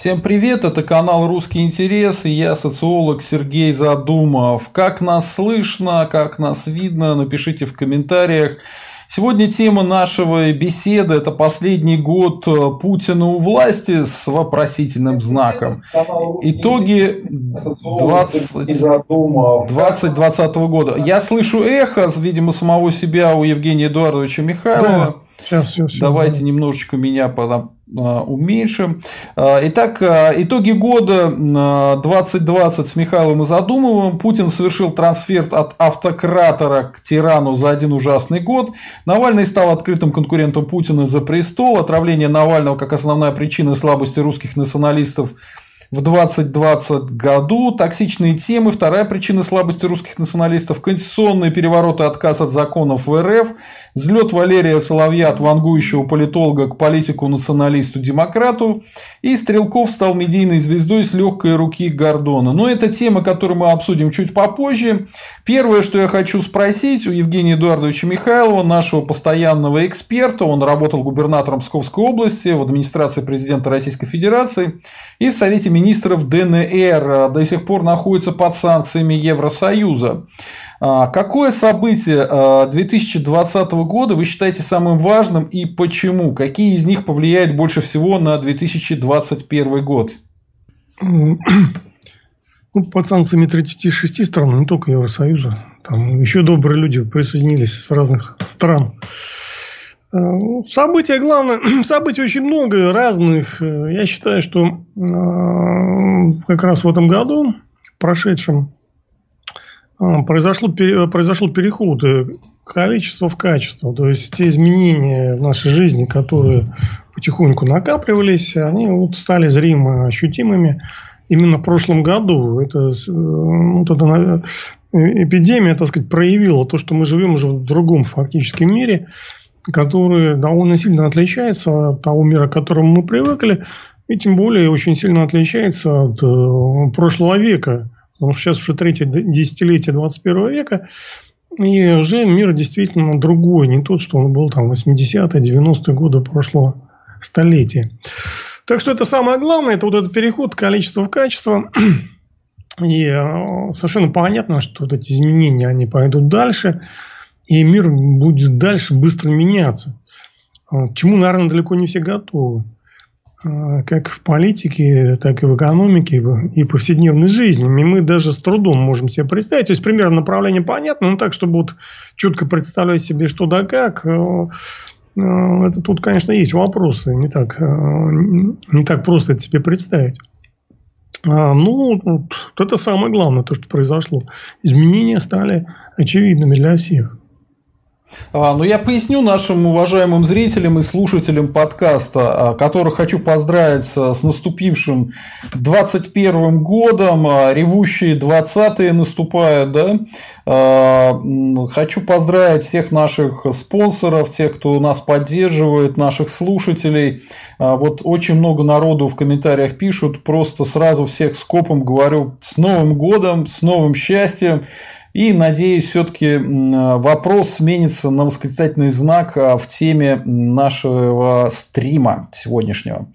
Всем привет, это канал «Русский интерес» и я социолог Сергей Задумов. Как нас слышно, как нас видно, напишите в комментариях. Сегодня тема нашего беседы – это последний год Путина у власти с вопросительным знаком. Итоги 2020 года. Я слышу эхо, видимо, самого себя у Евгения Эдуардовича Михайлова. Сейчас, все, все, Давайте да. немножечко меня уменьшим. А, итак, а, итоги года 2020 с Михаилом Изадумовым. Путин совершил трансфер от автократора к тирану за один ужасный год. Навальный стал открытым конкурентом Путина за престол. Отравление Навального как основная причина слабости русских националистов в 2020 году. Токсичные темы. Вторая причина слабости русских националистов. Конституционные перевороты, отказ от законов в РФ. Взлет Валерия Соловья от вангующего политолога к политику-националисту-демократу. И Стрелков стал медийной звездой с легкой руки Гордона. Но это тема, которую мы обсудим чуть попозже. Первое, что я хочу спросить у Евгения Эдуардовича Михайлова, нашего постоянного эксперта. Он работал губернатором Псковской области в администрации президента Российской Федерации и в Совете ДНР до сих пор находится под санкциями Евросоюза. А, какое событие 2020 а, года вы считаете самым важным и почему? Какие из них повлияют больше всего на 2021 год? Ну, под санкциями 36 стран, не только Евросоюза. Там еще добрые люди присоединились с разных стран. Э, события, главное, событий очень много разных. Э, я считаю, что э, как раз в этом году, прошедшем, произошло, произошел переход количества в качество. То есть, те изменения в нашей жизни, которые потихоньку накапливались, они вот стали зримо ощутимыми именно в прошлом году. Это, ну, это эпидемия, так сказать, проявила то, что мы живем уже в другом фактически мире – который довольно сильно отличается от того мира, к которому мы привыкли, и тем более очень сильно отличается от э, прошлого века. Потому что сейчас уже третье десятилетие 21 века, и уже мир действительно другой, не тот, что он был там 80-е, 90-е годы прошлого столетия. Так что это самое главное, это вот этот переход количества в качество. И э, совершенно понятно, что вот эти изменения, они пойдут дальше и мир будет дальше быстро меняться. А, к чему, наверное, далеко не все готовы. А, как в политике, так и в экономике, и повседневной жизни. И мы даже с трудом можем себе представить. То есть, примерно направление понятно, но так, чтобы вот четко представлять себе, что да как, а, это тут, конечно, есть вопросы. Не так, не так просто это себе представить. Ну, вот это самое главное, то, что произошло. Изменения стали очевидными для всех. А, ну, я поясню нашим уважаемым зрителям и слушателям подкаста, а, которых хочу поздравить с наступившим 21 годом, а, ревущие 20-е наступают, да. Хочу поздравить всех наших спонсоров, тех, кто нас поддерживает, наших слушателей. Вот очень много народу в комментариях пишут, просто сразу всех скопом говорю с Новым годом, с новым счастьем. И надеюсь, все-таки вопрос сменится на восклицательный знак а, в теме нашего стрима сегодняшнего.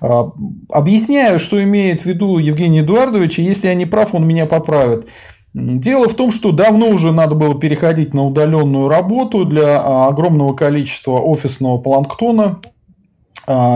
А, объясняю, что имеет в виду Евгений Эдуардович, и если я не прав, он меня поправит. Дело в том, что давно уже надо было переходить на удаленную работу для а, огромного количества офисного планктона,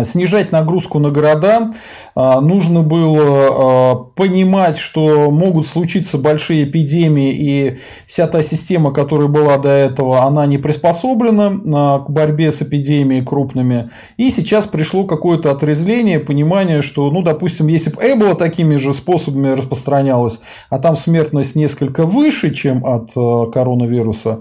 снижать нагрузку на города, а, нужно было а, понимать, что могут случиться большие эпидемии, и вся та система, которая была до этого, она не приспособлена к борьбе с эпидемией крупными. И сейчас пришло какое-то отрезвление, понимание, что, ну, допустим, если бы Эбола такими же способами распространялась, а там смертность несколько выше, чем от коронавируса,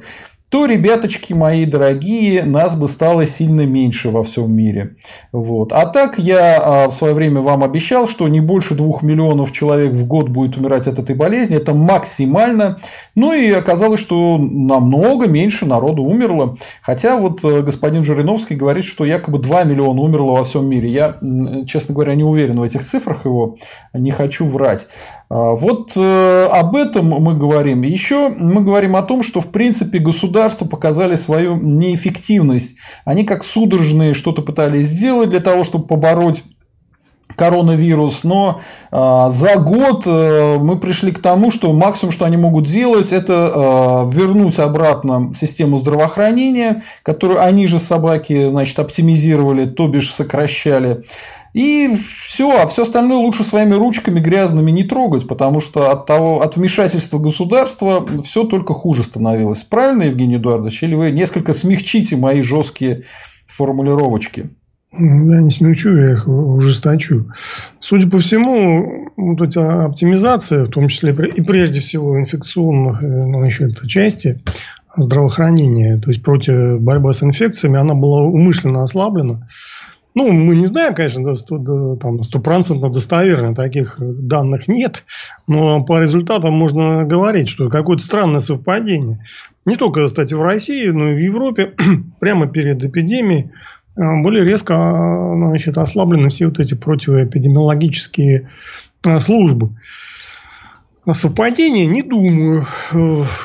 то, ребяточки мои дорогие, нас бы стало сильно меньше во всем мире. Вот. А так я а, в свое время вам обещал, что не больше двух миллионов человек в год будет умирать от этой болезни. Это максимально. Ну и оказалось, что намного меньше народу умерло. Хотя вот э, господин Жириновский говорит, что якобы 2 миллиона умерло во всем мире. Я, честно говоря, не уверен в этих цифрах его, не хочу врать. А, вот э, об этом мы говорим. Еще мы говорим о том, что в принципе государства показали свою неэффективность. Они как судорожные что-то пытались сделать для того, чтобы побороть коронавирус, но э, за год э, мы пришли к тому, что максимум, что они могут делать, это э, вернуть обратно систему здравоохранения, которую они же собаки, значит, оптимизировали, то бишь сокращали. И все, а все остальное лучше своими ручками грязными не трогать, потому что от того, от вмешательства государства все только хуже становилось. Правильно, Евгений Эдуардович? Или вы несколько смягчите мои жесткие формулировочки? Я не смягчу, я их ужесточу. Судя по всему, вот эти оптимизации, в том числе и прежде всего инфекционных значит, ну, части здравоохранения, то есть против борьбы с инфекциями, она была умышленно ослаблена. Ну, мы не знаем, конечно, там стопроцентно достоверно таких данных нет, но по результатам можно говорить, что какое-то странное совпадение. Не только, кстати, в России, но и в Европе прямо перед эпидемией а, более резко а, значит, ослаблены все вот эти противоэпидемиологические а, службы. Совпадение? Не думаю.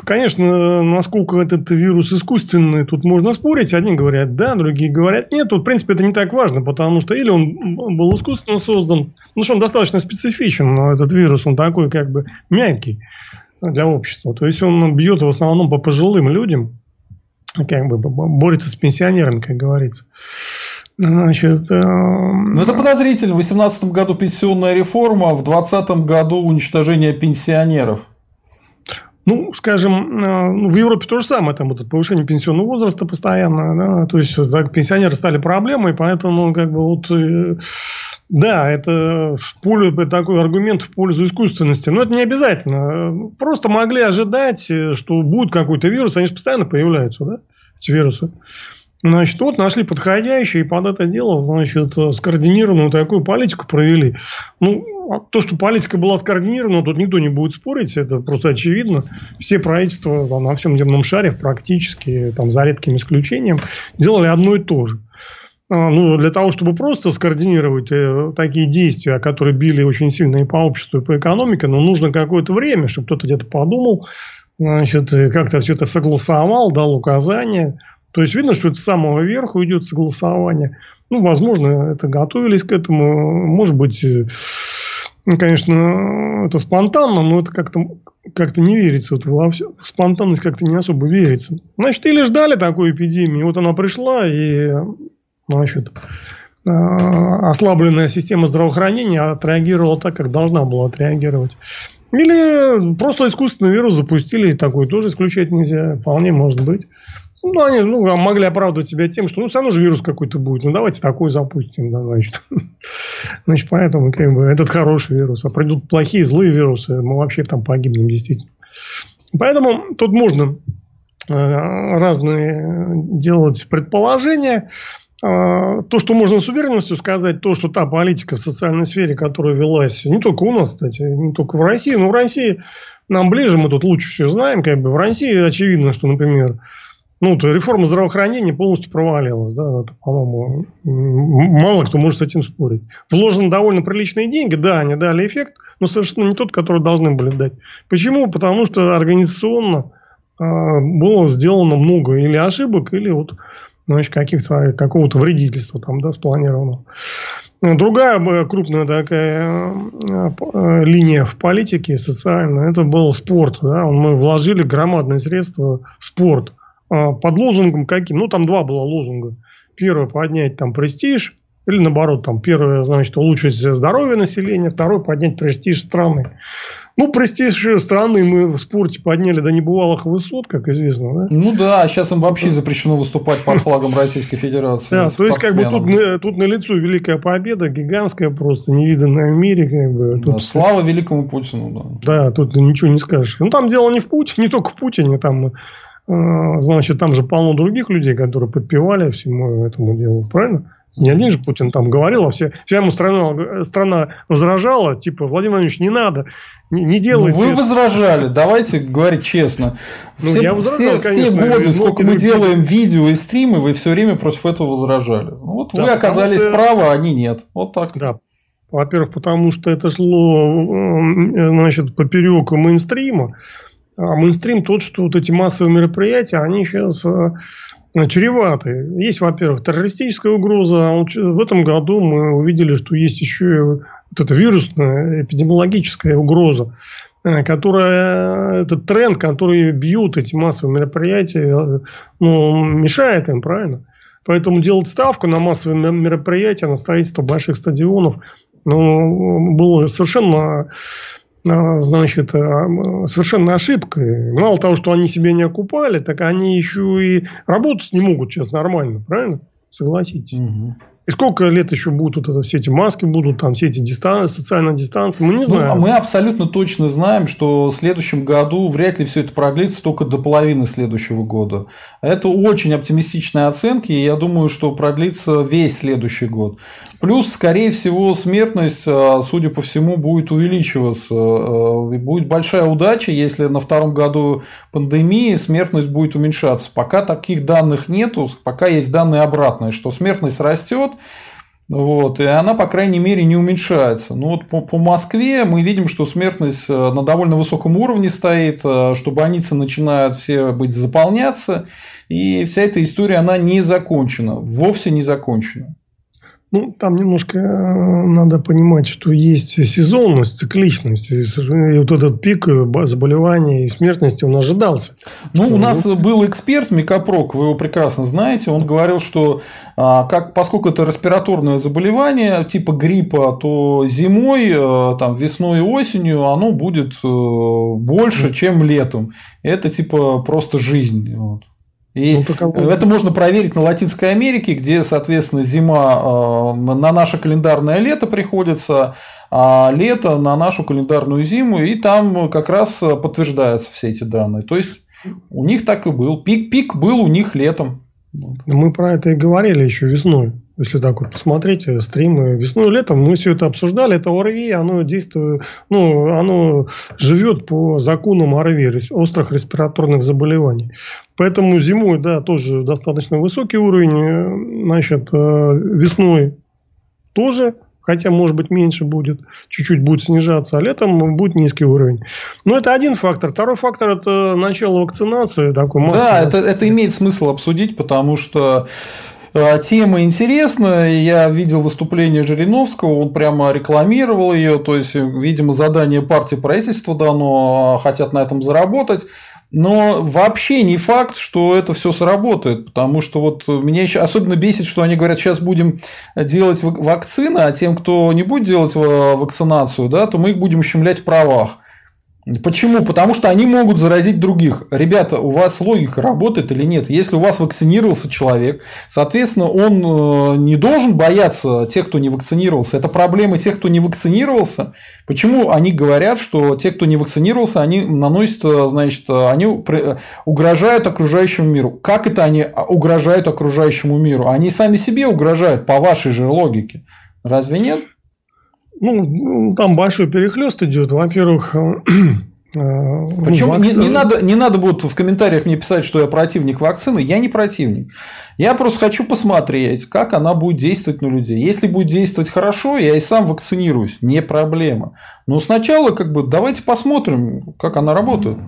Конечно, насколько этот вирус искусственный, тут можно спорить. Одни говорят да, другие говорят нет. Тут, в принципе, это не так важно, потому что или он был искусственно создан, ну что он достаточно специфичен, но этот вирус, он такой как бы мягкий для общества. То есть он бьет в основном по пожилым людям, как бы борется с пенсионерами, как говорится. Значит, э... Ну, это подозрительно. В 2018 году пенсионная реформа, в 2020 году уничтожение пенсионеров. Ну, скажем, э, ну, в Европе то же самое, там вот повышение пенсионного возраста постоянно, да, то есть пенсионеры стали проблемой, поэтому как бы вот э, да, это в поле, такой аргумент в пользу искусственности. Но это не обязательно. Просто могли ожидать, что будет какой-то вирус. Они же постоянно появляются, да, эти вирусы. Значит, вот нашли подходящие, и под это дело, значит, скоординированную такую политику провели. Ну, а то, что политика была скоординирована, тут никто не будет спорить, это просто очевидно. Все правительства там, на всем земном шаре практически, там, за редким исключением, делали одно и то же. А, ну, для того, чтобы просто скоординировать э, такие действия, которые били очень сильно и по обществу, и по экономике, но нужно какое-то время, чтобы кто-то где-то подумал, значит, как-то все это согласовал, дал указания. То есть, видно, что это с самого верху идет согласование. Ну, возможно, это готовились к этому. Может быть, э, конечно, это спонтанно, но это как-то как-то не верится. Вот во все. Спонтанность как-то не особо верится. Значит, или ждали такой эпидемии. Вот она пришла, и значит, э, ослабленная система здравоохранения отреагировала так, как должна была отреагировать. Или просто искусственный вирус запустили, и такой тоже исключать нельзя. Вполне может быть. Ну, они ну, могли оправдывать себя тем, что ну, все равно же вирус какой-то будет. Ну, давайте такой запустим. Да, значит. значит, поэтому как бы, этот хороший вирус. А придут плохие, злые вирусы, мы вообще там погибнем действительно. Поэтому тут можно э, разные делать предположения. А, то, что можно с уверенностью сказать, то, что та политика в социальной сфере, которая велась не только у нас, кстати, не только в России, но в России нам ближе, мы тут лучше все знаем, как бы в России очевидно, что, например, ну, то реформа здравоохранения полностью провалилась, да, это, по-моему, мало кто может с этим спорить. Вложены довольно приличные деньги, да, они дали эффект, но совершенно не тот, который должны были дать. Почему? Потому что организационно э, было сделано много или ошибок, или вот значит, каких-то, какого-то вредительства там, да, спланированного. Другая крупная такая э, линия в политике социальная, это был спорт. Да? Мы вложили громадные средства в спорт. А, под лозунгом каким? Ну, там два было лозунга. Первое, поднять там престиж. Или наоборот, там первое, значит, улучшить здоровье населения. Второе, поднять престиж страны. Ну, престиж страны мы в спорте подняли до небывалых высот, как известно. Да? Ну да, сейчас им вообще запрещено выступать под флагом Российской Федерации. Да, то есть, как бы тут, тут на лицо великая победа, гигантская просто, невиданная в мире. Как бы. Тут, да, слава великому Путину, да. Да, тут ничего не скажешь. Ну, там дело не в Путине, не только в Путине, там э, значит, там же полно других людей, которые подпевали всему этому делу, правильно? Не один же Путин там говорил, а все, вся ему страна, страна возражала, типа, Владимир Владимирович, не надо, не, не делайте. Ну, вы возражали, давайте говорить честно. Ну, все, я возражал, все, конечно, все годы, сколько мы делаем видео и стримы, вы все время против этого возражали. Ну, вот да, вы оказались что... правы, а они нет. Вот так. Да. Во-первых, потому что это шло э, значит, поперек мейнстрима. А мейнстрим тот, что вот эти массовые мероприятия, они сейчас э, чреваты. Есть, во-первых, террористическая угроза. А в этом году мы увидели, что есть еще вот эта вирусная эпидемиологическая угроза, э, которая, этот тренд, который бьют эти массовые мероприятия, ну, мешает им, правильно? Поэтому делать ставку на массовые мероприятия, на строительство больших стадионов, ну, было совершенно значит, а, совершенно ошибкой. Мало того, что они себя не окупали, так они еще и работать не могут сейчас нормально, правильно? Согласитесь. Угу. И сколько лет еще будут вот это, все эти маски будут, там все эти дистанции, социальная дистанция, мы не ну, знаем. Ну, мы абсолютно точно знаем, что в следующем году вряд ли все это продлится только до половины следующего года. Это очень оптимистичные оценки, и я думаю, что продлится весь следующий год. Плюс, скорее всего, смертность, а, судя по всему, будет увеличиваться. А, будет большая удача, если на втором году пандемии смертность будет уменьшаться. Пока таких данных нету, пока есть данные обратные, что смертность растет, вот, и она, по крайней мере, не уменьшается. Ну вот по, по Москве мы видим, что смертность э, на довольно высоком уровне стоит, э, что больницы начинают все быть заполняться, и вся эта история, она не закончена, вовсе не закончена. Ну, там немножко э, надо понимать, что есть сезонность, цикличность. И вот этот пик э, заболеваний и смертности, он ожидался. Ну, у нас был эксперт Микопрок, вы его прекрасно знаете. Он говорил, что а, как, поскольку это респираторное заболевание типа гриппа, то зимой, э, там, весной и осенью оно будет больше, чем летом. Это типа просто жизнь. Вот. И ну, это можно проверить на Латинской Америке, где, соответственно, зима э, на наше календарное лето приходится, а лето на нашу календарную зиму, и там как раз подтверждаются все эти данные. То есть у них так и был. Пик-пик был у них летом. Мы про это и говорили еще весной. Если так вот посмотреть э, стримы весной и летом, мы все это обсуждали. Это ОРВИ, оно действует, ну, оно живет по законам ОРВИ, острых респираторных заболеваний. Поэтому зимой, да, тоже достаточно высокий уровень. Э, значит, э, весной тоже хотя, может быть, меньше будет, чуть-чуть будет снижаться, а летом будет низкий уровень. Но это один фактор. Второй фактор – это начало вакцинации. Такой да, это, это имеет смысл обсудить, потому что э, Тема интересная. Я видел выступление Жириновского, он прямо рекламировал ее. То есть, видимо, задание партии правительства дано, а хотят на этом заработать. Но вообще не факт, что это все сработает, потому что вот меня еще особенно бесит, что они говорят, сейчас будем делать вакцины, а тем, кто не будет делать вакцинацию, да, то мы их будем ущемлять в правах. Почему? Потому что они могут заразить других. Ребята, у вас логика работает или нет? Если у вас вакцинировался человек, соответственно, он э, не должен бояться тех, кто не вакцинировался. Это проблема тех, кто не вакцинировался. Почему они говорят, что те, кто не вакцинировался, они наносят, э, значит, они угрожают окружающему миру? Как это они угрожают окружающему миру? Они сами себе угрожают по вашей же логике. Разве нет? Ну, там большой перехлест идет. Во-первых, э, э, Причем ну, не, не, надо, не надо будет в комментариях мне писать, что я противник вакцины. Я не противник. Я просто хочу посмотреть, как она будет действовать на людей. Если будет действовать хорошо, я и сам вакцинируюсь. Не проблема. Но сначала как бы давайте посмотрим, как она работает.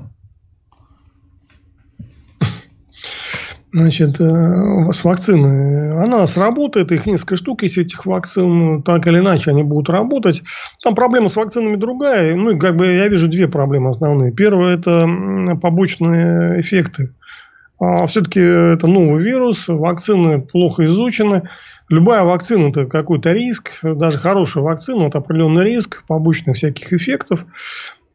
Значит, э, с вакциной. Она сработает, их несколько штук, если этих вакцин так или иначе они будут работать. Там проблема с вакцинами другая. Ну, как бы я вижу две проблемы основные. Первое – это побочные эффекты. А все-таки это новый вирус, вакцины плохо изучены. Любая вакцина – это какой-то риск, даже хорошая вакцина – это определенный риск побочных всяких эффектов.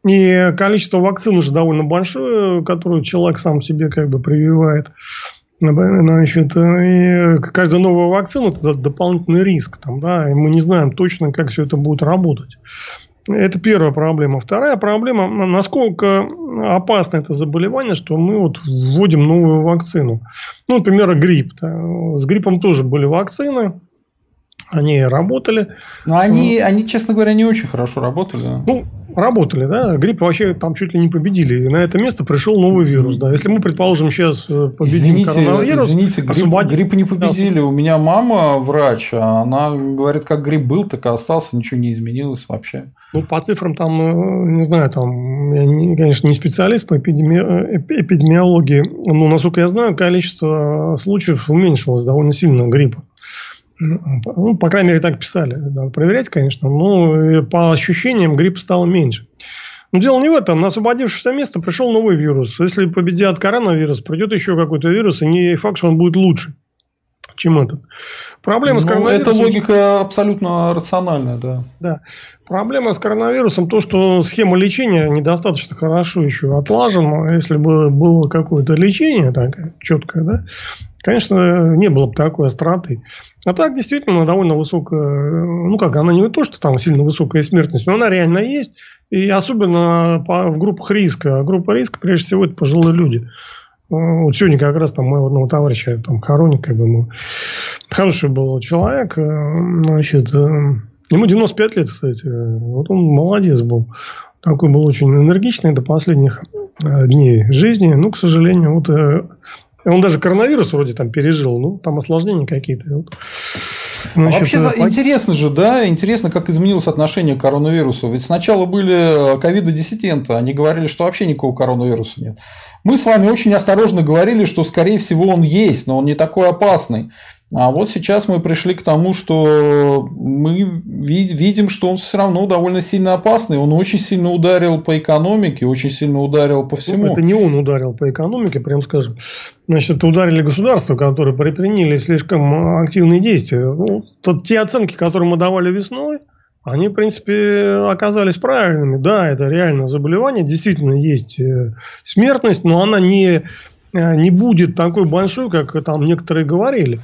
И количество вакцин уже довольно большое, которое человек сам себе как бы прививает. Значит, и каждая новая вакцина – это дополнительный риск. Там, да, и мы не знаем точно, как все это будет работать. Это первая проблема. Вторая проблема, насколько опасно это заболевание, что мы вот вводим новую вакцину. Ну, например, грипп. Да. С гриппом тоже были вакцины. Они работали. Но они, ну, они, честно говоря, не очень хорошо работали. Ну, работали, да. Грипп вообще там чуть ли не победили. И на это место пришел новый вирус. Да. Если мы, предположим, сейчас э, победим извините, коронавирус... Извините, грипп, освобод... грипп не победили. У меня мама врач, а она говорит, как грипп был, так и остался, ничего не изменилось вообще. Ну, по цифрам там, э, не знаю, там, я, не, конечно, не специалист по эпидеми... Э, эпидемиологии, но, насколько я знаю, количество случаев уменьшилось довольно сильно гриппа. Ну, по крайней мере, так писали. Надо проверять, конечно. Но по ощущениям грипп стало меньше. Но дело не в этом. На освободившееся место пришел новый вирус. Если победят коронавирус, придет еще какой-то вирус, и не факт, что он будет лучше, чем этот. Проблема с ну, коронавирусом... Это логика абсолютно рациональная, да. Да. Проблема с коронавирусом то, что схема лечения недостаточно хорошо еще отлажена. Если бы было какое-то лечение так четкое, да, конечно, не было бы такой остроты. А так, действительно, довольно высокая, ну как, она не то, что там сильно высокая смертность, но она реально есть. И особенно в группах риска. А группа риска, прежде всего, это пожилые люди. Вот сегодня как раз там моего одного товарища там хоронит, как бы мы... Хороший был человек, э, значит, э, ему 95 лет, кстати. Вот он молодец был. Такой был очень энергичный до последних э, дней жизни. Ну, к сожалению, вот он даже коронавирус вроде там пережил, ну, там осложнения какие-то. Вот. Ну, а вообще это... интересно же, да, интересно, как изменилось отношение к коронавирусу. Ведь сначала были э, ковиды-диссиденты, они говорили, что вообще никакого коронавируса нет. Мы с вами очень осторожно говорили, что, скорее всего, он есть, но он не такой опасный. А вот сейчас мы пришли к тому, что мы видим, что он все равно довольно сильно опасный. Он очень сильно ударил по экономике, очень сильно ударил по всему. Ну, это не он ударил по экономике, прям скажем. Значит, это ударили государства, которые предприняли слишком активные действия. Ну, то, те оценки, которые мы давали весной, они, в принципе, оказались правильными. Да, это реально заболевание, действительно есть э, смертность, но она не, э, не будет такой большой, как там некоторые говорили.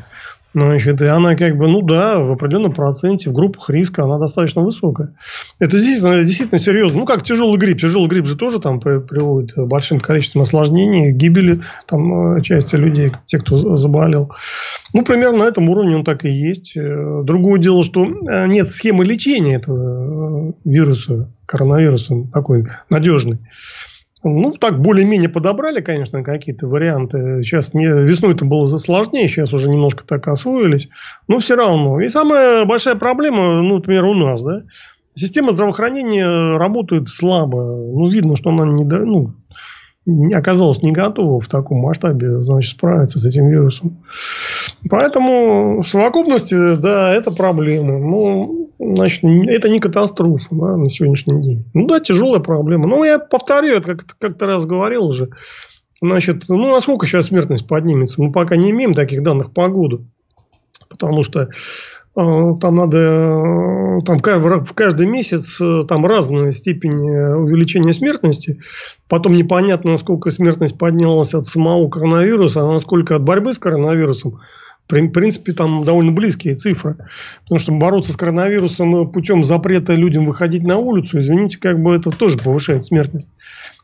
Значит, и она как бы, ну да, в определенном проценте, в группах риска она достаточно высокая. Это действительно, действительно серьезно. Ну, как тяжелый грипп. Тяжелый грипп же тоже там приводит к большим количеством осложнений, гибели там, э, части людей, те, кто заболел. Ну, примерно на этом уровне он так и есть. Э, другое дело, что э, нет схемы лечения этого вируса, коронавируса, такой надежный. Ну, так более-менее подобрали, конечно, какие-то варианты. Сейчас не, весной это было сложнее, сейчас уже немножко так освоились. Но все равно. И самая большая проблема, ну, например, у нас, да, система здравоохранения работает слабо. Ну, видно, что она не, ну, оказалась не готова в таком масштабе значит, справиться с этим вирусом. Поэтому в совокупности, да, это проблема. Ну, значит, это не катастрофа да, на сегодняшний день. Ну да, тяжелая проблема. Но я повторю, это как- как-то раз говорил уже. Значит, ну, насколько сейчас смертность поднимется? Мы пока не имеем таких данных по году. Потому что там надо э, там в каждый месяц э, там разная степень э, увеличения смертности. Потом непонятно, насколько смертность поднялась от самого коронавируса, а насколько от борьбы с коронавирусом. В принципе, там довольно близкие цифры. Потому что бороться с коронавирусом путем запрета людям выходить на улицу, извините, как бы это тоже повышает смертность.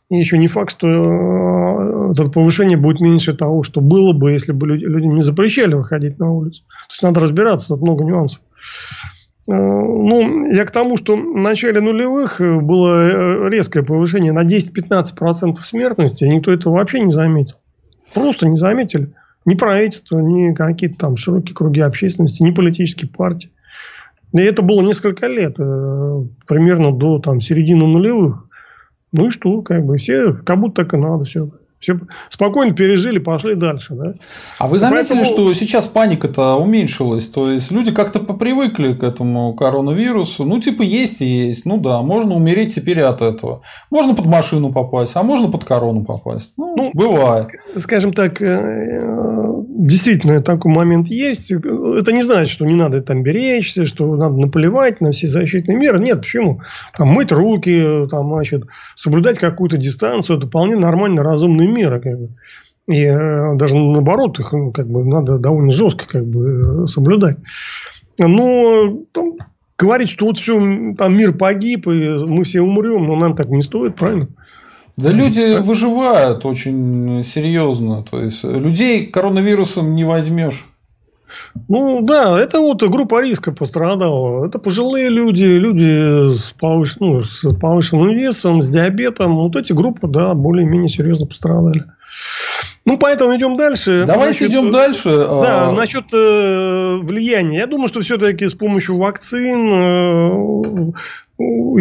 И еще не факт, что э, это повышение будет меньше того, что было бы, если бы люди, люди не запрещали выходить на улицу. То есть надо разбираться, тут много нюансов. Э, ну, я к тому, что в начале нулевых было э, резкое повышение на 10-15% смертности, и никто этого вообще не заметил. Просто не заметили. Ни правительство, ни какие-то там широкие круги общественности, ни политические партии. И это было несколько лет, примерно до там, середины нулевых. Ну и что, как бы все, как будто так и надо, все. Все спокойно пережили, пошли дальше. Да? А вы заметили, Поэтому... что сейчас паника-то уменьшилась? То есть люди как-то попривыкли к этому коронавирусу. Ну, типа, есть и есть. Ну да, можно умереть теперь от этого. Можно под машину попасть, а можно под корону попасть. Ну, ну бывает. Скажем так, э, действительно такой момент есть. Это не значит, что не надо там беречься, что надо наплевать на все защитные меры. Нет, почему? Там мыть руки, там, значит, соблюдать какую-то дистанцию. Это вполне нормально разумные меры. Как бы. И э, даже наоборот, их ну, как бы, надо довольно жестко как бы, э, соблюдать. Но там, говорить, что вот все, там мир погиб, и мы все умрем, но нам так не стоит, правильно? Да люди выживают очень серьезно. То есть людей коронавирусом не возьмешь. Ну да, это вот группа риска пострадала. Это пожилые люди, люди с, повыш... ну, с повышенным весом, с диабетом. Вот эти группы, да, более-менее серьезно пострадали. Ну, поэтому идем дальше. Давайте насчет, идем дальше. Да, а... насчет э, влияния. Я думаю, что все-таки с помощью вакцин, э,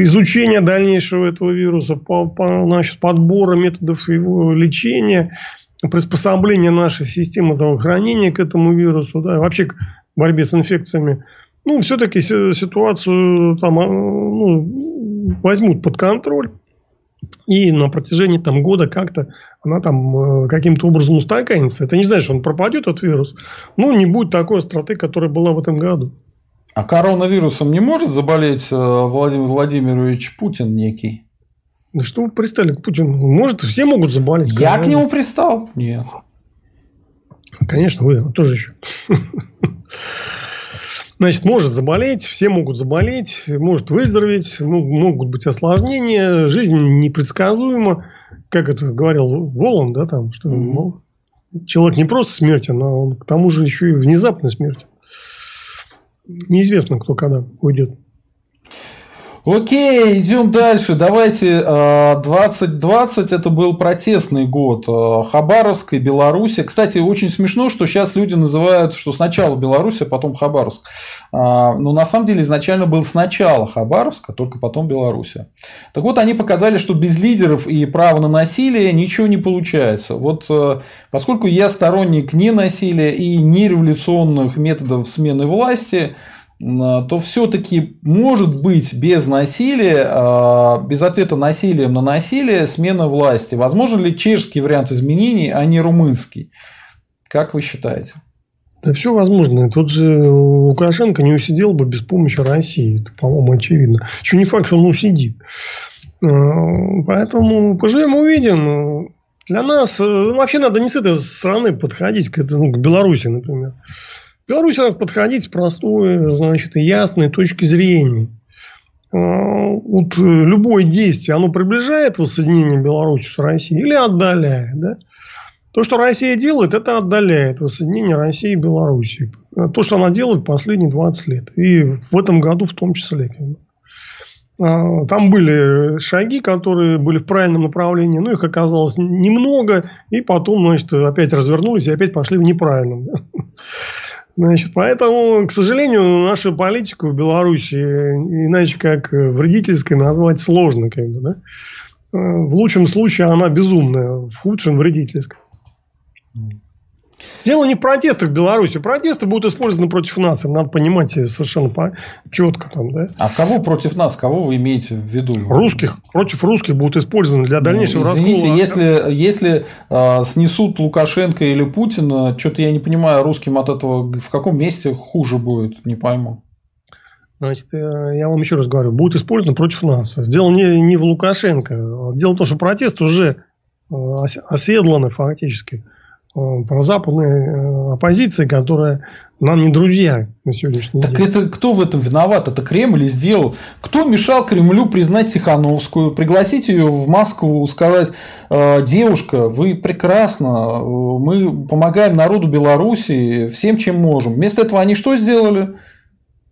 изучения дальнейшего этого вируса, по, по, значит, подбора методов его лечения, приспособления нашей системы здравоохранения к этому вирусу, да, вообще к борьбе с инфекциями, ну, все-таки ситуацию там, а, ну, возьмут под контроль. И на протяжении там, года как-то она там э, каким-то образом устаканится. Это не значит, что он пропадет, этот вирус. Ну, не будет такой остроты, которая была в этом году. А коронавирусом не может заболеть э, Владимир Владимирович Путин некий? Да что вы пристали к Путину? Может, все могут заболеть. Я к нему пристал? Нет. Конечно, вы тоже еще. Значит, может заболеть, все могут заболеть, может выздороветь, могут быть осложнения, жизнь непредсказуема. Как это говорил Волан, да, там, что ну, человек не просто смертен, а он к тому же еще и внезапно смертен. Неизвестно, кто когда уйдет. Окей, идем дальше. Давайте 2020 это был протестный год Хабаровской, Беларуси. Кстати, очень смешно, что сейчас люди называют, что сначала Беларусь, а потом Хабаровск. Но на самом деле изначально был сначала Хабаровск, а только потом Беларусь. Так вот, они показали, что без лидеров и права на насилие ничего не получается. Вот поскольку я сторонник не насилия и нереволюционных методов смены власти, а, то все-таки может быть без насилия, а, без ответа насилием на насилие смена власти. Возможно ли чешский вариант изменений, а не румынский? Как вы считаете? Да все возможно. Тут же Лукашенко не усидел бы без помощи России. Это, по-моему, очевидно. Еще не факт, что он усидит. А, поэтому поживем увидим. Для нас вообще надо не с этой стороны подходить к, ну, к Беларуси, например. Беларусь надо подходить с простой, значит, и ясной точки зрения. А, вот любое действие, оно приближает воссоединение Беларуси с Россией или отдаляет. Да? То, что Россия делает, это отдаляет воссоединение России и Беларуси. То, что она делает последние 20 лет. И в этом году в том числе. А, там были шаги, которые были в правильном направлении, но их оказалось немного, и потом, значит, опять развернулись и опять пошли в неправильном. Значит, поэтому, к сожалению, нашу политику в Беларуси иначе как вредительской назвать сложно. Как бы, да? В лучшем случае она безумная, в худшем вредительская. Дело не в протестах в Беларуси. Протесты будут использованы против нас. Надо понимать совершенно четко. Там, да? А кого против нас? Кого вы имеете в виду? Русских. Против русских будут использованы для дальнейшего ну, извините, раскола. если, если э, снесут Лукашенко или Путина, что-то я не понимаю, русским от этого в каком месте хуже будет, не пойму. Значит, э, я вам еще раз говорю, будут использованы против нас. Дело не, не в Лукашенко. Дело в том, что протест уже э, оседланы фактически. Э, прозападной э, оппозиции, которая нам не друзья на сегодняшний так день. Так это кто в этом виноват? Это Кремль и сделал. Кто мешал Кремлю признать Тихановскую, пригласить ее в Москву, сказать, «Э, девушка, вы прекрасно, мы помогаем народу Беларуси всем, чем можем. Вместо этого они что сделали?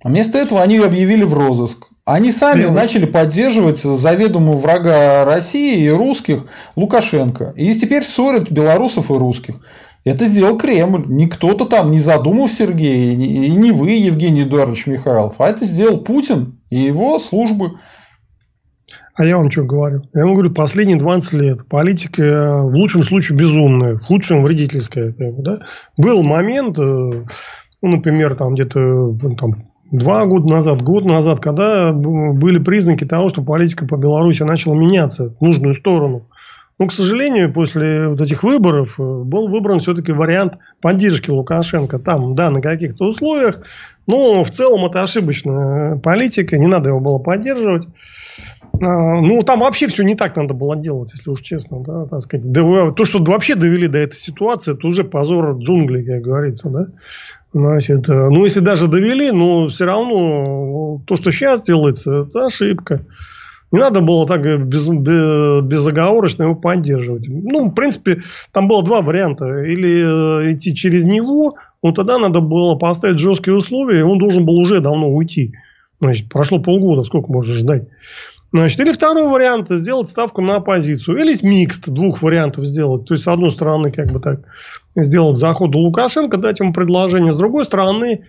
Вместо этого они ее объявили в розыск. Они сами Прямо. начали поддерживать заведомого врага России и русских Лукашенко. И теперь ссорят белорусов и русских. Это сделал Кремль. Не кто-то там, не задумал Сергей, и не вы, Евгений Эдуардович Михайлов, а это сделал Путин и его службы. А я вам что говорю? Я вам говорю, последние 20 лет политика э, в лучшем случае безумная, в худшем вредительская. Да? Был момент, э, ну, например, там где-то ну, там, два года назад, год назад, когда были признаки того, что политика по Беларуси начала меняться в нужную сторону. Но, к сожалению, после вот этих выборов э, был выбран все-таки вариант поддержки Лукашенко. Там, да, на каких-то условиях. Но в целом это ошибочная политика. Не надо его было поддерживать. А, ну, там вообще все не так надо было делать, если уж честно. Да, так сказать. То, что вообще довели до этой ситуации, это уже позор джунглей, как говорится. Да? Значит, э, ну, если даже довели, но все равно то, что сейчас делается, это ошибка. Не надо было так без, без, безоговорочно его поддерживать. Ну, в принципе, там было два варианта. Или э, идти через него, вот тогда надо было поставить жесткие условия, и он должен был уже давно уйти. Значит, прошло полгода, сколько можно ждать. Значит, или второй вариант сделать ставку на оппозицию. Или микст двух вариантов сделать. То есть, с одной стороны, как бы так сделать заходы Лукашенко, дать ему предложение. С другой стороны,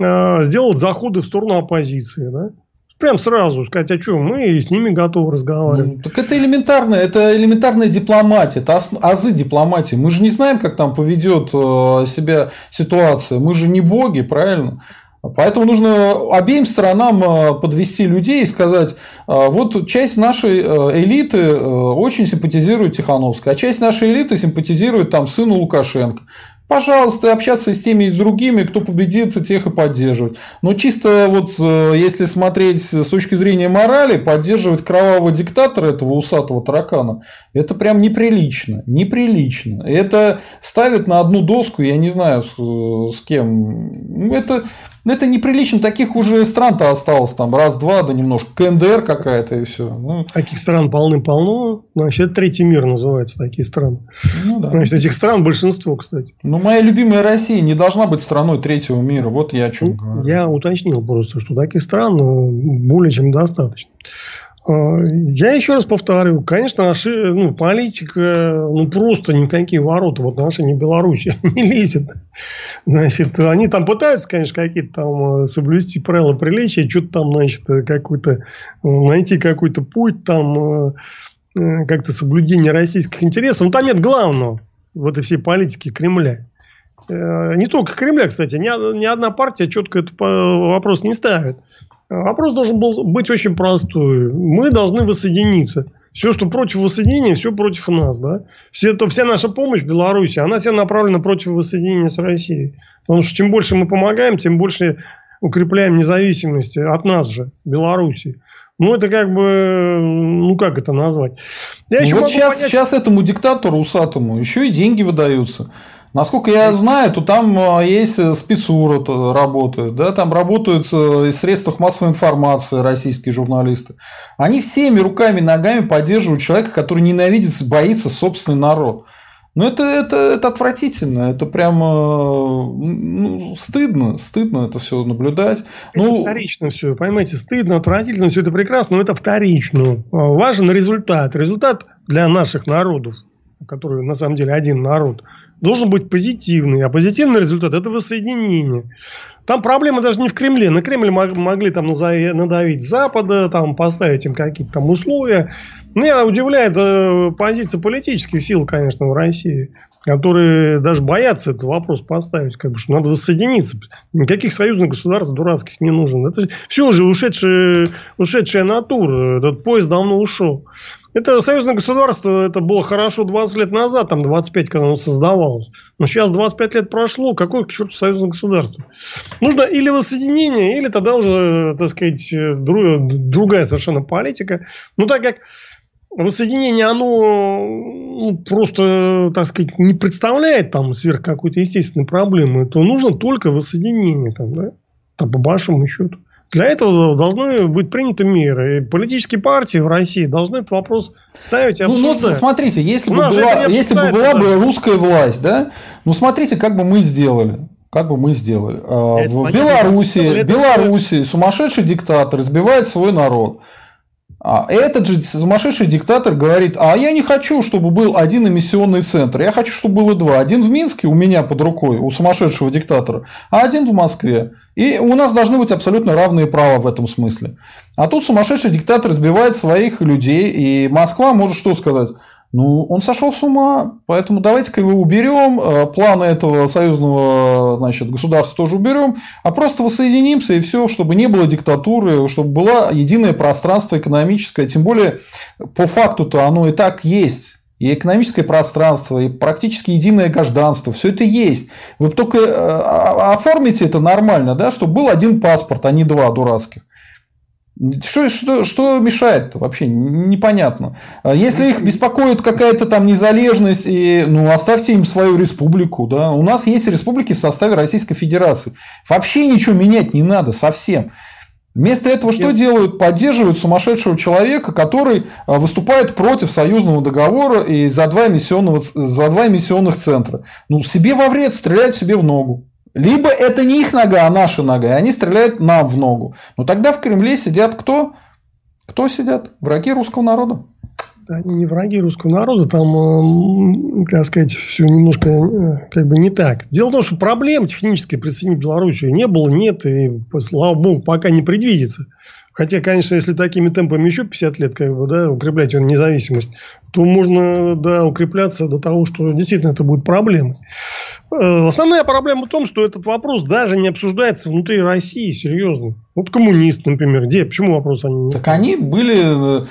э, сделать заходы в сторону оппозиции. Да? Прям сразу сказать, а что, мы с ними готовы разговаривать. Ну, так это элементарная, это элементарная дипломатия, это азы дипломатии. Мы же не знаем, как там поведет э, себя ситуация. Мы же не боги, правильно? Поэтому нужно обеим сторонам э, подвести людей и сказать, э, вот часть нашей э, элиты очень симпатизирует Тихановской, а часть нашей элиты симпатизирует там сыну Лукашенко пожалуйста, общаться с теми и с другими, кто победит, тех и поддерживать. Но чисто вот если смотреть с точки зрения морали, поддерживать кровавого диктатора этого усатого таракана, это прям неприлично. Неприлично. Это ставит на одну доску, я не знаю с, с кем. Ну, это ну, это неприлично, таких уже стран-то осталось там раз-два, да немножко. КНДР какая-то и все. Ну... Таких стран полным-полно. Значит, это третий мир называется, такие страны. Ну, да. Значит, этих стран большинство, кстати. Ну, моя любимая Россия не должна быть страной третьего мира. Вот я о чем ну, говорю. Я уточнил просто, что таких стран ну, более чем достаточно. А, я еще раз повторю, конечно, наши, ну, политика, ну, просто никакие ворота в отношении Беларуси не лезет. Значит, они там пытаются, конечно, какие-то там э, соблюсти правила приличия, что-то там, значит, какой-то, э, найти какой-то путь там, э, как-то соблюдение российских интересов. Но там нет главного в этой всей политике Кремля. Не только Кремля, кстати, ни, ни одна партия четко этот вопрос не ставит. Вопрос должен был быть очень простой. Мы должны воссоединиться. Все, что против воссоединения, все против нас. Да? Все, это, вся наша помощь Беларуси, она вся направлена против воссоединения с Россией. Потому что чем больше мы помогаем, тем больше укрепляем независимость от нас же, Беларуси. Ну, это как бы, ну, как это назвать? Я ну, вот сейчас, понять... сейчас этому диктатору усатому еще и деньги выдаются. Насколько я знаю, то там а, есть э, спецура работают, да, там работают э, из средств массовой информации российские журналисты. Они всеми руками и ногами поддерживают человека, который ненавидит, боится собственный народ. Ну, это, это, это отвратительно, это прямо ну, стыдно, стыдно это все наблюдать. Это ну, вторично все, понимаете, стыдно, отвратительно, все это прекрасно, но это вторично. А, важен результат. Результат для наших народов, которые на самом деле один народ, должен быть позитивный. А позитивный результат – это воссоединение. Там проблема даже не в Кремле. На Кремль могли там надавить Запада, там поставить им какие-то там условия. Меня удивляет э, позиция политических сил, конечно, в России, которые даже боятся этот вопрос поставить, как бы, что надо воссоединиться. Никаких союзных государств дурацких не нужно. Это все уже ушедшая, ушедшая натура. Этот поезд давно ушел. Это союзное государство, это было хорошо 20 лет назад, там 25, когда оно создавалось. Но сейчас 25 лет прошло, какое к черту союзное государство? Нужно или воссоединение, или тогда уже, так сказать, другая совершенно политика. Ну, так как воссоединение, оно ну, просто, так сказать, не представляет там сверх какой-то естественной проблемы, то нужно только воссоединение, там, да? Там, по большому счету. Для этого должны быть приняты меры. И политические партии в России должны этот вопрос ставить и обсуждать. Ну, ну смотрите, если, бы была, если бы была бы русская власть, да, ну, смотрите, как бы мы сделали. Как бы мы сделали. А, это в Беларуси, Беларуси сумасшедший диктатор избивает свой народ. А этот же сумасшедший диктатор говорит, а я не хочу, чтобы был один эмиссионный центр, я хочу, чтобы было два. Один в Минске у меня под рукой, у сумасшедшего диктатора, а один в Москве. И у нас должны быть абсолютно равные права в этом смысле. А тут сумасшедший диктатор сбивает своих людей, и Москва может что сказать? Ну, он сошел с ума, поэтому давайте-ка его уберем, э, планы этого союзного значит, государства тоже уберем, а просто воссоединимся и все, чтобы не было диктатуры, чтобы было единое пространство экономическое, тем более по факту-то оно и так есть. И экономическое пространство, и практически единое гражданство, все это есть. Вы только э, оформите это нормально, да, чтобы был один паспорт, а не два дурацких. Что, что, что мешает вообще? Непонятно. А если их беспокоит какая-то там незалежность, и, ну, оставьте им свою республику. Да? У нас есть республики в составе Российской Федерации. Вообще ничего менять не надо совсем. Вместо этого что делают? Поддерживают сумасшедшего человека, который а, выступает против союзного договора и за два эмиссионных, за два эмиссионных центра. Ну, себе во вред, стреляют себе в ногу. Либо это не их нога, а наша нога, и они стреляют нам в ногу. Но тогда в Кремле сидят кто? Кто сидят? Враги русского народа. Они не враги русского народа, там, как сказать, все немножко э, как бы не так. Дело в том, что проблем технической присоединить Белоруссию не было, нет, и, слава богу, пока не предвидится. Хотя, конечно, если такими темпами еще 50 лет как бы, да, укреплять независимость, то можно да, укрепляться до того, что действительно это будет проблемой. Э, основная проблема в том, что этот вопрос даже не обсуждается внутри России, серьезно. Вот коммунист, например, где? Почему вопрос они Так они были э,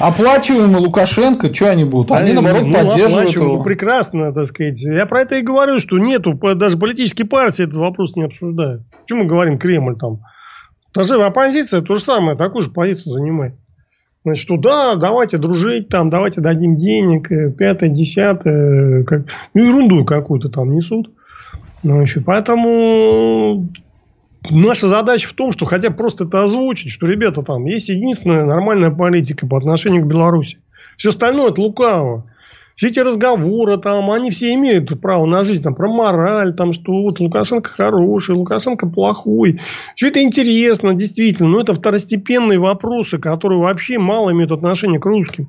оплачиваемы Лукашенко, что они будут? Они, наоборот, ну, поддерживают его. Прекрасно, так сказать. Я про это и говорю, что нету, даже политические партии этот вопрос не обсуждают. Почему мы говорим Кремль там? Даже оппозиция то же самое, такую же позицию занимает. Значит, что да, давайте дружить, там, давайте дадим денег, э, пятое, десятое, как, ну, ерунду какую-то там несут. Значит, поэтому наша задача в том, что хотя просто это озвучить, что, ребята, там есть единственная нормальная политика по отношению к Беларуси. Все остальное это лукаво все эти разговоры там, они все имеют право на жизнь, там, про мораль, там, что вот Лукашенко хороший, Лукашенко плохой. Все это интересно, действительно, но это второстепенные вопросы, которые вообще мало имеют отношение к русским.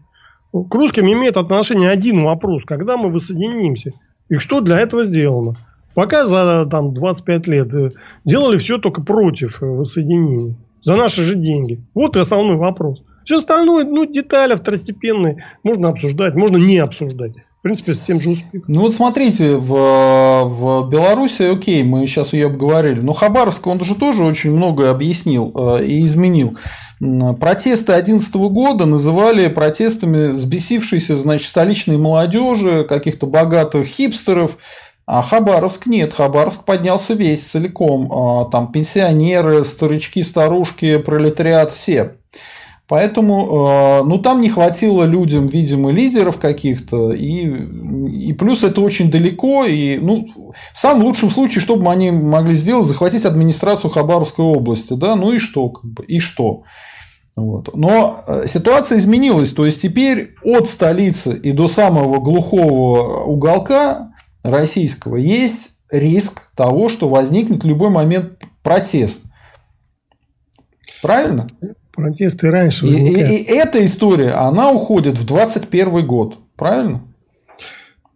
К русским имеет отношение один вопрос, когда мы воссоединимся. И что для этого сделано? Пока за там, 25 лет э, делали все только против э, воссоединения. За наши же деньги. Вот и основной вопрос. Все остальное, ну, детали второстепенные. Можно обсуждать, можно не обсуждать. В принципе, с тем же успехом. Ну вот смотрите, в, в Беларуси, окей, мы сейчас ее обговорили, но Хабаровск, он же тоже очень многое объяснил э, и изменил. Протесты 2011 года называли протестами взбесившейся, значит, столичной молодежи, каких-то богатых хипстеров, а Хабаровск нет, Хабаровск поднялся весь целиком. А, там пенсионеры, старички, старушки, пролетариат, все. Поэтому, э, ну, там не хватило людям, видимо, лидеров каких-то, и, и плюс это очень далеко, и, ну, в самом лучшем случае, что бы они могли сделать, захватить администрацию Хабаровской области, да, ну и что, как бы, и что. Вот. Но э, ситуация изменилась, то есть теперь от столицы и до самого глухого уголка российского есть риск того, что возникнет в любой момент протест. Правильно? Протесты раньше и, и, и эта история, она уходит в 21 год, правильно?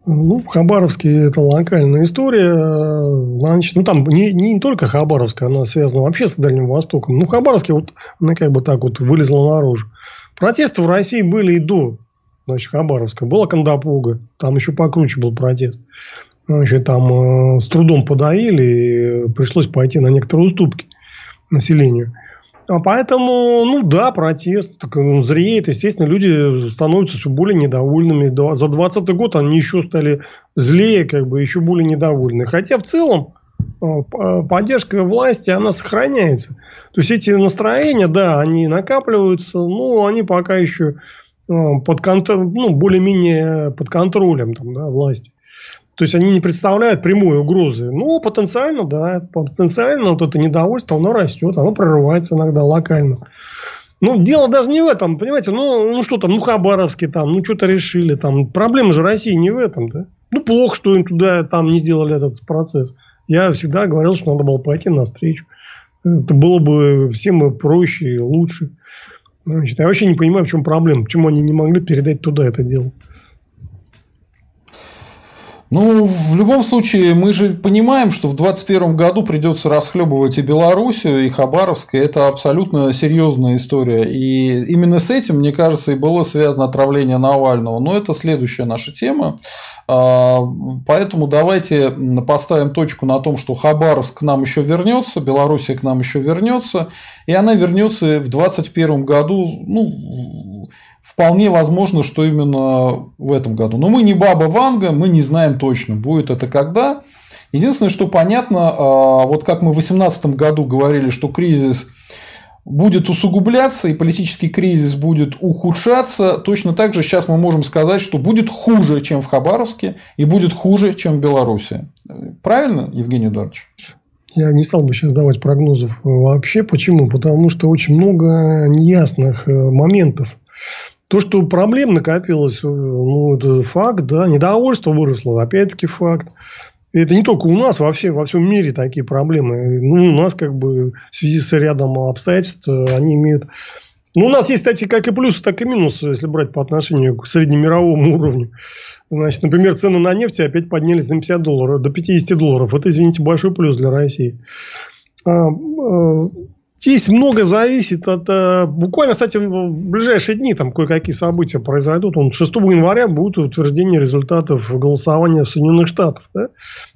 Ну, в Хабаровске это локальная история. Значит, ну, там не, не только Хабаровская, она связана вообще с Дальним Востоком. Ну, в Хабаровске вот она как бы так вот вылезла наружу. Протесты в России были и до значит, Хабаровска. Была Кандапуга, там еще покруче был протест. Значит, там э, с трудом подавили, и пришлось пойти на некоторые уступки населению. Поэтому, ну да, протест так, он зреет. Естественно, люди становятся все более недовольными. За 2020 год они еще стали злее, как бы еще более недовольны. Хотя в целом а, поддержка власти, она сохраняется. То есть эти настроения, да, они накапливаются, но они пока еще а, под контролем, ну, более-менее под контролем там, да, власти. То есть они не представляют прямой угрозы. Но потенциально, да, потенциально вот это недовольство, оно растет, оно прорывается иногда локально. Ну, дело даже не в этом, понимаете, ну, ну что там, ну, Хабаровский там, ну, что-то решили там. Проблема же России не в этом, да. Ну, плохо, что им туда там не сделали этот процесс. Я всегда говорил, что надо было пойти навстречу. Это было бы всем проще и лучше. Значит, я вообще не понимаю, в чем проблема. Почему они не могли передать туда это дело. Ну, в любом случае, мы же понимаем, что в 2021 году придется расхлебывать и Белоруссию, и Хабаровск, и это абсолютно серьезная история. И именно с этим, мне кажется, и было связано отравление Навального. Но это следующая наша тема. А, поэтому давайте поставим точку на том, что Хабаровск к нам еще вернется, Белоруссия к нам еще вернется, и она вернется в 2021 году, ну, вполне возможно, что именно в этом году. Но мы не Баба Ванга, мы не знаем точно, будет это когда. Единственное, что понятно, а, вот как мы в 2018 году говорили, что кризис будет усугубляться и политический кризис будет ухудшаться, точно так же сейчас мы можем сказать, что будет хуже, чем в Хабаровске, и будет хуже, чем в Беларуси. Правильно, Евгений Эдуардович? Я не стал бы сейчас давать прогнозов вообще. Почему? Потому что очень много неясных э, моментов. То, что проблем накопилось, э, ну, это факт, да, недовольство выросло, опять-таки факт. И это не только у нас, вообще во всем мире такие проблемы. Ну, у нас как бы в связи с рядом обстоятельств они имеют... Ну, у нас есть, кстати, как и плюсы, так и минусы, если брать по отношению к среднемировому уровню. Значит, например, цены на нефть опять поднялись на 50 долларов, до 50 долларов. Это, извините, большой плюс для России. А, а, Здесь много зависит от... Э, буквально, кстати, в ближайшие дни там кое-какие события произойдут. Он 6 января будет утверждение результатов голосования в Соединенных Штатах. Да?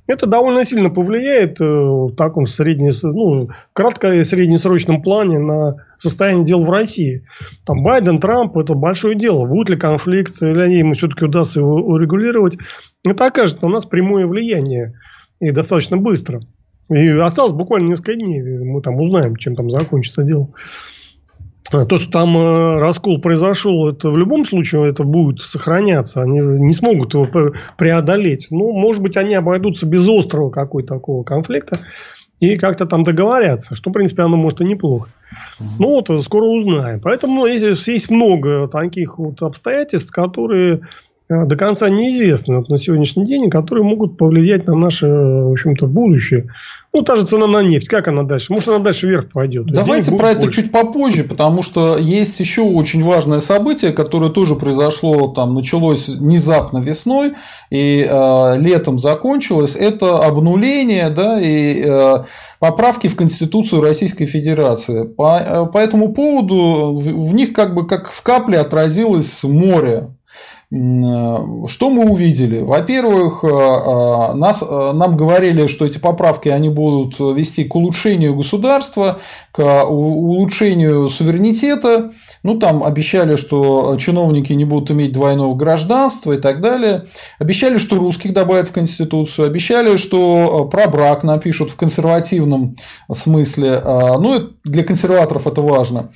Это довольно сильно повлияет э, в таком средне, ну, кратко и среднесрочном плане на состояние дел в России. Там Байден, Трамп – это большое дело. Будет ли конфликт, или ему все-таки удастся его урегулировать. Это окажет на нас прямое влияние. И достаточно быстро. И осталось буквально несколько дней. Мы там узнаем, чем там закончится дело. А то, что там э, раскол произошел, это в любом случае это будет сохраняться. Они не смогут его преодолеть. Ну, может быть, они обойдутся без острого какой-то такого конфликта и как-то там договорятся, что, в принципе, оно может и неплохо. Ну, вот скоро узнаем. Поэтому есть, есть много таких вот обстоятельств, которые Э, до конца неизвестны вот на сегодняшний день, которые могут повлиять на наше, в общем-то, будущее. Ну, та же цена на нефть, как она дальше? Может, она дальше вверх пойдет? Давайте про это больше. чуть попозже, потому что есть еще очень важное событие, которое тоже произошло, там, началось внезапно весной и э, летом закончилось. Это обнуление, да, и э, поправки в Конституцию Российской Федерации. По, э, по этому поводу в, в них как бы как в капле отразилось море Э, что мы увидели? Во-первых, э, э, нас, нам говорили, что эти поправки они будут вести к улучшению государства, к улучшению суверенитета. Ну, там обещали, что чиновники не будут иметь двойного гражданства и так далее. Обещали, что русских добавят в Конституцию. Обещали, что про брак напишут в консервативном смысле. Ну, для консерваторов это важно.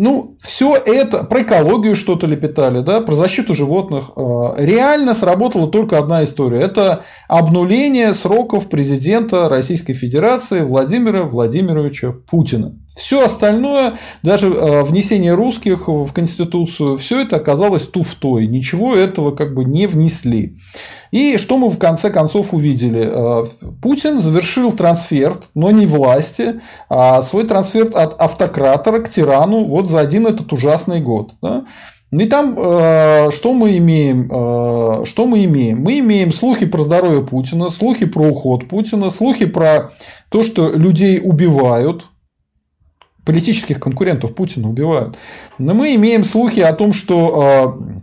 Ну, все это, про экологию что-то лепетали, да, про защиту животных. Э, реально сработала только одна история. Это обнуление сроков президента Российской Федерации Владимира Владимировича Путина. Все остальное, даже э, внесение русских в Конституцию, все это оказалось туфтой. Ничего этого как бы не внесли. И что мы в конце концов увидели? Э, Путин завершил трансфер, но не власти, а свой трансфер от автократора к тирану вот за один этот ужасный год. Да? И там э, что мы имеем? Э, что мы имеем? Мы имеем слухи про здоровье Путина, слухи про уход Путина, слухи про то, что людей убивают, политических конкурентов Путина убивают. Но мы имеем слухи о том, что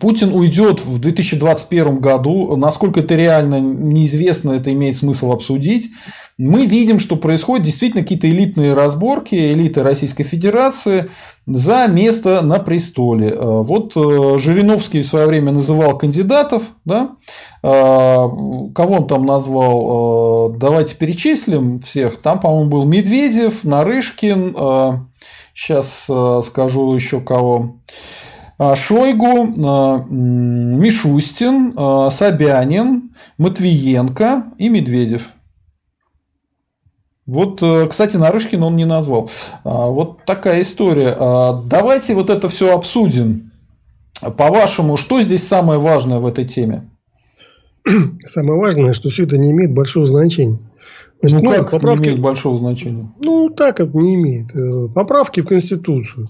Путин уйдет в 2021 году. Насколько это реально, неизвестно, это имеет смысл обсудить. Мы видим, что происходят действительно какие-то элитные разборки элиты Российской Федерации за место на престоле. Э, вот э, Жириновский в свое время называл кандидатов, да? Э, кого он там назвал? Давайте перечислим всех. Там, по-моему, был Медведев, Нарышкин, сейчас скажу еще кого. А, Шойгу, а, Мишустин, а, Собянин, Матвиенко и Медведев. Вот, э, кстати, Нарышкин он не назвал. Вот такая история. Давайте вот это все обсудим. По-вашему, что здесь самое важное в этой теме? Самое важное, что все это не имеет большого значения. Значит, ну, ну, как поправки... не имеет большого значения? Ну, так это не имеет. Э, поправки в Конституцию.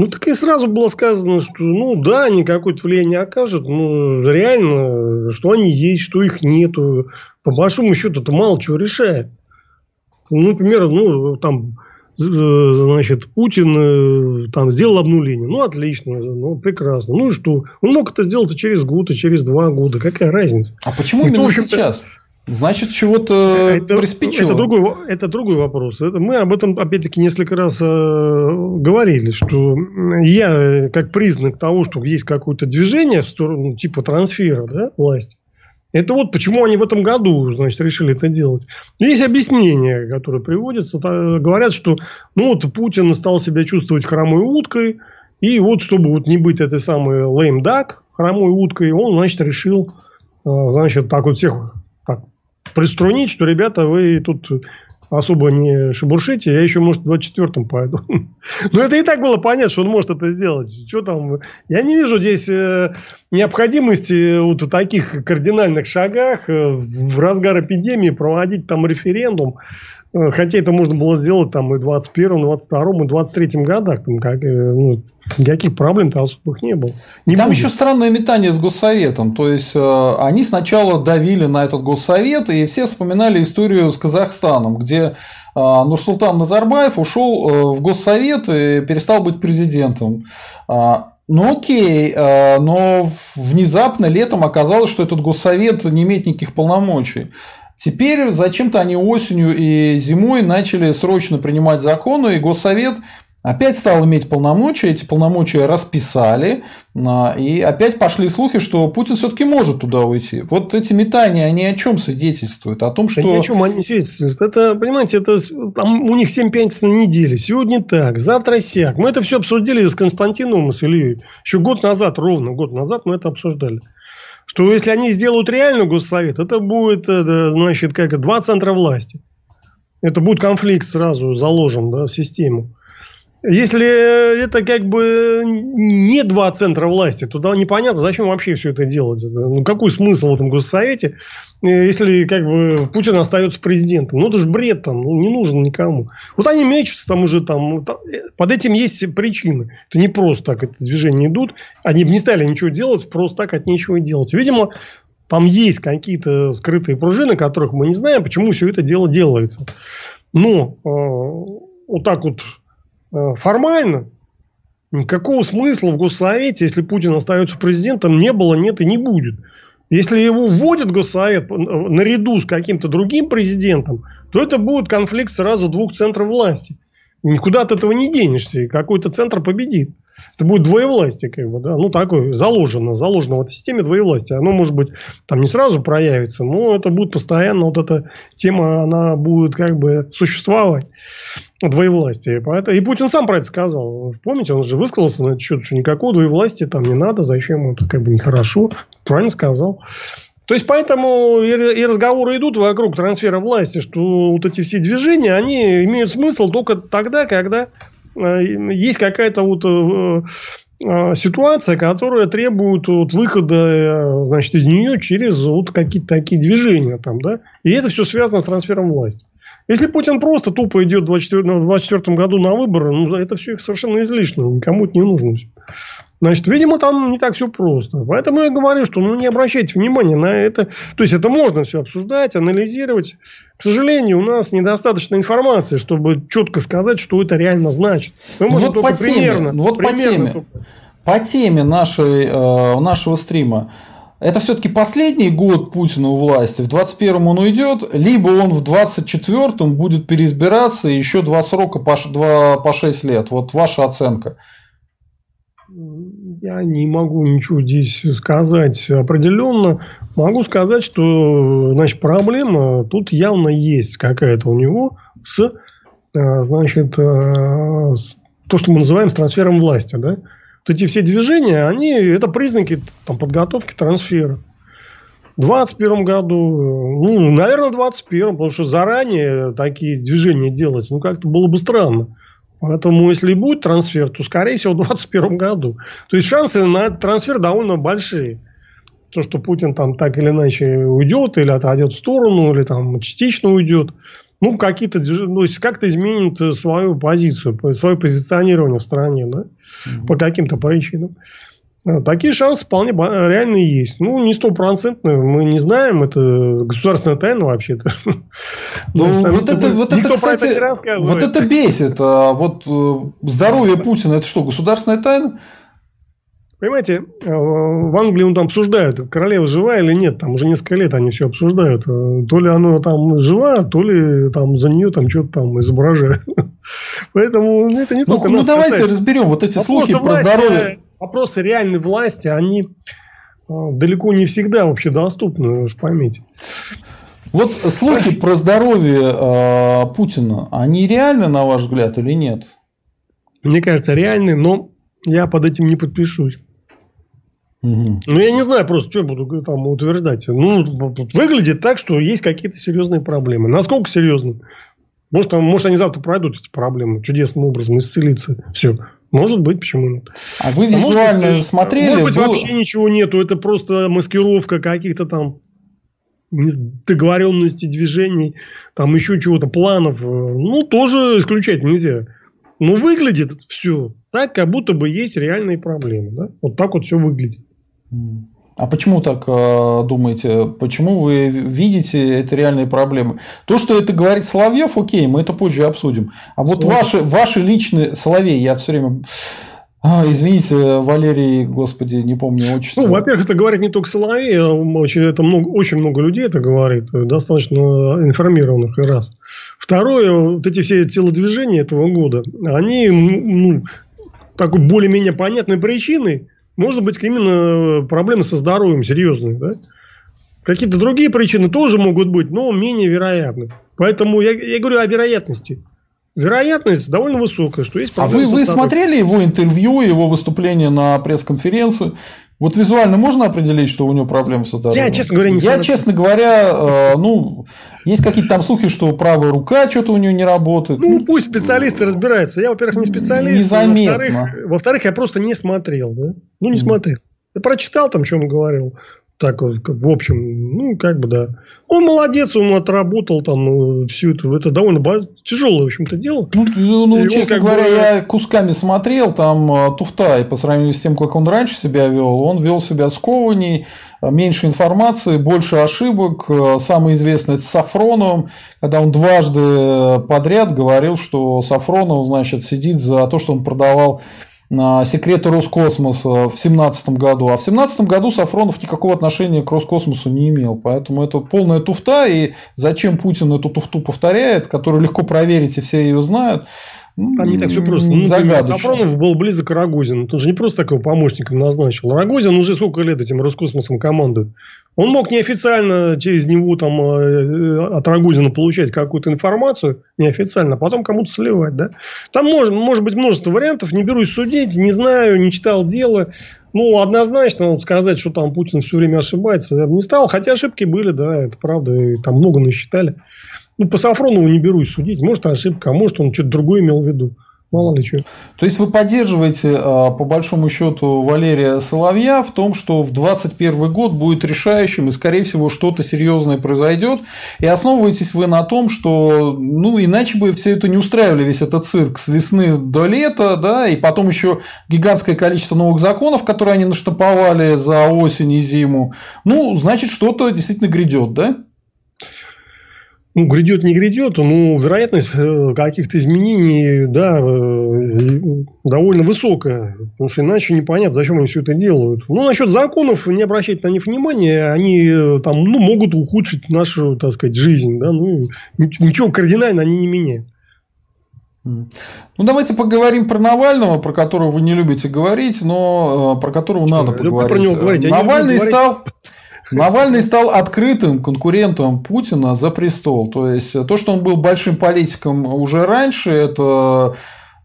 Ну, так и сразу было сказано, что, ну, да, они какое-то влияние окажут, но реально, что они есть, что их нету. По большому счету, это мало чего решает. Ну, например, ну, там, значит, Путин э, там сделал обнуление. Ну, отлично, ну, прекрасно. Ну и что? Он мог это сделать через год, и через два года. Какая разница? А почему именно сейчас? Значит, чего-то это, приспичило. Это другой, это другой вопрос. Это, мы об этом, опять-таки, несколько раз э, говорили, что я, как признак того, что есть какое-то движение в сторону типа трансфера да, власти, это вот почему они в этом году, значит, решили это делать. Есть объяснения, которые приводятся. Говорят, что ну вот Путин стал себя чувствовать хромой уткой, и вот чтобы вот не быть этой самой lame duck, хромой уткой, он, значит, решил, э, значит, так вот всех приструнить, что, ребята, вы тут особо не шебуршите, я еще, может, в 24-м пойду. Но это и так было понятно, что он может это сделать. Что там? Я не вижу здесь э, необходимости вот в таких кардинальных шагах э, в разгар эпидемии проводить там референдум. Э, хотя это можно было сделать там и в 21, 22 и 23 годах. Там, как, ну, никаких проблем-то особых не было. Не там будет. еще странное метание с Госсоветом. То есть, э, они сначала давили на этот Госсовет, и все вспоминали историю с Казахстаном, где э, Нурсултан Назарбаев ушел э, в Госсовет и перестал быть президентом. А, ну окей, э, но внезапно летом оказалось, что этот госсовет не имеет никаких полномочий. Теперь зачем-то они осенью и зимой начали срочно принимать законы, и Госсовет опять стал иметь полномочия, эти полномочия расписали, а, и опять пошли слухи, что Путин все-таки может туда уйти. Вот эти метания, они о чем свидетельствуют? О том, что... Да ни о чем они свидетельствуют. Это, понимаете, это там у них 7 пятниц на неделе. Сегодня так, завтра сяк. Мы это все обсудили с Константином с Ильей. Еще год назад, ровно год назад мы это обсуждали что если они сделают реальный госсовет, это будет, это, значит, как два центра власти. Это будет конфликт сразу заложен да, в систему. Если это как бы не два центра власти, то непонятно, зачем вообще все это делать. Ну, какой смысл в этом госсовете, э, если как бы Путин остается президентом? Ну, это же бред там, ну, не нужен никому. Вот они мечутся там уже там, э, под этим есть причины. Это не просто так это движения идут. Они бы не стали ничего делать, просто так от нечего делать. Видимо, там есть какие-то скрытые пружины, которых мы не знаем, почему все это дело делается. Но э, вот так вот формально никакого смысла в Госсовете, если Путин остается президентом, не было, нет и не будет. Если его вводит Госсовет наряду с каким-то другим президентом, то это будет конфликт сразу двух центров власти. Никуда от этого не денешься, и какой-то центр победит. Это будет двоевластие, как бы, да, ну, такое, заложено, заложено в этой системе двоевластие. Оно, может быть, там не сразу проявится, но это будет постоянно, вот эта тема, она будет как бы существовать двоевластие. Поэтому... И Путин сам про это сказал. Помните, он же высказался на этот счет, что никакого двоевластия там не надо, зачем это как бы нехорошо. Правильно сказал. То есть, поэтому и разговоры идут вокруг трансфера власти, что вот эти все движения, они имеют смысл только тогда, когда э, есть какая-то вот э, э, ситуация, которая требует вот выхода значит, из нее через вот какие-то такие движения. Там, да? И это все связано с трансфером власти. Если Путин просто тупо идет в 2024 году на выборы, ну, это все совершенно излишне. Никому это не нужно. Значит, видимо, там не так все просто. Поэтому я говорю, что ну, не обращайте внимания на это. То есть, это можно все обсуждать, анализировать. К сожалению, у нас недостаточно информации, чтобы четко сказать, что это реально значит. Мы можем вот по теме, примерно, вот примерно по теме, только... по теме нашей, э, нашего стрима. Это все-таки последний год Путина у власти. В 21-м он уйдет, либо он в 24-м будет переизбираться еще два срока по, 2, по 6 лет. Вот ваша оценка. Я не могу ничего здесь сказать определенно. Могу сказать, что значит, проблема тут явно есть какая-то у него с, э, значит, э, с то, что мы называем с трансфером власти. Да? Вот эти все движения, они, это признаки там, подготовки трансфера. В 2021 году, ну, наверное, в 2021, потому что заранее такие движения делать, ну, как-то было бы странно. Поэтому, если будет трансфер, то, скорее всего, в 2021 году. То есть, шансы на этот трансфер довольно большие. То, что Путин там так или иначе уйдет, или отойдет в сторону, или там частично уйдет. Ну, какие-то, ну, как-то изменит свою позицию, свое позиционирование в стране, да? Угу. по каким-то причинам. Э, такие шансы вполне реально есть. Ну, не стопроцентные, мы не знаем, это государственная тайна вообще-то. Ну, вот это, вот это, кстати, вот это бесит. А вот э, здоровье Путина, это что, государственная тайна? Понимаете, э, в Англии он там обсуждают, королева жива или нет. Там уже несколько лет они все обсуждают. То ли она там жива, то ли там за нее там что-то там изображают. Поэтому ну, это не ну, только Ну, давайте касается. разберем вот эти вопросы слухи власти, про здоровье. Вопросы реальной власти, они э, далеко не всегда вообще доступны, уж поймите. Вот слухи про здоровье э, Путина, они реальны, на ваш взгляд, или нет? Мне кажется, реальны, но я под этим не подпишусь. Угу. Ну, я не знаю просто, что я буду там утверждать. Ну, выглядит так, что есть какие-то серьезные проблемы. Насколько серьезные? Может, там, может, они завтра пройдут эти проблемы чудесным образом, исцелиться. Все. Может быть, почему нет. А вы визуально может быть, смотрели? Может быть, было... вообще ничего нету. Это просто маскировка каких-то там договоренностей движений, там еще чего-то, планов. Ну, тоже исключать нельзя. Но выглядит все так, как будто бы есть реальные проблемы. Да? Вот так вот все выглядит. А почему так э, думаете? Почему вы видите это реальные проблемы? То, что это говорит Соловьев, окей, мы это позже обсудим. А вот ваши, ваши личные Соловей, я все время а, извините, Валерий, господи, не помню отчество. Ну, во-первых, это говорит не только Соловей, а очень, это много, очень много людей это говорит, достаточно информированных и раз. Второе, вот эти все телодвижения этого года, они ну, такой более-менее понятной причиной может быть именно проблемы со здоровьем серьезные. Да? Какие-то другие причины тоже могут быть, но менее вероятны. Поэтому я, я говорю о вероятности вероятность довольно высокая, что есть А вы, вы смотрели его интервью, его выступление на пресс-конференции? Вот визуально можно определить, что у него проблемы со здоровьем? Я, честно говоря, не Я, честно говоря, э, ну, есть какие-то там слухи, что правая рука что-то у него не работает. Ну, ну пусть специалисты разбираются. Я, во-первых, не специалист. Незаметно. Во-вторых, во-вторых, я просто не смотрел, да? Ну, не mm. смотрел. Я прочитал там, что он говорил так вот, в общем, ну, как бы, да. Он молодец, он отработал там э, всю эту, это довольно тяжелое, в общем-то, дело. Ну, ну, ну честно говоря, бы... я кусками смотрел, там э, туфта, и по сравнению с тем, как он раньше себя вел, он вел себя скованней, э, меньше информации, больше ошибок. Самый известный это Сафронов, когда он дважды подряд говорил, что Сафронов, значит, сидит за то, что он продавал секреты Роскосмоса в 2017 году. А в 2017 году Сафронов никакого отношения к Роскосмосу не имел. Поэтому это полная туфта. И зачем Путин эту туфту повторяет, которую легко проверить, и все ее знают, там не так все просто. Ну, Загадочно. Сафронов был близок к Рогозину. Он же не просто такого помощника назначил. Рогозин уже сколько лет этим Роскосмосом командует. Он мог неофициально через него там, э, от Рогозина получать какую-то информацию, неофициально, а потом кому-то сливать. Да? Там может, может быть множество вариантов. Не берусь судить, не знаю, не читал дело. Ну, однозначно сказать, что там Путин все время ошибается, я бы не стал. Хотя ошибки были, да, это правда. И там много насчитали. Ну, по Сафронову не берусь судить. Может, ошибка, а может, он что-то другое имел в виду. Мало ли что. То есть вы поддерживаете, а, по большому счету, Валерия Соловья в том, что в 2021 год будет решающим и, скорее всего, что-то серьезное произойдет. И основываетесь вы на том, что ну иначе бы все это не устраивали, весь этот цирк с весны до лета, да, и потом еще гигантское количество новых законов, которые они наштамповали за осень и зиму. Ну, значит, что-то действительно грядет, да? Ну, грядет, не грядет, но вероятность э, каких-то изменений, да, э, довольно высокая. Потому что иначе непонятно, зачем они все это делают. Ну, насчет законов, не обращать на них внимания, они э, там, ну, могут ухудшить нашу, так сказать, жизнь. Да? Ну, ничего кардинально они не меняют. Ну, давайте поговорим про Навального, про которого вы не любите говорить, но про которого надо поговорить. Про него говорить. Навальный стал... Навальный стал открытым конкурентом Путина за престол. То есть, то, что он был большим политиком уже раньше, это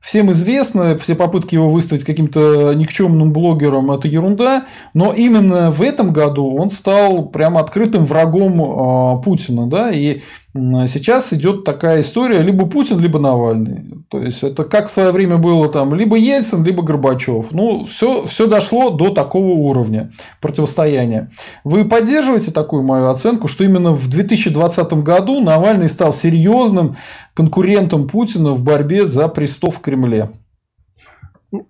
Всем известно, все попытки его выставить каким-то никчемным блогером – это ерунда, но именно в этом году он стал прямо открытым врагом а, Путина. Да? И сейчас идет такая история – либо Путин, либо Навальный. То есть, это как в свое время было там либо Ельцин, либо Горбачев. Ну, все, все дошло до такого уровня противостояния. Вы поддерживаете такую мою оценку, что именно в 2020 году Навальный стал серьезным конкурентом Путина в борьбе за престол в Кремле?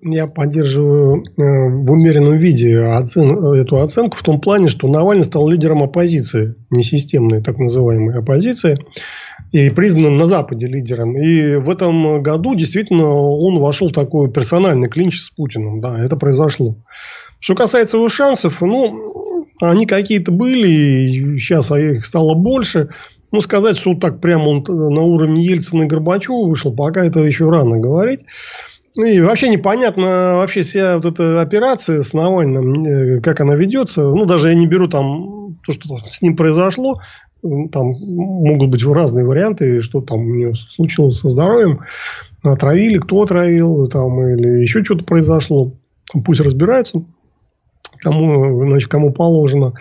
Я поддерживаю э, в умеренном виде оцен... эту оценку в том плане, что Навальный стал лидером оппозиции, несистемной так называемой оппозиции, и признан на Западе лидером. И в этом году действительно он вошел в такой персональный клинч с Путиным. Да, это произошло. Что касается его шансов, ну, они какие-то были, и сейчас их стало больше. Ну, сказать, что так прямо он на уровне Ельцина и Горбачева вышел, пока это еще рано говорить. Ну, и вообще непонятно вообще вся вот эта операция с Навальным, э, как она ведется. Ну, даже я не беру там то, что с ним произошло. Там могут быть разные варианты, что там у него случилось со здоровьем. Отравили, кто отравил, там, или еще что-то произошло. Пусть разбираются. кому, значит, кому положено.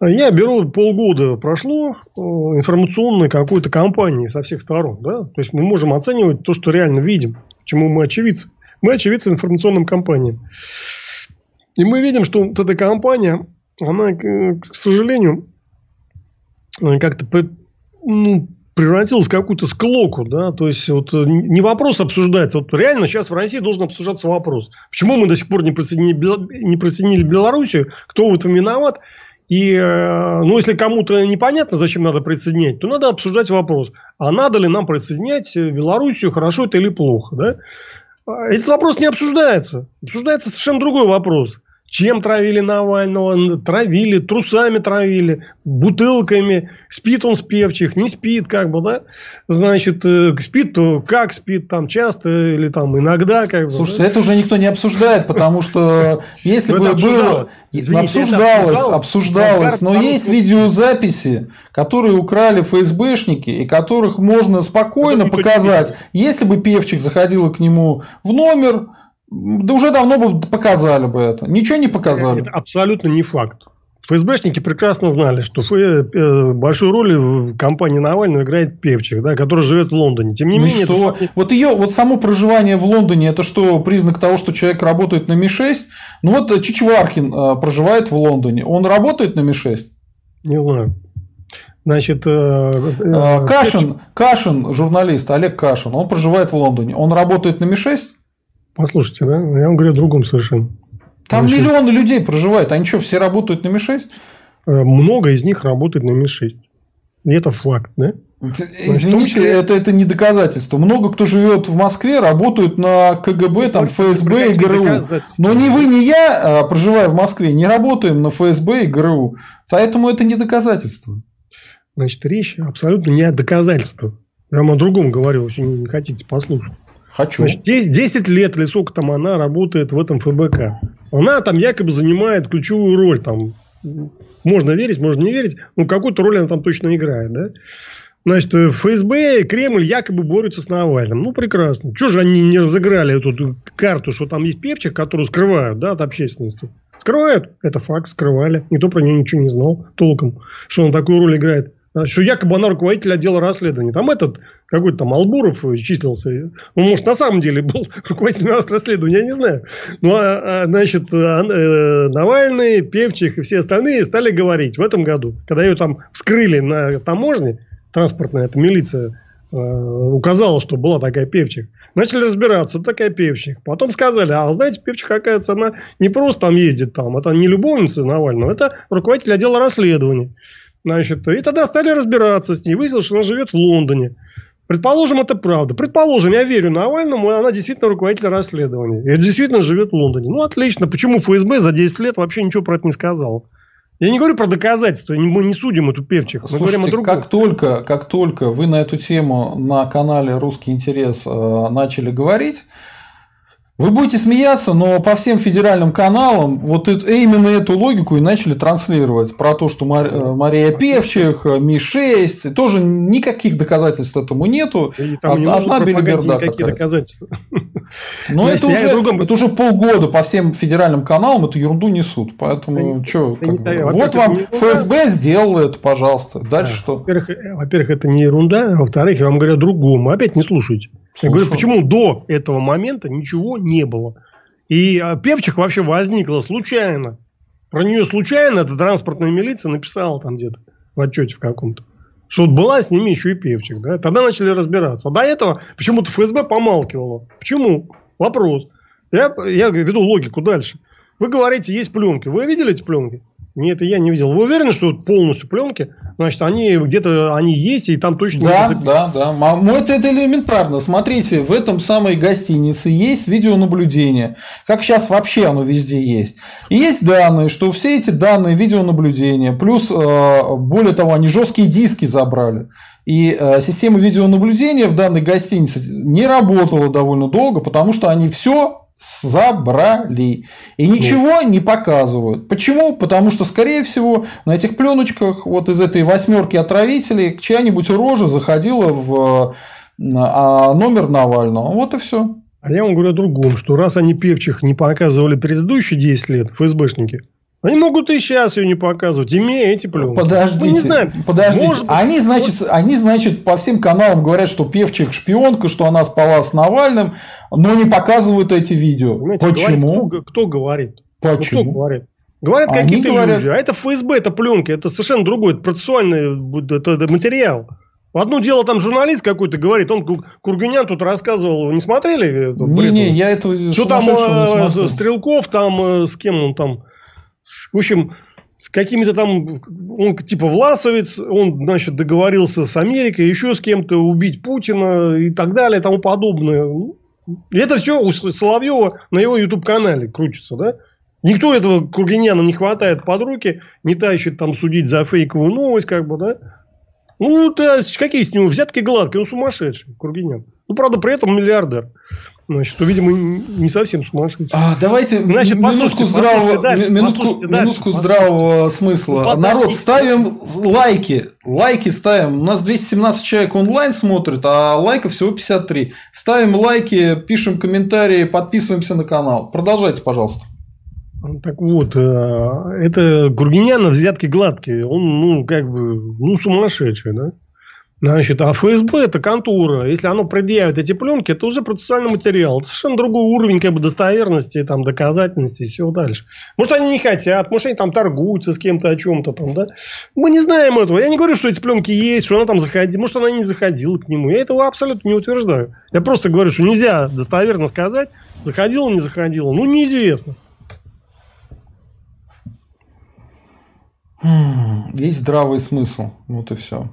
Я беру полгода прошло э, информационной какой-то кампании со всех сторон. Да? То есть мы можем оценивать то, что реально видим, чему мы очевидцы. Мы очевидцы информационным кампаниям. И мы видим, что вот эта кампания, она, к сожалению, как-то ну, превратилась в какую-то склоку, да, то есть вот не вопрос обсуждается, вот реально сейчас в России должен обсуждаться вопрос, почему мы до сих пор не присоединили, не присоединили Белоруссию, кто в этом виноват, и, э, ну, если кому-то непонятно, зачем надо присоединять, то надо обсуждать вопрос, а надо ли нам присоединять Белоруссию, хорошо это или плохо, да? Этот вопрос не обсуждается. Обсуждается совершенно другой вопрос. Чем травили Навального? Травили, трусами травили, бутылками. Спит он с певчих, не спит, как бы, да? Значит, э, спит, то как спит, там часто или там иногда, как бы. Слушайте, да? это уже никто не обсуждает, потому что если бы было... Обсуждалось, обсуждалось, но есть видеозаписи, которые украли ФСБшники, и которых можно спокойно показать. Если бы певчик заходил к нему в номер, да уже давно бы показали бы это. Ничего не показали. Это абсолютно не факт. ФСБшники прекрасно знали, что э, большую роль в компании Навального играет Певчих, да, который живет в Лондоне. Тем не ну менее, что? Это... вот ее, вот само проживание в Лондоне, это что признак того, что человек работает на Ми-6? Ну вот Чичваркин э, проживает в Лондоне, он работает на Ми-6? Не знаю. Значит, э, э, Кашин, Кашин, журналист Олег Кашин, он проживает в Лондоне. Он работает на Ми-6? Послушайте, да? Я вам говорю о другом совершенно. Там Значит, миллионы людей проживают. Они что, все работают на Ми-6? Э, много из них работает на Ми-6. И это факт, да? Извините, числе... это, это не доказательство. Много кто живет в Москве, работают на КГБ, там, ФСБ и ГРУ. Но ни вы, ни я, а, проживая в Москве, не работаем на ФСБ и ГРУ. Поэтому это не доказательство. Значит, речь абсолютно не о доказательствах. Я вам о другом говорю, если не хотите послушать. Хочу. Значит, 10 лет или сколько там она работает в этом ФБК. Она там якобы занимает ключевую роль. Там, можно верить, можно не верить. Но какую-то роль она там точно играет. Да? Значит, ФСБ и Кремль якобы борются с Навальным. Ну, прекрасно. Чего же они не разыграли эту карту, что там есть певчих, которые скрывают да, от общественности? Скрывают. Это факт, скрывали. Никто про нее ничего не знал толком, что он такую роль играет что якобы она руководитель отдела расследований. Там этот какой-то там Албуров числился. Он, может, на самом деле был руководителем расследования, я не знаю. Ну, а, а значит, а, э, Навальный, Певчих и все остальные стали говорить в этом году, когда ее там вскрыли на таможне, транспортная эта милиция э, указала, что была такая Певчих. Начали разбираться, кто такая Певчих. Потом сказали, а знаете, Певчих, оказывается, она не просто там ездит там, это не любовница Навального, это руководитель отдела расследований. Значит, и тогда стали разбираться с ней. Выяснилось, что она живет в Лондоне. Предположим, это правда. Предположим, я верю Навальному, она действительно руководитель расследования. И действительно живет в Лондоне. Ну, отлично. Почему ФСБ за 10 лет вообще ничего про это не сказал? Я не говорю про доказательства, мы не судим эту певчих. Мы Слушайте, говорим о другом. Как только, как только вы на эту тему на канале Русский интерес э, начали говорить, вы будете смеяться, но по всем федеральным каналам вот это, именно эту логику и начали транслировать. Про то, что Мар, э, Мария Певчих, э, Ми-6, тоже никаких доказательств этому нету. И там не Одна белиберда никакие доказательства. Но это уже, другом... это уже полгода по всем федеральным каналам эту ерунду несут. Поэтому, что, вот вам ФСБ сделал это, пожалуйста. Дальше да. что? Во-первых, э, во-первых, это не ерунда. А во-вторых, я вам говорю о другом. Опять не слушайте. Я говорю, почему до этого момента ничего не было. И а, Певчих вообще возникла случайно. Про нее случайно эта транспортная милиция написала там где-то в отчете в каком-то. Что вот была с ними еще и Певчих. Да? Тогда начали разбираться. А до этого почему-то ФСБ помалкивало. Почему? Вопрос. Я, я веду логику дальше. Вы говорите, есть пленки. Вы видели эти пленки? Нет, я не видел. Вы уверены, что полностью пленки? Значит, они где-то они есть, и там точно... Да, да, да. Ну, это, это элементарно. Смотрите, в этом самой гостинице есть видеонаблюдение. Как сейчас вообще оно везде есть. И есть данные, что все эти данные видеонаблюдения, плюс, э, более того, они жесткие диски забрали. И э, система видеонаблюдения в данной гостинице не работала довольно долго, потому что они все забрали. И ничего не показывают. Почему? Потому что, скорее всего, на этих пленочках вот из этой восьмерки отравителей чья-нибудь рожа заходила в а, номер Навального. Вот и все. А я вам говорю о другом, что раз они певчих не показывали предыдущие 10 лет, ФСБшники, Они могут и сейчас ее не показывать, имея эти пленки. Подождите, не знаем. подождите. Может они, значит, может... они, значит, по всем каналам говорят, что Певчик шпионка, что она спала с Навальным, но не показывают эти видео. Понимаете, Почему? Говорит, кто, кто говорит? Почему? Ну, кто говорит? Говорят какие-то говорят... люди. А это ФСБ, это пленка, это совершенно другой, это процессуальный это, это материал. Одно дело там журналист какой-то говорит, он Курганян тут рассказывал, не смотрели? Не-не, я этого Что там э, Стрелков, там э, с кем он там, в общем, с какими-то там, он типа Власовец, он, значит, договорился с Америкой, еще с кем-то убить Путина и так далее, и тому подобное. И это все у Соловьева на его YouTube-канале крутится, да? Никто этого Кургиняна не хватает под руки, не тащит там судить за фейковую новость, как бы, да? Ну, да, какие с него взятки гладкие, он сумасшедший, Кургинян. Ну, правда, при этом миллиардер. Значит, что, видимо, не совсем сумасшедший. А, давайте Значит, минутку здравого, дальше, минутку, минутку дальше, здравого смысла. Ну, Народ, ставим лайки. Лайки ставим. У нас 217 человек онлайн смотрит, а лайков всего 53. Ставим лайки, пишем комментарии, подписываемся на канал. Продолжайте, пожалуйста. Так вот, э, это Гургиняна взятки гладкие. Он, ну, как бы, ну, сумасшедший, да? Значит, а ФСБ это контура. Если оно предъявит эти пленки, это уже процессуальный материал. Это совершенно другой уровень как бы, достоверности, там, доказательности и всего дальше. Может, они не хотят, может, они там торгуются с кем-то о чем-то там, да? Мы не знаем этого. Я не говорю, что эти пленки есть, что она там заходила. Может, она не заходила к нему. Я этого абсолютно не утверждаю. Я просто говорю, что нельзя достоверно сказать, заходила, не заходила. Ну, неизвестно. Есть здравый смысл. Вот и все.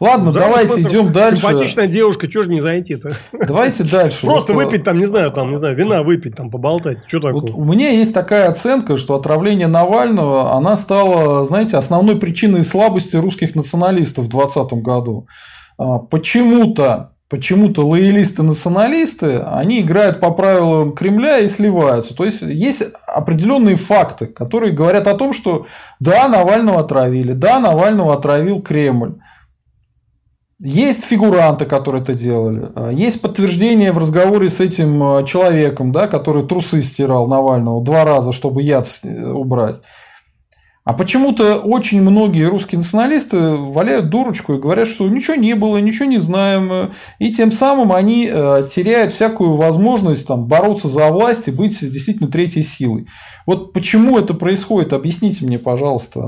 Ладно, здравый давайте смысл. идем дальше. Симпатичная девушка, что же не зайти-то? Давайте дальше. Просто вот, выпить там, не знаю, там, не знаю, вина выпить, там, поболтать. Что такое? Вот у меня есть такая оценка, что отравление Навального, она стала, знаете, основной причиной слабости русских националистов в 2020 году. А, почему-то почему-то лоялисты-националисты, они играют по правилам Кремля и сливаются. То есть, есть определенные факты, которые говорят о том, что да, Навального отравили, да, Навального отравил Кремль. Есть фигуранты, которые это делали. Есть подтверждение в разговоре с этим э, человеком, да, который трусы стирал Навального два раза, чтобы яд э, убрать. А почему-то очень многие русские националисты валяют дурочку и говорят, что ничего не было, ничего не знаем. И тем самым они э, теряют всякую возможность там, бороться за власть и быть действительно третьей силой. Вот почему это происходит, объясните мне, пожалуйста.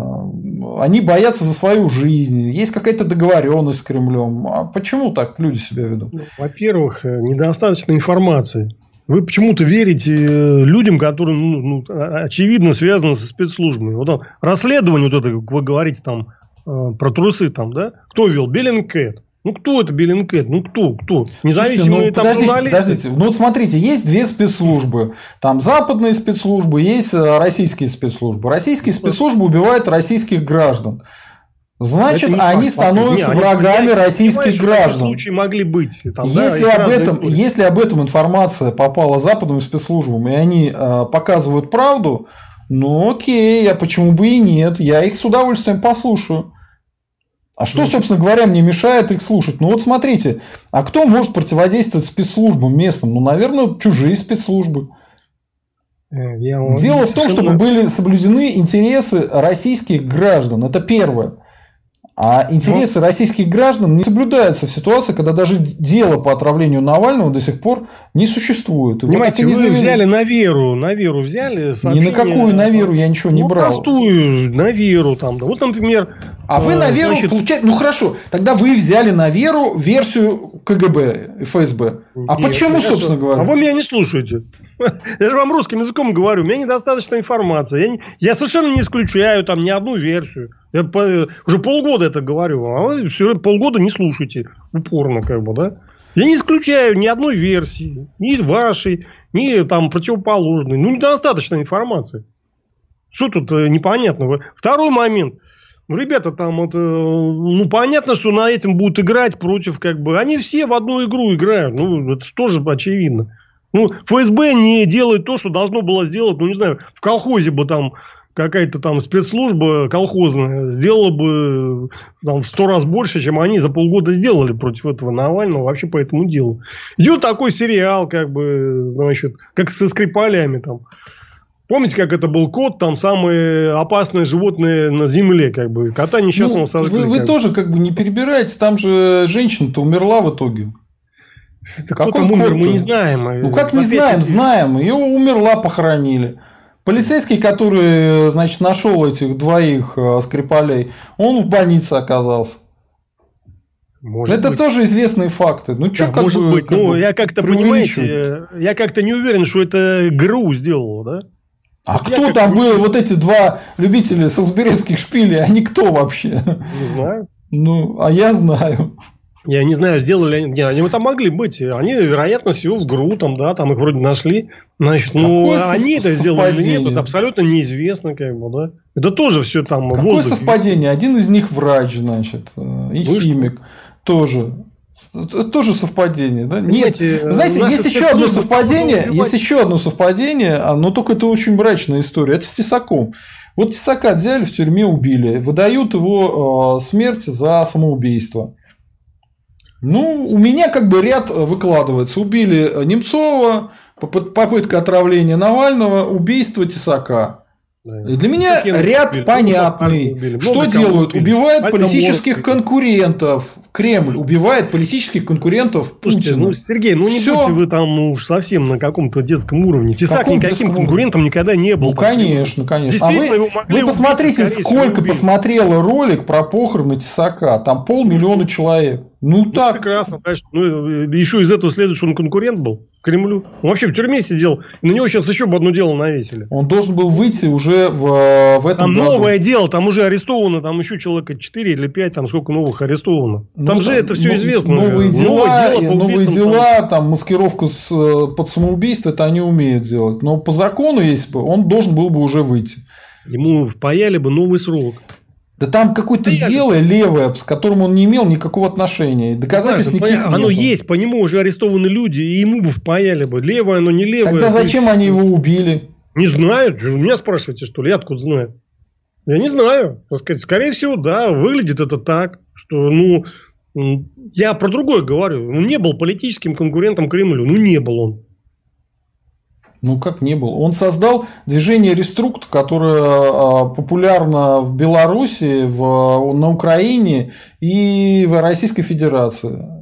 Они боятся за свою жизнь, есть какая-то договоренность с Кремлем. А почему так люди себя ведут? Ну, во-первых, э, недостаточно информации. Вы почему-то верите э, людям, которые, ну, ну, очевидно, связаны со спецслужбами. Вот там, расследование вот это, как вы говорите, там, э, про трусы там, да? Кто вел? Bellingcat. Ну, кто это Bellingcat? Ну, кто? Кто? Независимые ну, там подождите, журналисты? подождите. Ну, вот смотрите, есть две спецслужбы. Там западные спецслужбы, есть э, российские спецслужбы. Российские спецслужбы убивают российских граждан. Значит, они факт. становятся не, врагами они, российских граждан. Случаи могли быть. Там, если, да, об этом, если об этом информация попала западным спецслужбам, и они э, показывают правду, ну окей, а почему бы и нет? Я их с удовольствием послушаю. А что, ну, собственно говоря, мне мешает их слушать? Ну вот смотрите, а кто может противодействовать спецслужбам местным? Ну, наверное, чужие спецслужбы. Э, я Дело в том, чтобы были соблюдены интересы российских граждан. Это первое. А интересы ну, российских граждан не соблюдаются в ситуации, когда даже дело по отравлению Навального до сих пор не существует. И Понимаете, вот вы завели... взяли на веру, на веру взяли. Сообщение... Ни на какую на веру я ничего не ну, брал. простую, на веру там. Да. Вот, например... А вы на веру значит... получаете... Ну, хорошо, тогда вы взяли на веру версию КГБ, ФСБ. А Нет, почему, хорошо. собственно говоря? А вы меня не слушаете. Я же вам русским языком говорю, у меня недостаточно информации. Я, не, я совершенно не исключаю там ни одну версию. Я по, уже полгода это говорю, а вы все полгода не слушайте упорно, как бы, да? Я не исключаю ни одной версии, ни вашей, ни там противоположной. Ну, недостаточно информации. Что тут э, непонятного? Второй момент. Ну, ребята, там это, ну, понятно, что на этим будут играть против, как бы, они все в одну игру играют. Ну, это тоже очевидно. Ну, ФСБ не делает то, что должно было сделать, ну, не знаю, в колхозе бы там какая-то там спецслужба колхозная сделала бы там, в сто раз больше, чем они за полгода сделали против этого Навального вообще по этому делу. Идет такой сериал, как бы, значит, как со Скрипалями там. Помните, как это был кот, там самые опасные животные на земле, как бы. Кота несчастного ну, сожгли. Вы, вы как тоже как бы не перебираете, там же женщина-то умерла в итоге. Так Какой там умер, мы не знаем. Ну как не знаем, знаем. Ее умерла, похоронили. Полицейский, который, значит, нашел этих двоих э, скрипалей, он в больнице оказался. Может это быть. тоже известные факты. Ну, что, да, как может бы, быть. Как ну, бы я как-то, понимаете, я как-то не уверен, что это ГРУ сделало, да? А вот кто там был? Вот эти два любителя солсберийских шпилей, они кто вообще? Не знаю. Ну, а я знаю. Я не знаю, сделали они. Не, они там могли быть. Они, вероятно, всего в ГРУ, там, да, там их вроде нашли. Значит, ну, Какое они это сделали или нет, это абсолютно неизвестно, как бы, да. Это тоже все там. Какое совпадение? Один из них врач, значит, э, и ну, химик что? тоже. Это тоже совпадение, да? Нет, знаете, есть еще одно совпадение, есть еще одно совпадение, но только это очень мрачная история. Это с Тесаком. Вот Тесака взяли в тюрьме, убили, выдают его э, смерть за самоубийство. Ну, у меня как бы ряд выкладывается. Убили Немцова, попытка отравления Навального, убийство Тесака. Для меня Такие ряд убили, понятный. Убили. Что делают? Убили. Убивают политических конкурентов. Кремль убивает политических конкурентов Слушайте, Путина. ну, Сергей, ну не Всё. будьте вы там ну, уж совсем на каком-то детском уровне. Тесак Каком никаким конкурентом никогда не был. Ну, конечно, конечно. А вы, вы посмотрите, убить, сколько посмотрело ролик про похороны Тесака. Там полмиллиона человек. Ну, ну так. Прекрасно, конечно. Ну, еще из этого следует, что он конкурент был Кремлю. Он вообще в тюрьме сидел. На него сейчас еще бы одно дело навесили. Он должен был выйти уже в, в этом Там году. новое дело. Там уже арестовано. Там еще человека 4 или 5. Там сколько новых арестовано. Ну, там же это все известно. Новые дела, новое дело новые дела там. там маскировка с, э, под самоубийство, это они умеют делать. Но по закону, если бы, он должен был бы уже выйти. Ему впаяли бы новый срок. Да там какое-то да дело левое, с которым он не имел никакого отношения. Доказательств да, никаких Оно нету. есть, по нему уже арестованы люди, и ему бы впаяли бы. Левое оно, не левое. Тогда зачем есть... они его убили? Не знаю. Вы меня спрашиваете, что ли? Я откуда знаю? Я не знаю. Скорее всего, да. Выглядит это так, что, ну, я про другое говорю. Он не был политическим конкурентом Кремлю. Ну, не был он. Ну, как не был. Он создал движение Реструкт, которое а, популярно в Беларуси, в, на Украине и в Российской Федерации.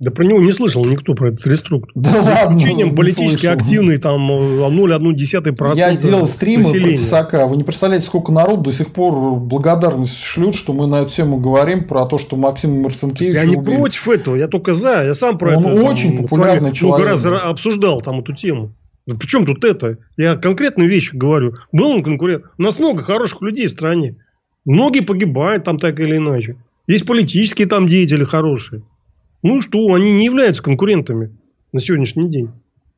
Да про него не слышал никто, про этот реструкт. Да За ладно, исключением политически слышал. активный, там 0,1%. Я делал стримы населения. про Тесака. Вы не представляете, сколько народ до сих пор благодарность шлют, что мы на эту тему говорим, про то, что Максим Марцинкевич Я не убили. против этого, я только за. Я сам про Он это. Он очень там, популярный человек. Много раз обсуждал там эту тему. Ну, Причем тут это? Я конкретные вещи говорю. Был он конкурент. У нас много хороших людей в стране. Многие погибают там так или иначе. Есть политические там деятели хорошие. Ну что, они не являются конкурентами на сегодняшний день.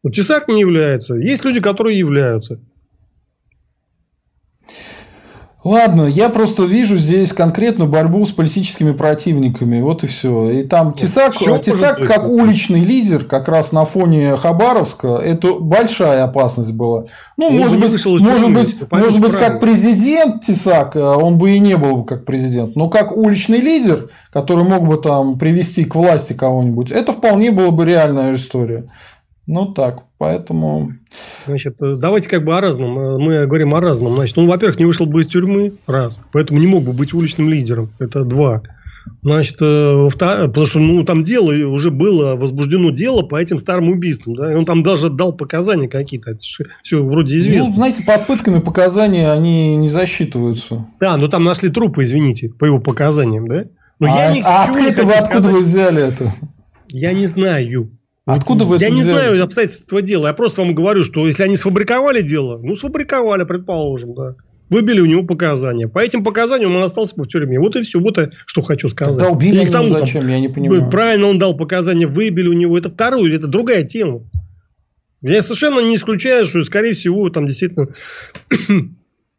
Вот Тесак не является. Есть люди, которые являются. Ладно, я просто вижу здесь конкретно борьбу с политическими противниками. Вот и все. И там Тесак, все Тесак как уличный лидер, как раз на фоне Хабаровска, это большая опасность была. Ну, он может быть, может быть, может быть, как президент Тесак, э, он бы и не был как президент, но как уличный лидер, который мог бы там привести к власти кого-нибудь, это вполне была бы реальная история. Ну так, поэтому... Значит, э, давайте как бы о разном. Э, мы говорим о разном. Значит, он, во-первых, не вышел бы из тюрьмы, раз. Поэтому не мог бы быть уличным лидером. Это два. Значит, э, потому что ну, там дело, уже было возбуждено дело по этим старым убийствам. Да? И он там даже дал показания какие-то. Это все вроде известно. Ну, знаете, под пытками показания они не засчитываются. Да, но там нашли трупы, извините, по его показаниям, да? Но а, я а откуда, вы, откуда вы взяли это? Я не знаю. Откуда вы Я не взяли? знаю обстоятельства дела. Я просто вам говорю, что если они сфабриковали дело, ну, сфабриковали, предположим, да. Выбили у него показания. По этим показаниям он остался бы в тюрьме. Вот и все. Вот и что хочу сказать. Да убили его тому, зачем? Там, я не понимаю. Правильно он дал показания, выбили у него. Это второе, это другая тема. Я совершенно не исключаю, что, скорее всего, там действительно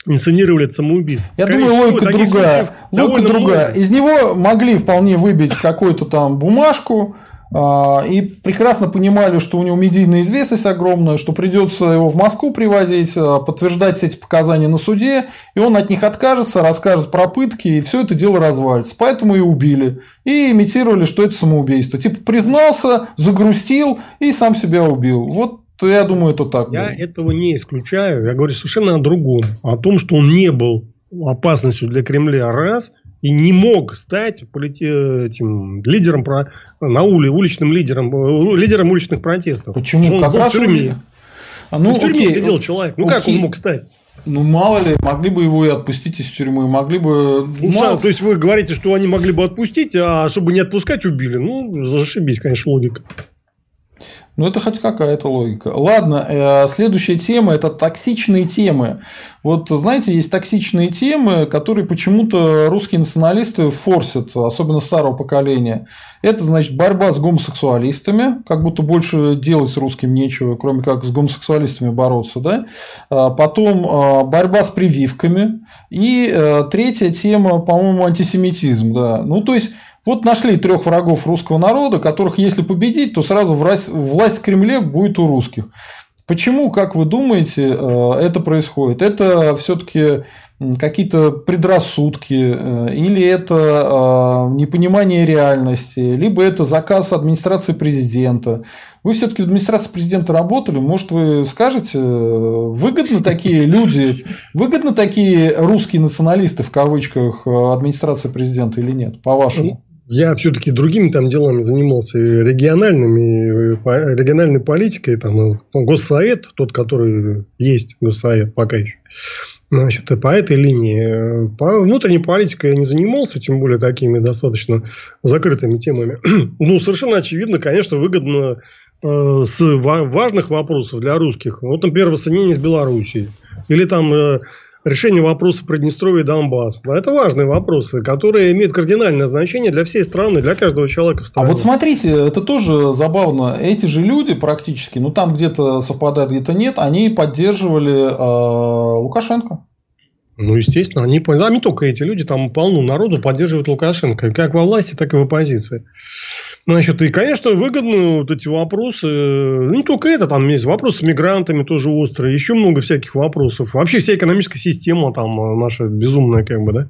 инсценировали самоубийство. Я Скорее думаю, логика другая. Логика другая. Много. Из него могли вполне выбить какую-то там бумажку, и прекрасно понимали, что у него медийная известность огромная, что придется его в Москву привозить, а, подтверждать эти показания на суде, и он от них откажется, расскажет про пытки, и все это дело развалится. Поэтому и убили. И имитировали, что это самоубийство. Типа признался, загрустил и сам себя убил. Вот я думаю, это так. Я было. этого не исключаю. Я говорю совершенно о другом. О том, что он не был опасностью для Кремля раз и не мог стать этим лидером про, на ули, уличным лидером, лидером уличных протестов. Почему? Он как раз в тюрьме. А, ну, в тюрьме окей, сидел человек. Ну, окей. как он мог стать? Ну, мало ли, могли бы его и отпустить из тюрьмы, могли бы... Ну, мало... то есть, вы говорите, что они могли бы отпустить, а чтобы не отпускать, убили. Ну, зашибись, конечно, логика. Ну, это хоть какая-то логика. Ладно, э, следующая тема – это токсичные темы. Вот, знаете, есть токсичные темы, которые почему-то русские националисты форсят, особенно старого поколения. Это, значит, борьба с гомосексуалистами, как будто больше делать русским нечего, кроме как с гомосексуалистами бороться, да? А потом а, борьба с прививками. И э, третья тема, по-моему, антисемитизм, да. Ну, то есть, вот нашли трех врагов русского народа, которых, если победить, то сразу власть, власть в Кремле будет у русских. Почему, как вы думаете, э, это происходит? Это все-таки какие-то предрассудки, э, или это э, непонимание реальности, либо это заказ администрации президента. Вы все-таки в администрации президента работали, может, вы скажете, выгодно такие люди, выгодно такие русские националисты в кавычках администрации президента или нет, по-вашему? Я все-таки другими там делами занимался, региональными, региональной политикой, там, ну, госсовет, тот, который есть госсовет пока еще. Значит, по этой линии. По внутренней политикой я не занимался, тем более такими достаточно закрытыми темами. ну, совершенно очевидно, конечно, выгодно э, с важных вопросов для русских. Вот, например, воссоединение с Белоруссией. Или там э, решение вопроса Приднестровья и Донбасса. Это важные вопросы, которые имеют кардинальное значение для всей страны, для каждого человека в стране. А вот смотрите, это тоже забавно. Эти же люди практически, ну там где-то совпадает, где-то нет, они поддерживали э, Лукашенко. Ну, естественно, они, да, не только эти люди, там полно народу поддерживают Лукашенко, как во власти, так и в оппозиции. Значит, и, конечно, выгодны вот эти вопросы. Ну, только это, там есть вопросы с мигрантами тоже острые, еще много всяких вопросов. Вообще вся экономическая система там наша безумная, как бы, да.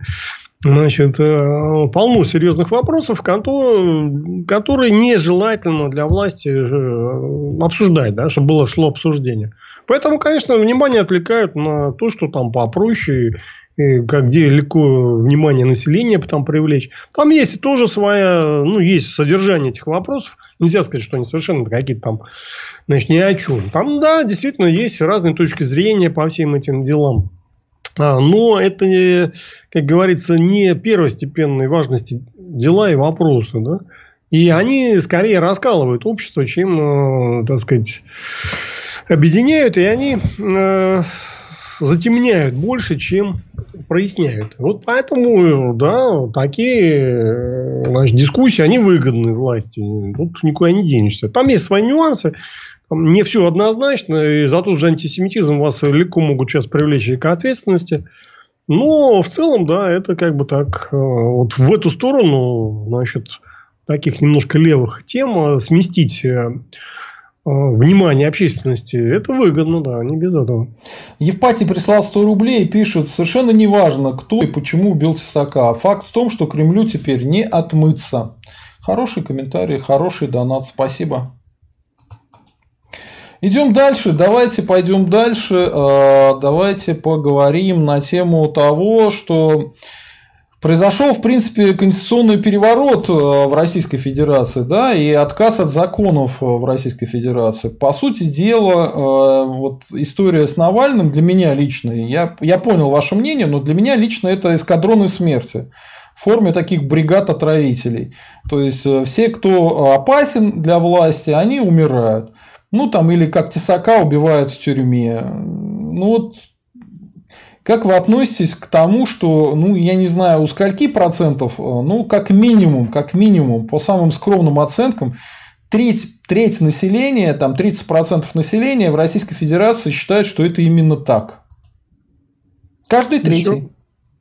Значит, э, полно серьезных вопросов, которые, нежелательно для власти э, обсуждать, да, чтобы было шло обсуждение. Поэтому, конечно, внимание отвлекают на то, что там попроще где легко внимание населения там привлечь. Там есть тоже своя, ну, есть содержание этих вопросов. Нельзя сказать, что они совершенно какие-то там, значит, ни о чем. Там, да, действительно, есть разные точки зрения по всем этим делам. А, но это, как говорится, не первостепенной важности дела и вопросы, да. И они скорее раскалывают общество, чем, э, так сказать, объединяют, и они э, затемняют больше, чем проясняют. Вот поэтому, да, такие значит, дискуссии, они выгодны власти. Тут никуда не денешься. Там есть свои нюансы. Не все однозначно. И за тот же антисемитизм вас легко могут сейчас привлечь к ответственности. Но в целом, да, это как бы так. Э, вот в эту сторону, значит, таких немножко левых тем э, сместить э, Э, внимание общественности, это выгодно, да, не без этого. Евпатий прислал 100 рублей и пишет, совершенно неважно, кто и почему убил Тесака. Факт в том, что Кремлю теперь не отмыться. Хороший комментарий, хороший донат, спасибо. Идем дальше, давайте пойдем дальше, э, давайте поговорим на тему того, что Произошел, в принципе, конституционный переворот э, в Российской Федерации, да, и отказ от законов э, в Российской Федерации. По сути дела, э, вот история с Навальным для меня лично, я, я понял ваше мнение, но для меня лично это эскадроны смерти в форме таких бригад отравителей. То есть все, кто опасен для власти, они умирают. Ну, там, или как Тесака убивают в тюрьме. Ну, вот как вы относитесь к тому, что, ну, я не знаю, у скольки процентов, э, ну, как минимум, как минимум, по самым скромным оценкам, треть, треть населения, там 30% населения в Российской Федерации считают, что это именно так. Каждый третий. Еще?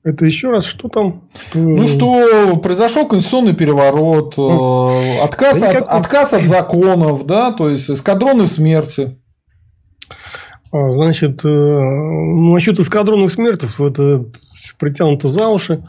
Это еще раз, что там? Ну, что произошел конституционный переворот, ну, отказ, от, отказ от законов, да, то есть эскадроны смерти. А, значит, э, насчет эскадронных смертов, это притянуто за уши.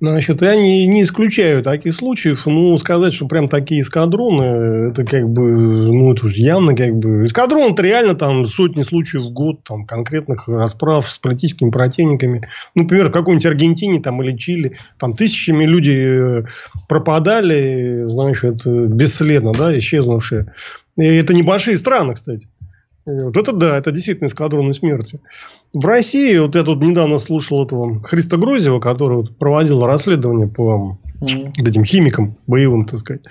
Значит, я не, не исключаю таких случаев. Ну, сказать, что прям такие эскадроны, это как бы, ну, это уже явно как бы... Эскадрон, это реально там сотни случаев в год, там, конкретных расправ с политическими противниками. Ну, например, в какой-нибудь Аргентине там, или Чили, там тысячами люди пропадали, значит, бесследно, да, исчезнувшие. И это небольшие страны, кстати. Вот это да, это действительно эскадроны смерти. В России, вот я тут недавно слушал этого Христа Грозева, который вот проводил расследование по mm. этим химикам боевым, так сказать.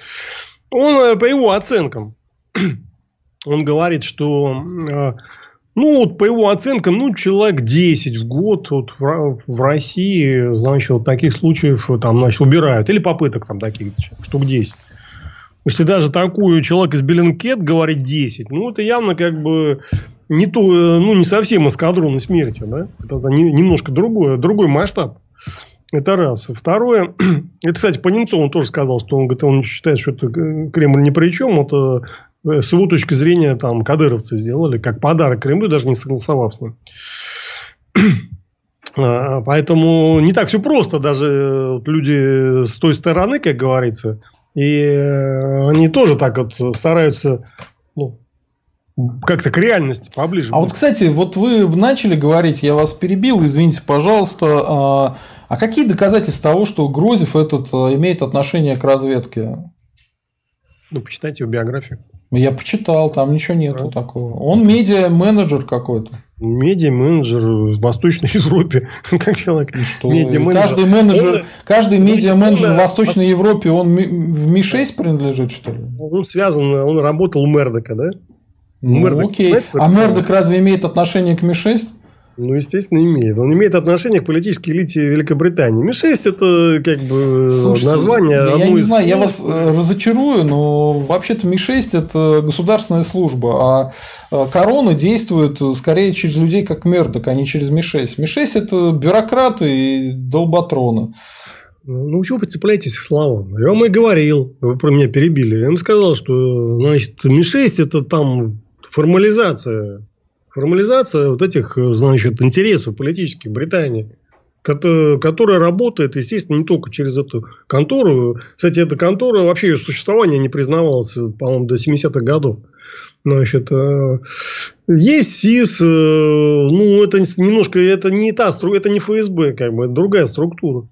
Он, э, по его оценкам, он говорит, что э, ну, вот по его оценкам, ну, человек 10 в год вот, в, в России, значит, вот таких случаев там, значит, убирают. Или попыток там таких штук 10. Если даже такую человек из Беллинкет говорит 10, ну, это явно как бы не то, ну, не совсем эскадроны смерти, да? Это немножко другое, другой масштаб. Это раз. Второе, это, кстати, по Немцову тоже сказал, что он, говорит, он считает, что это Кремль ни при чем. Это э, с его точки зрения там кадыровцы сделали, как подарок Кремлю, даже не согласовав с ним. А, поэтому не так все просто. Даже люди с той стороны, как говорится, и э, они тоже так вот стараются ну, как-то к реальности поближе. А вот, кстати, вот вы начали говорить, я вас перебил, извините, пожалуйста. А, а какие доказательства того, что Грозев этот э, имеет отношение к разведке? Ну, почитайте его биографию. Я почитал, там ничего нету да. такого. Он медиа-менеджер какой-то. Медиа-менеджер в Восточной Европе, как человек. И что? Медиа-менеджер. Каждый менеджер, он, каждый медиа-менеджер в Восточной Европе, он в Ми-6 принадлежит, что ли? Он связан, он работал у Мердока, да? Ну, Мердок, окей. Знаете, а Мердок разве имеет отношение к Ми-6? Ну, естественно, имеет. Он имеет отношение к политической элите Великобритании. Ми-6 это как бы Слушайте, название. Я, я не знаю, я вас э, разочарую, но вообще-то Ми-6 это государственная служба, а э, корона действует скорее через людей, как Мердок, а не через Ми-6. Ми-6 это бюрократы и долботроны. Ну, чего вы цепляетесь к словам? Я вам и говорил, вы про меня перебили. Я вам сказал, что значит, Ми-6 это там формализация формализация вот этих, значит, интересов политических Британии, которая работает, естественно, не только через эту контору. Кстати, эта контора, вообще ее существование не признавалось, по-моему, до 70-х годов. Значит, э, есть СИС, э, ну, это немножко, это не та, это не ФСБ, как бы, это другая структура.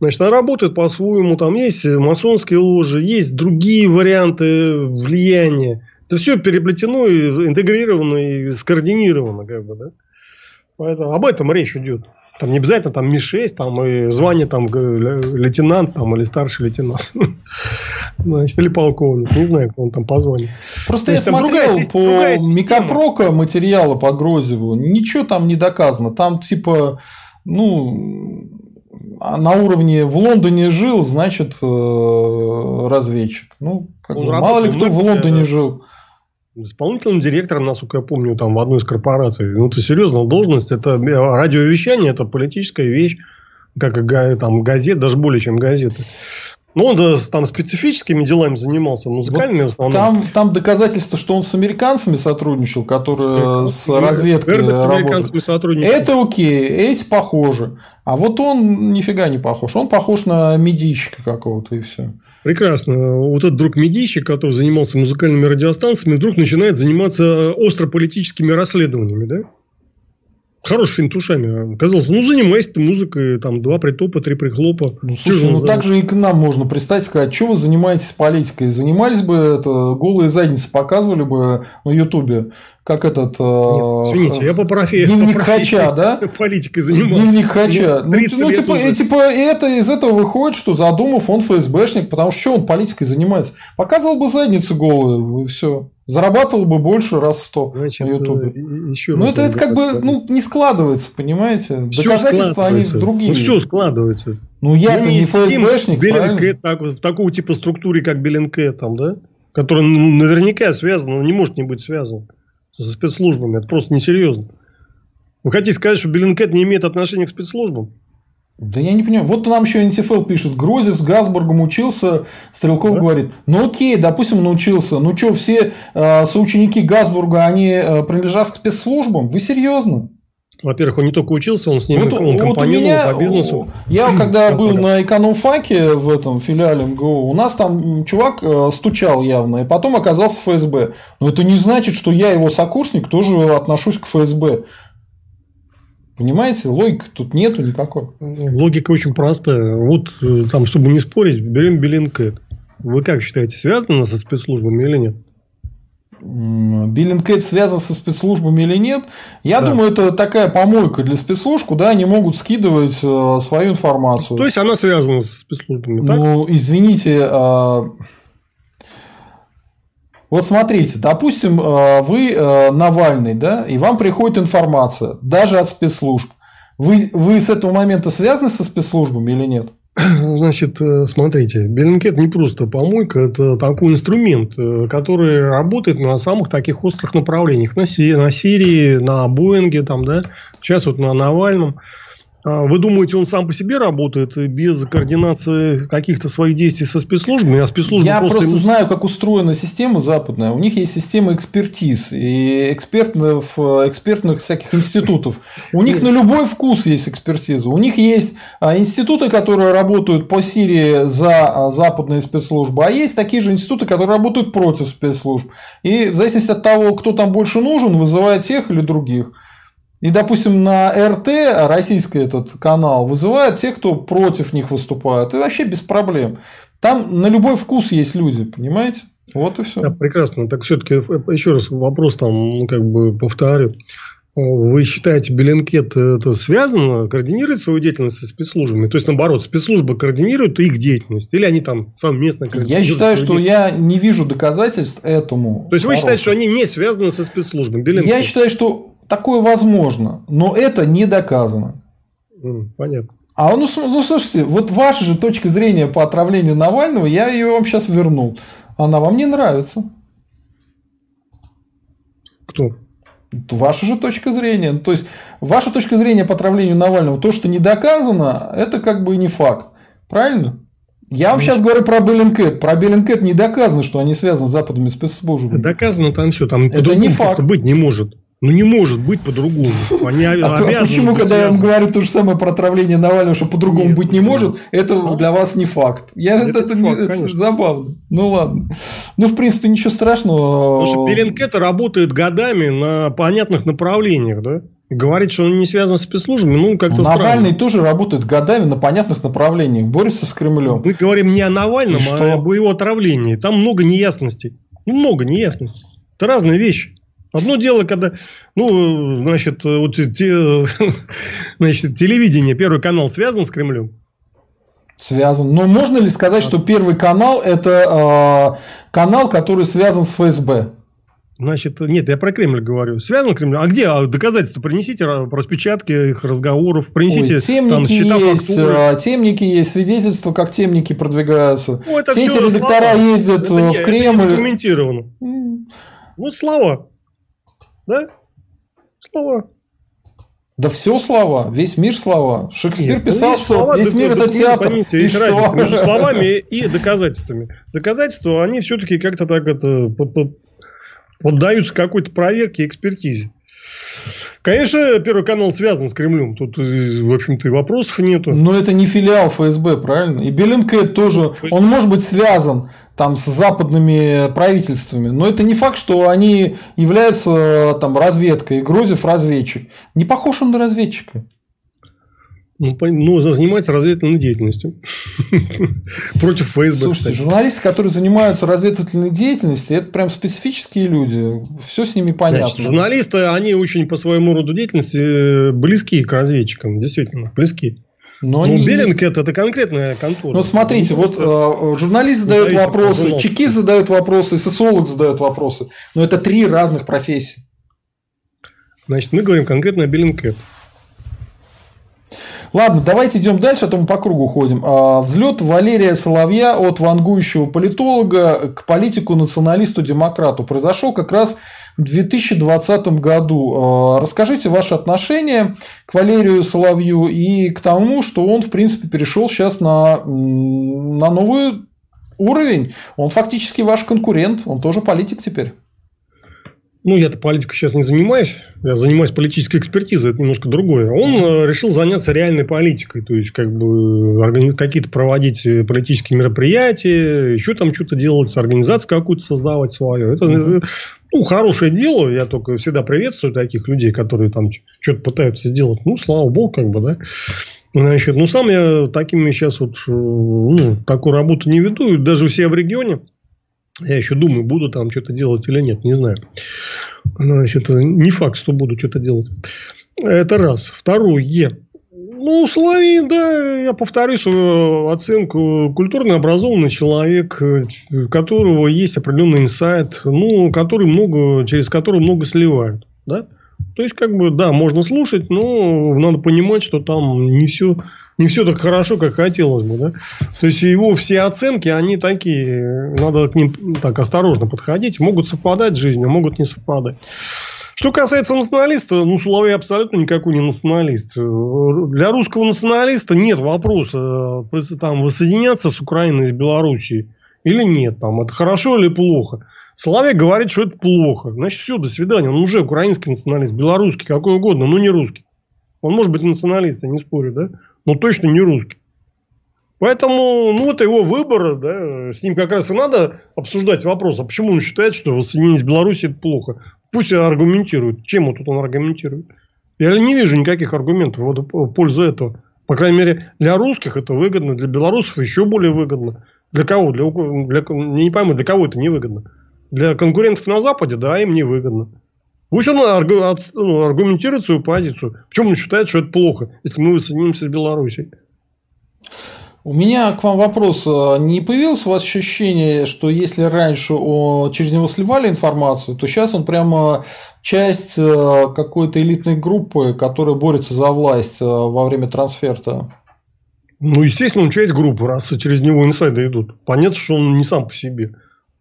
Значит, она работает по-своему, там есть масонские ложи, есть другие варианты влияния. Это все переплетено, и интегрировано и скоординировано, как бы, да. Поэтому об этом речь идет. Там не обязательно там Ми-6, там и звание там лейтенант там, или старший лейтенант. Значит, или полковник. Не знаю, кто он там позвонит. Просто я смотрел другая, по Микопрока материала по Грозеву. Ничего там не доказано. Там типа, ну, на уровне в Лондоне жил, значит, э, разведчик. Ну, как бы, мало ли кто в Лондоне жил. Исполнительным директором, насколько я помню, там в одной из корпораций. Ну, это серьезная должность. Это радиовещание, это политическая вещь. Как там газет, даже более чем газеты. Ну, он да, там специфическими делами занимался, музыкальными вот в основном. Там, там доказательство, что он с американцами сотрудничал, которые с, с разведкой Эрбек с американцами сотрудничал. Это окей, эти похожи. А вот он нифига не похож. Он похож на медийщика какого-то, и все. Прекрасно. Вот этот друг медийщик, который занимался музыкальными радиостанциями, вдруг начинает заниматься остро-политическими расследованиями, да? Хороший фильм тушами. Казалось, ну, занимайся ты музыкой, там, два притопа, три прихлопа. Ну, слушай, ну, так же и к нам можно представить, сказать, что вы занимаетесь политикой? Занимались бы это, голые задницы показывали бы на Ютубе, как этот... Э, Нет, извините, я по профессии... Дневник по профессии, Хача, да? Политикой занимался. Дневник Хача. Ну, ну типа, и, типа, это, из этого выходит, что задумав, он ФСБшник, потому что что он политикой занимается? Показывал бы задницу голую, и все зарабатывал бы больше раз сто на Ютубе. Ну, это, это как бы ну, не складывается, понимаете? Все Доказательства они другие. Ну, все складывается. Ну, я-то не ФСБшник, Bellingcat, так, в такого типа структуре, как Bellingcat, там, да? Который ну, наверняка связан, но не может не быть связан со спецслужбами. Это просто несерьезно. Вы хотите сказать, что Bellingcat не имеет отношения к спецслужбам? Да я не понимаю. Вот нам еще НТФЛ пишет. Грозев с Газбургом учился. Стрелков да? говорит, ну окей, допустим, научился. Ну что, все э, соученики Газбурга, они э, принадлежат к спецслужбам? Вы серьезно? Во-первых, он не только учился, он с ними вот, он вот у меня, по бизнесу. Я когда был на экономфаке в этом филиале МГУ, у нас там чувак э, стучал явно, и потом оказался в ФСБ. Но это не значит, что я его сокурсник тоже отношусь к ФСБ. Понимаете, логики тут нету никакой. Логика очень простая. Вот э, там, чтобы не спорить, берем Bellingcat. Вы как считаете, связано со спецслужбами или нет? Bellingcat связан со спецслужбами или нет, я да. думаю, это такая помойка для спецслужб, куда они могут скидывать э, свою информацию. То есть она связана с спецслужбами, так? Ну, извините, э, вот смотрите, допустим, э, вы Навальный, да, и вам приходит информация, даже от спецслужб. Вы, вы с этого момента связаны со спецслужбами или нет? Значит, э, смотрите, Беллинкет не просто помойка, это такой инструмент, э, который работает на самых таких острых направлениях. На, на Сирии, на Боинге, там, да, сейчас вот на Навальном. А вы думаете, он сам по себе работает без координации каких-то своих действий со спецслужбами, а спецслужбы Я просто, просто знаю, как устроена система западная. У них есть система экспертиз и экспертных, экспертных всяких институтов. У них на любой вкус есть экспертиза. У них есть а, институты, которые работают по Сирии за а, западные спецслужбы, а есть такие же институты, которые работают против спецслужб. И в зависимости от того, кто там больше нужен, вызывает тех или других. И, допустим, на РТ, российский этот канал, вызывают тех, кто против них выступает. И вообще без проблем. Там на любой вкус есть люди, понимаете? Вот и все. Да, прекрасно. Так все-таки еще раз вопрос там, ну, как бы повторю. Вы считаете, Беленкет это связано, координирует свою деятельность со спецслужбами? То есть, наоборот, спецслужбы координируют их деятельность? Или они там совместно координируют? Я считаю, что я не вижу доказательств этому. То есть, вы считаете, что они не связаны со спецслужбами? Bellingcat? Я считаю, что такое возможно, но это не доказано. Понятно. А ну, ну слушайте, вот ваша же точка зрения по отравлению Навального, я ее вам сейчас вернул. Она вам не нравится. Кто? Ваша же точка зрения. То есть, ваша точка зрения по отравлению Навального, то, что не доказано, это как бы не факт. Правильно? Я вам сейчас говорю про Bellingcat. Про Bellingcat не доказано, что они связаны с западными спецслужбами. Доказано там все. Там это не факт. быть не может. Ну, не может быть по-другому. Они а, а почему, когда я вам говорю то же самое про отравление Навального, что по-другому быть не может, это ну, для вас не факт. Я, это это, факт, это забавно. Ну, ладно. Ну, в принципе, ничего страшного. Потому что Беллинкета работает годами на понятных направлениях, да? Говорит, что он не связан с спецслужбами, ну, как-то Навальный странно. тоже работает годами на понятных направлениях, борется с Кремлем. Мы говорим не о Навальном, а об его отравлении. Там много неясностей. Ну, много неясностей. Это разные вещи. Одно дело, когда, ну, значит, вот те, значит, телевидение, Первый канал связан с Кремлем? Связан. Но можно ли сказать, что Первый канал – это э, канал, который связан с ФСБ? Значит, нет, я про Кремль говорю. Связан Кремль? А где а доказательства? Принесите распечатки их разговоров, принесите Ой, темники там, счета, есть, фактуры. А, темники есть, свидетельства, как темники продвигаются. Ну, это все эти редактора слова. ездят это, в Кремль. Это документировано. Вот слова. Да? Слова. Да все слова, весь мир слова. Шекспир Нет, ну, писал, что слова, весь мир это театр. Поймите, и есть что? разница между словами и доказательствами. Доказательства, они все-таки как-то так это поддаются какой-то проверке и экспертизе. Конечно, Первый канал связан с Кремлем. Тут, в общем-то, и вопросов нету. Но это не филиал ФСБ, правильно? И Bellingcat тоже, ФСБ. он может быть связан там с западными правительствами. Но это не факт, что они являются там разведкой. Грозев разведчик. Не похож он на разведчика. Ну, ну, занимается разведывательной деятельностью. Против ФСБ. Слушайте, кстати. журналисты, которые занимаются разведывательной деятельностью, это прям специфические люди. Все с ними понятно. Значит, журналисты, они очень по своему роду деятельности э, близки к разведчикам. Действительно, близки. Но ну, они... Беллингкет это конкретная контора. Ну, вот смотрите, вот э, журналист задает вопросы, чекист задает вопросы, социолог задает вопросы. Но это три разных профессии. Значит, мы говорим конкретно о Беллингкет. Ладно, давайте идем дальше, а то мы по кругу ходим. А, взлет Валерия Соловья от вангующего политолога к политику-националисту-демократу произошел как раз 2020 году. А, расскажите ваше отношение к Валерию Соловью и к тому, что он, в принципе, перешел сейчас на, на новый уровень. Он фактически ваш конкурент, он тоже политик теперь. ну, я-то политикой сейчас не занимаюсь, я занимаюсь политической экспертизой, это немножко другое. Он э, решил заняться реальной политикой, то есть, как бы, какие-то проводить политические мероприятия, еще там что-то делать, организацию какую-то создавать свою. Это, ну, хорошее дело, я только всегда приветствую таких людей, которые там что-то пытаются сделать. Ну, слава богу, как бы, да. Значит, ну, сам я такими сейчас вот, э, ну, такую работу не веду, даже у себя в регионе. Я еще думаю, буду там что-то делать или нет, не знаю. Значит, не факт, что буду что-то делать. Это раз. Второе. Ну, Соловей, да, я повторю свою оценку. Культурно образованный человек, у которого есть определенный инсайт, ну, который много, через который много сливают. Да? То есть, как бы, да, можно слушать, но надо понимать, что там не все не все так хорошо, как хотелось бы. Да? То есть его все оценки, они такие, надо к ним так осторожно подходить. Могут совпадать с жизнью, могут не совпадать. Что касается националиста, ну, Соловей абсолютно никакой не националист. Для русского националиста нет вопроса, там, воссоединяться с Украиной, с Белоруссией или нет. Там, это хорошо или плохо. Соловей говорит, что это плохо. Значит, все, до свидания. Он уже украинский националист, белорусский, какой угодно, но не русский. Он может быть националист, я не спорю, да? но точно не русский. Поэтому, ну, это его выбор, да, с ним как раз и надо обсуждать вопрос, а почему он считает, что воссоединение с Беларусью это плохо. Пусть аргументирует. Чем вот тут он аргументирует? Я не вижу никаких аргументов в пользу этого. По крайней мере, для русских это выгодно, для белорусов еще более выгодно. Для кого? Для, для, не пойму, для кого это невыгодно. Для конкурентов на Западе, да, им невыгодно. Пусть он ну, аргументирует свою позицию. Почему он считает, что это плохо, если мы воссоединимся с Беларусью? У меня к вам вопрос. Не появилось у вас ощущение, что если раньше через него сливали информацию, то сейчас он прямо часть э, какой-то элитной группы, которая борется за власть э, во время трансферта? Ну, естественно, он часть группы, раз через него инсайды идут. Понятно, что он не сам по себе.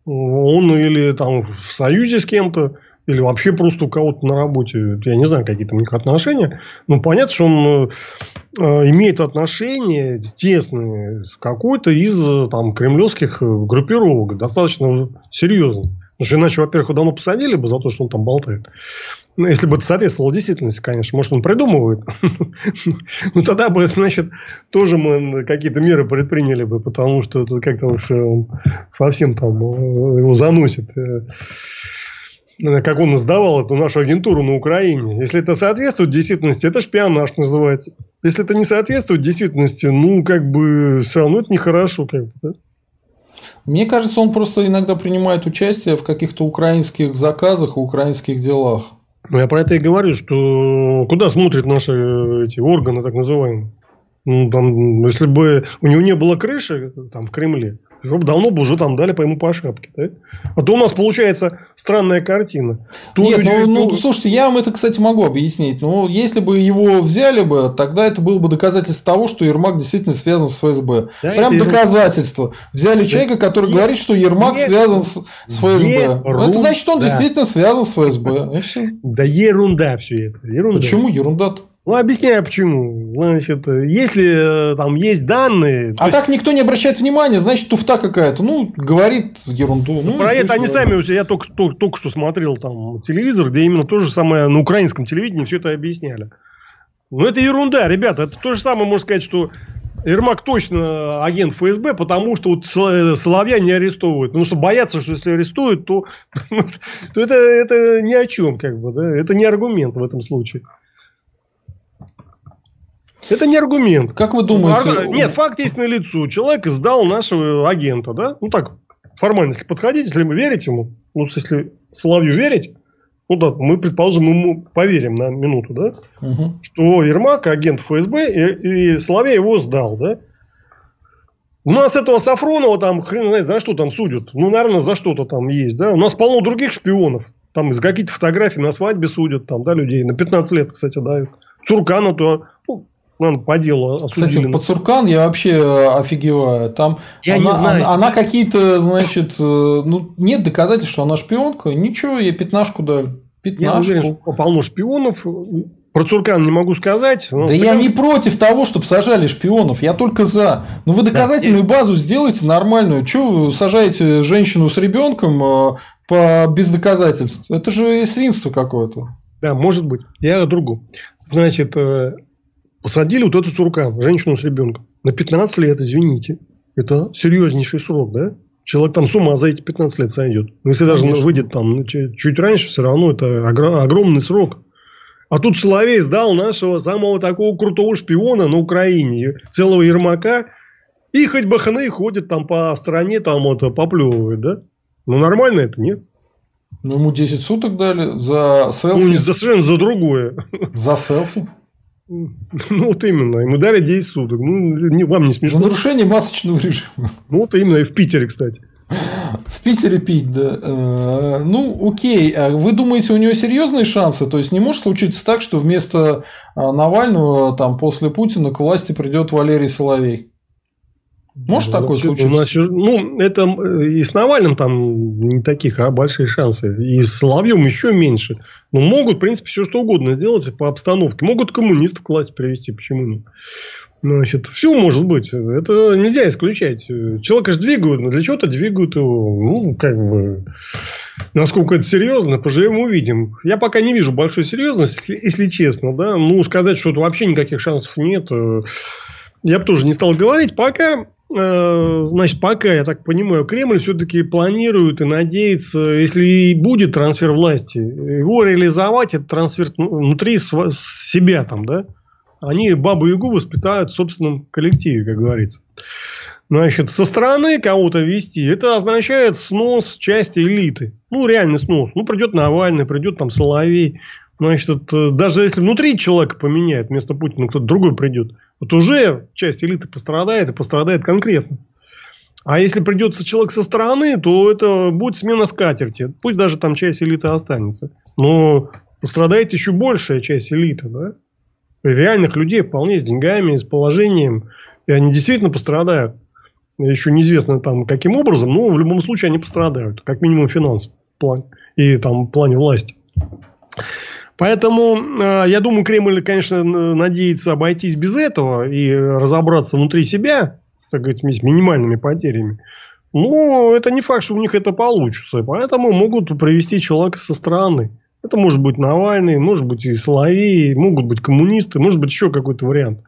Он или там в союзе с кем-то, или вообще просто у кого-то на работе, я не знаю, какие там у них отношения, но понятно, что он э, имеет отношения тесные с какой-то из э, там кремлевских э, группировок, достаточно серьезно. Потому что иначе, во-первых, его давно посадили бы за то, что он там болтает. Ну, если бы это соответствовало действительности, конечно. Может, он придумывает. Ну, тогда бы, значит, тоже мы какие-то меры предприняли бы, потому что это как-то уж совсем там его заносит как он сдавал эту нашу агентуру на Украине. Если это соответствует действительности, это шпионаж называется. Если это не соответствует действительности, ну, как бы, все равно это нехорошо. Как бы, да? Мне кажется, он просто иногда принимает участие в каких-то украинских заказах и украинских делах. Ну, я про это и говорю, что куда смотрят наши эти органы, так называемые. Ну, там, если бы у него не было крыши там, в Кремле, его бы давно бы уже там дали по ему по шапке. Да? А то у нас получается странная картина. То Нет, люди, ну, ну, слушайте, я вам это, кстати, могу объяснить. Ну, если бы его взяли бы, тогда это было бы доказательство того, что Ермак действительно связан с ФСБ. Да, Прям это... доказательство. Взяли да. человека, который нет, говорит, что Ермак нет, связан с, с ФСБ. Ерунда. Это значит, он действительно связан с ФСБ. Да ерунда все это. Ерунда. Почему ерунда-то? Ну, объясняю почему. Значит, если э, там есть данные... А есть... так никто не обращает внимания, значит, туфта какая-то. Ну, говорит ерунду. Ну, Про это они сами... Я только, только, только что смотрел там телевизор, где именно то же самое на украинском телевидении все это объясняли. Ну, это ерунда, ребята. Это то же самое, можно сказать, что Ермак точно агент ФСБ, потому что вот Соловья не арестовывают. Потому что боятся, что если арестуют, то, то это, это ни о чем, как бы, да? Это не аргумент в этом случае. Это не аргумент. Как вы думаете? Ар... Нет, факт есть на лицо. Человек сдал нашего агента, да? Ну так, формально, если подходить, если мы верить ему, ну, если Соловью верить, ну да, мы, предположим, ему поверим на минуту, да? Угу. Что Ермак агент ФСБ, и, и Соловей его сдал, да? У нас этого Сафронова там, хрен знает, за что там судят. Ну, наверное, за что-то там есть, да? У нас полно других шпионов. Там из каких-то фотографий на свадьбе судят, там, да, людей. На 15 лет, кстати, дают. Цуркана то ну, ну, по делу осудили. Кстати, Пацуркан я вообще э, офигеваю. Там я она, не знаю. она, она какие-то, значит, э, ну, нет доказательств, что она шпионка. Ничего, ей пятнашку дали. Пятнашку. Я уверен, что полно шпионов. Про Цуркан не могу сказать. Да я не против того, чтобы сажали шпионов. Я только за. Ну, вы доказательную да. базу сделайте нормальную. Чего вы сажаете женщину с ребенком э, по, без доказательств. Это же свинство какое-то. Да, может быть. Я о другом. Значит, посадили вот эту сурка, женщину с ребенком, на 15 лет, извините. Это серьезнейший срок, да? Человек там с ума за эти 15 лет сойдет. Но если Конечно. даже выйдет там ну, чуть раньше, все равно это огромный срок. А тут Соловей сдал нашего самого такого крутого шпиона на Украине, целого Ермака, и хоть бы хны ходит там по стране, там это поплевывает, да? Ну, нормально это, нет? Ну, ему 10 суток дали за селфи. Ну, не за совершенно за другое. За селфи? Ну, вот именно. Ему дали 10 суток. Ну, не, вам не смешно. За нарушение масочного режима. Ну, вот именно. И в Питере, кстати. В Питере пить, да. Э, ну, окей. А вы думаете, у него серьезные шансы? То есть не может случиться так, что вместо а, Навального там после Путина к власти придет Валерий Соловей? Может такое случиться? У нас, ну, это э, и с Навальным там не таких, а большие шансы. И с Соловьем еще меньше. Но могут, в принципе, все что угодно сделать по обстановке. Могут коммунистов к власти привести. Почему нет? Значит, все может быть. Это нельзя исключать. Человека же двигают, но для чего-то двигают его. Ну, как бы, насколько это серьезно, поживем увидим. Я пока не вижу большой серьезности, если честно, да. Ну, сказать, что вообще никаких шансов нет, э, я бы тоже не стал говорить. Пока значит, пока, я так понимаю, Кремль все-таки планирует и надеется, если и будет трансфер власти, его реализовать, этот трансфер внутри себя там, да? Они бабу-ягу воспитают в собственном коллективе, как говорится. Значит, со стороны кого-то вести, это означает снос части элиты. Ну, реальный снос. Ну, придет Навальный, придет там Соловей. Значит, даже если внутри человека поменяют, вместо Путина кто-то другой придет, вот уже часть элиты пострадает и пострадает конкретно. А если придется человек со стороны, то это будет смена скатерти. Пусть даже там часть элиты останется. Но пострадает еще большая часть элиты. Да? Реальных людей вполне с деньгами, с положением. И они действительно пострадают. Еще неизвестно там каким образом, но в любом случае они пострадают. Как минимум финансово. План, и там в плане власти. Поэтому, э, я думаю, Кремль, конечно, надеется обойтись без этого и разобраться внутри себя, так сказать, с минимальными потерями. Но это не факт, что у них это получится. Поэтому могут привести человека со стороны. Это может быть Навальный, может быть и Соловей, могут быть коммунисты, может быть еще какой-то вариант.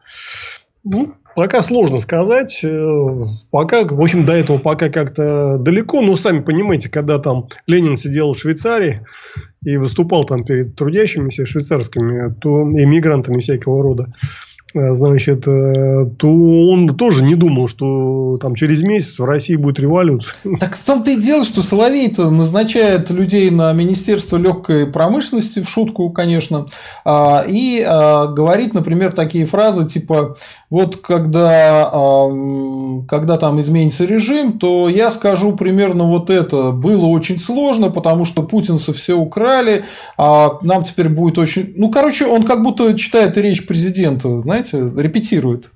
Ну, пока сложно сказать. Э, пока, в общем, до этого пока как-то далеко. Но сами понимаете, когда там Ленин сидел в Швейцарии и выступал там перед трудящимися швейцарскими, то иммигрантами всякого рода, значит, э, то он тоже не думал, что там через месяц в России будет революция. Так в том-то и дело, что Соловей-то назначает людей на Министерство легкой промышленности, в шутку, конечно, а, и а, говорит, например, такие фразы типа вот когда, когда там изменится режим, то я скажу примерно вот это. Было очень сложно, потому что путинцы все украли, а нам теперь будет очень... Ну, короче, он как будто читает речь президента, знаете, репетирует.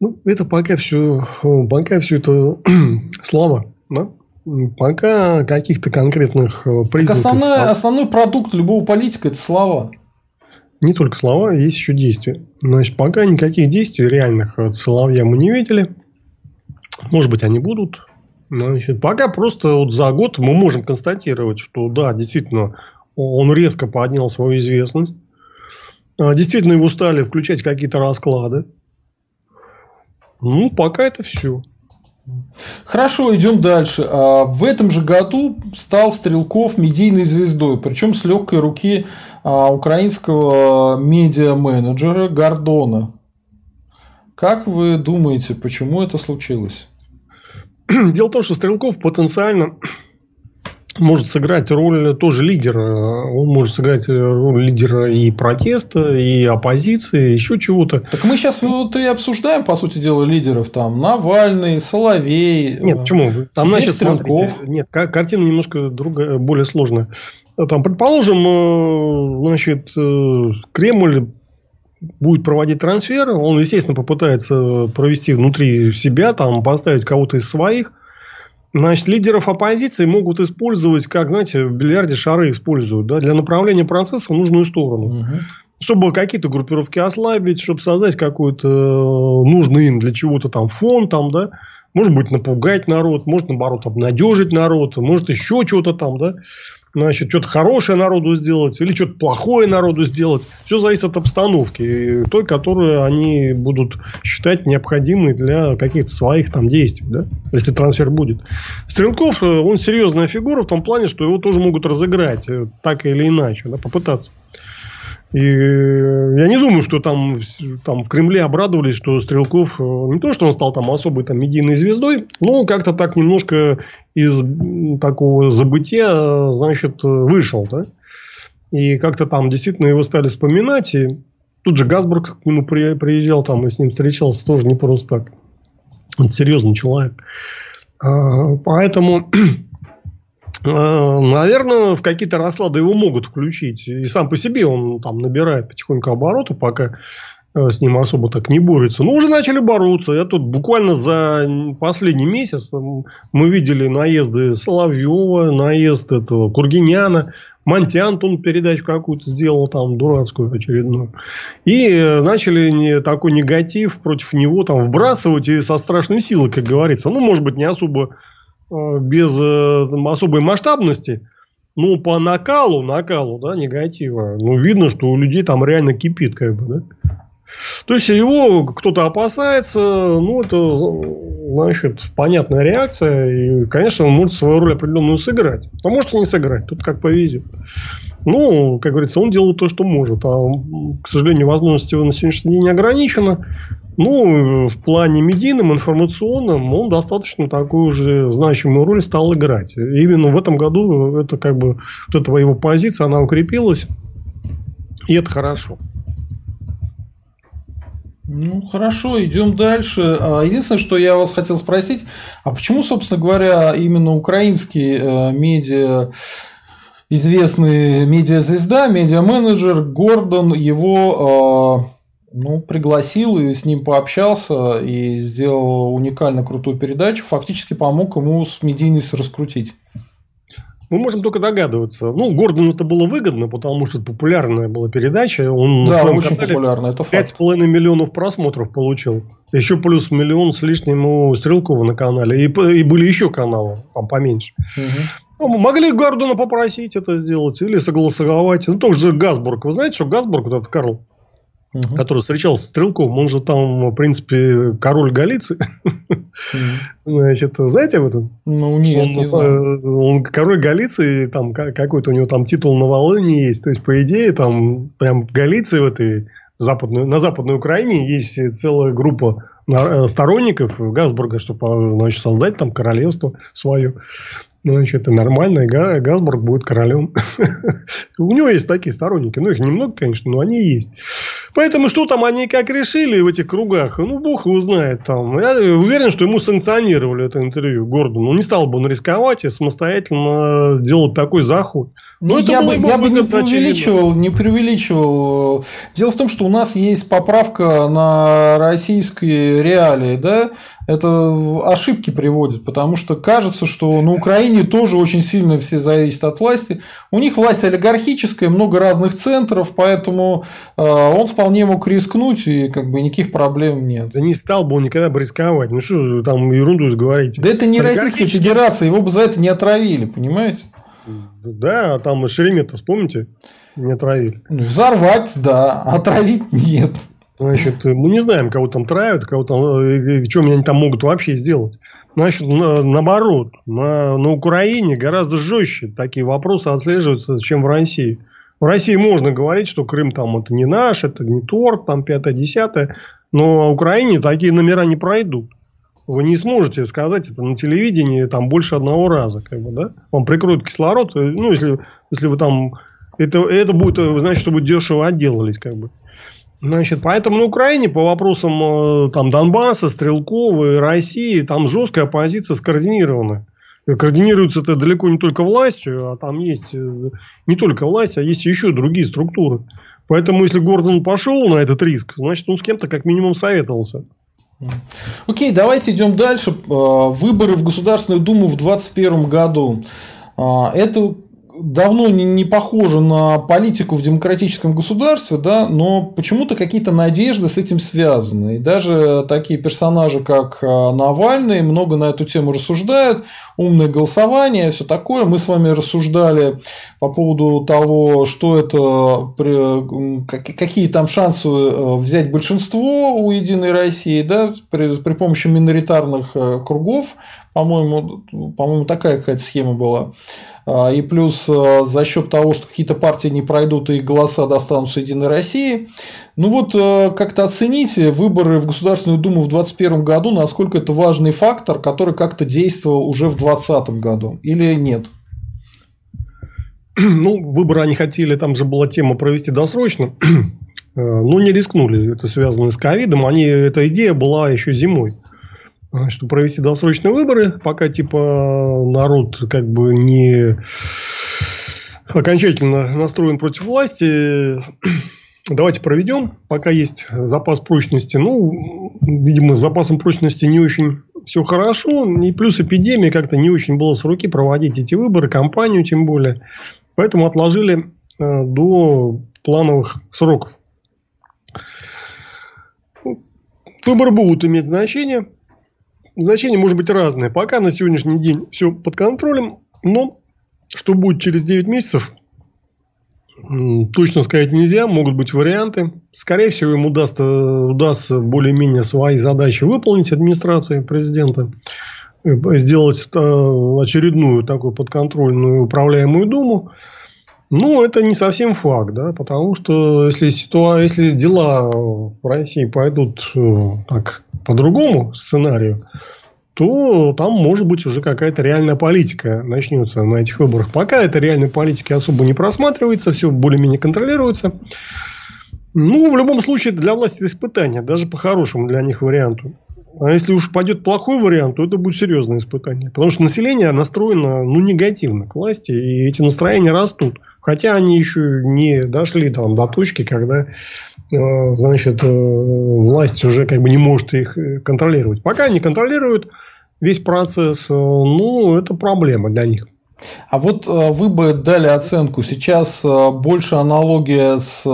Ну, это пока все, пока все это слава, да? Пока каких-то конкретных э, признаков. основной, основной продукт любого политика – это слова не только слова, есть еще действия. Значит, пока никаких действий реальных от Соловья мы не видели. Может быть, они будут. Значит, пока просто вот за год мы можем констатировать, что да, действительно, он резко поднял свою известность. А, действительно, его стали включать какие-то расклады. Ну, пока это все. Хорошо, идем дальше. А, в этом же году стал Стрелков медийной звездой, причем с легкой руки а, украинского медиа-менеджера Гордона. Как вы думаете, почему это случилось? Дело в том, что Стрелков потенциально может сыграть роль тоже лидера. Он может сыграть роль лидера и протеста, и оппозиции, еще чего-то. Так мы сейчас вот и обсуждаем, по сути дела, лидеров. Там Навальный, Соловей. Нет, почему? Там значит, Стрелков. Смотрите, нет, картина немножко другая, более сложная. Там, предположим, э, значит, э, Кремль будет проводить трансфер, он, естественно, попытается провести внутри себя, там, поставить кого-то из своих. Значит, лидеров оппозиции могут использовать, как, знаете, в бильярде шары используют, да, для направления процесса в нужную сторону. Угу. Чтобы какие-то группировки ослабить, чтобы создать какой-то э, нужный им для чего-то там фон, там, да, Может быть, напугать народ, может, наоборот, обнадежить народ, может, еще что-то там, да значит, что-то хорошее народу сделать или что-то плохое народу сделать. Все зависит от обстановки, той, которую они будут считать необходимой для каких-то своих там действий, да? если трансфер будет. Стрелков, э, он серьезная фигура в том плане, что его тоже могут разыграть э, так или иначе, да, попытаться. И я не думаю, что там, там в Кремле обрадовались, что Стрелков э, не то, что он стал там особой там медийной звездой, но как-то так немножко из такого забытия, значит, вышел, да. И как-то там действительно его стали вспоминать. И тут же Газбург к нему приезжал, там и с ним встречался тоже не просто так. Он серьезный человек. А, поэтому Э, наверное, в какие-то расклады его могут включить. И сам по себе он там набирает потихоньку обороты, пока э, с ним особо так не борется. Но уже начали бороться. Я тут буквально за последний месяц мы видели наезды Соловьева, наезд этого Кургиняна, Монтян он передачу какую-то сделал там дурацкую очередную. И э, начали такой негатив против него там вбрасывать и со страшной силой, как говорится. Ну, может быть, не особо Э, без э, там, особой масштабности, ну, по накалу, накалу, да, негатива, ну, видно, что у людей там реально кипит, как бы, да. То есть, его кто-то опасается, ну, это, значит, понятная реакция, и, конечно, он может свою роль определенную сыграть. А может и не сыграть, тут как повезет. Ну, как говорится, он делает то, что может. А, к сожалению, возможности его на сегодняшний день не ограничено. Ну, в плане медийном, информационном, он достаточно такую же значимую роль стал играть. И именно в этом году это как бы вот эта его позиция, она укрепилась. И это хорошо. Ну, хорошо, идем дальше. А, единственное, что я вас хотел спросить, а почему, собственно говоря, именно украинские э, медиа известный медиазвезда, медиа-менеджер Гордон его э, ну, пригласил и с ним пообщался и сделал уникально крутую передачу, фактически помог ему с медийностью раскрутить. Мы можем только догадываться. Ну, Гордону это было выгодно, потому что это популярная была передача. Он да, очень популярная, это факт. 5,5 миллионов просмотров получил. Еще плюс миллион с лишним у Стрелкова на канале. И, и были еще каналы, там поменьше. Угу. Могли Гордона попросить это сделать или согласовать. Ну, тоже Газбург. Вы знаете, что Газбург, вот этот Карл, угу. который встречался с Стрелковым, он же там, в принципе, король Галиции. Значит, знаете об этом? Ну, нет, он, не знаю. он король Галиции, там какой-то у него там титул на Волыне есть. То есть, по идее, там прям в Галиции в этой западной, на Западной Украине есть целая группа э, сторонников Газбурга, чтобы значит, создать там королевство свое. Ну, значит, это нормально, и Газбург будет королем. У него есть такие сторонники. Ну, их немного, конечно, но они есть. Поэтому что там они как решили в этих кругах, ну, бог его знает там. Я уверен, что ему санкционировали это интервью Гордону. Он не стал бы он рисковать и самостоятельно делать такой заход. Ну, я бы, я бы не преувеличивал, не преувеличивал. Дело в том, что у нас есть поправка на российские реалии, да, это ошибки приводит, потому что кажется, что на Украине тоже очень сильно все зависит от власти. У них власть олигархическая, много разных центров, поэтому э, он вполне мог рискнуть, и как бы никаких проблем нет. Да не стал бы он никогда бы рисковать. Ну что там ерунду говорить? Да это не Российская Федерация, его бы за это не отравили, понимаете? Да, а там Шеремета, вспомните? Не отравили. Ну, взорвать, да, а отравить нет. Значит, мы не знаем, кого там травят, кого там, э, что они там могут вообще сделать. Значит, на, наоборот, на, на Украине гораздо жестче такие вопросы отслеживаются, чем в России. В России можно говорить, что Крым там это не наш, это не торт, там пятое, десятое. Но на Украине такие номера не пройдут. Вы не сможете сказать это на телевидении там больше одного раза, как бы, да? Вам прикроют кислород, э, ну, если, если вы там... Это, это будет, э, значит, что вы дешево отделались, как бы. Значит, поэтому на Украине по вопросам э, там, Донбасса, Стрелкова и России там жесткая оппозиция скоординирована. Координируется это далеко не только властью, а там есть не только власть, а есть еще другие структуры. Поэтому, если Гордон пошел на этот риск, значит, он с кем-то как минимум советовался. Окей, давайте идем дальше. А, выборы в Государственную Думу в 2021 году. А, это давно не, не похоже на политику в демократическом государстве, да, но почему-то какие-то надежды с этим связаны. И даже такие персонажи, как а, Навальный, много на эту тему рассуждают, умное голосование, все такое. Мы с вами рассуждали по поводу того, что это, какие там шансы э, взять большинство у Единой России, да, при, при помощи миноритарных э, кругов, по-моему, по-моему, такая какая-то схема была. А, и плюс а, за счет того, что какие-то партии не пройдут и голоса достанутся Единой России. Ну вот а, как-то оцените выборы в Государственную Думу в 2021 году, насколько это важный фактор, который как-то действовал уже в 2020 году или нет? Ну, выборы они хотели, там же была тема провести досрочно, но не рискнули. Это связано с ковидом. Они, эта идея была еще зимой что провести досрочные выборы, пока типа народ как бы не окончательно настроен против власти. Давайте проведем, пока есть запас прочности. Ну, видимо, с запасом прочности не очень все хорошо. И плюс эпидемия как-то не очень было с руки проводить эти выборы, кампанию тем более. Поэтому отложили э, до плановых сроков. Выборы будут иметь значение значение может быть разное. Пока на сегодняшний день все под контролем, но что будет через 9 месяцев, точно сказать нельзя. Могут быть варианты. Скорее всего, им удастся, удастся более-менее свои задачи выполнить администрации президента. Сделать э, очередную такую подконтрольную управляемую думу. Ну, это не совсем факт, да, потому что если, ситуа... если дела в России пойдут э, так по другому сценарию, то там может быть уже какая-то реальная политика начнется на этих выборах. Пока эта реальная политика особо не просматривается, все более-менее контролируется. Ну, в любом случае, для власти это испытание, даже по хорошему для них варианту. А если уж пойдет плохой вариант, то это будет серьезное испытание. Потому что население настроено ну, негативно к власти, и эти настроения растут. Хотя они еще не дошли там, до точки, когда значит, э, власть уже как бы не может их э, контролировать. Пока они контролируют весь процесс, ну, это проблема для них. А вот вы бы дали оценку. Сейчас больше аналогия с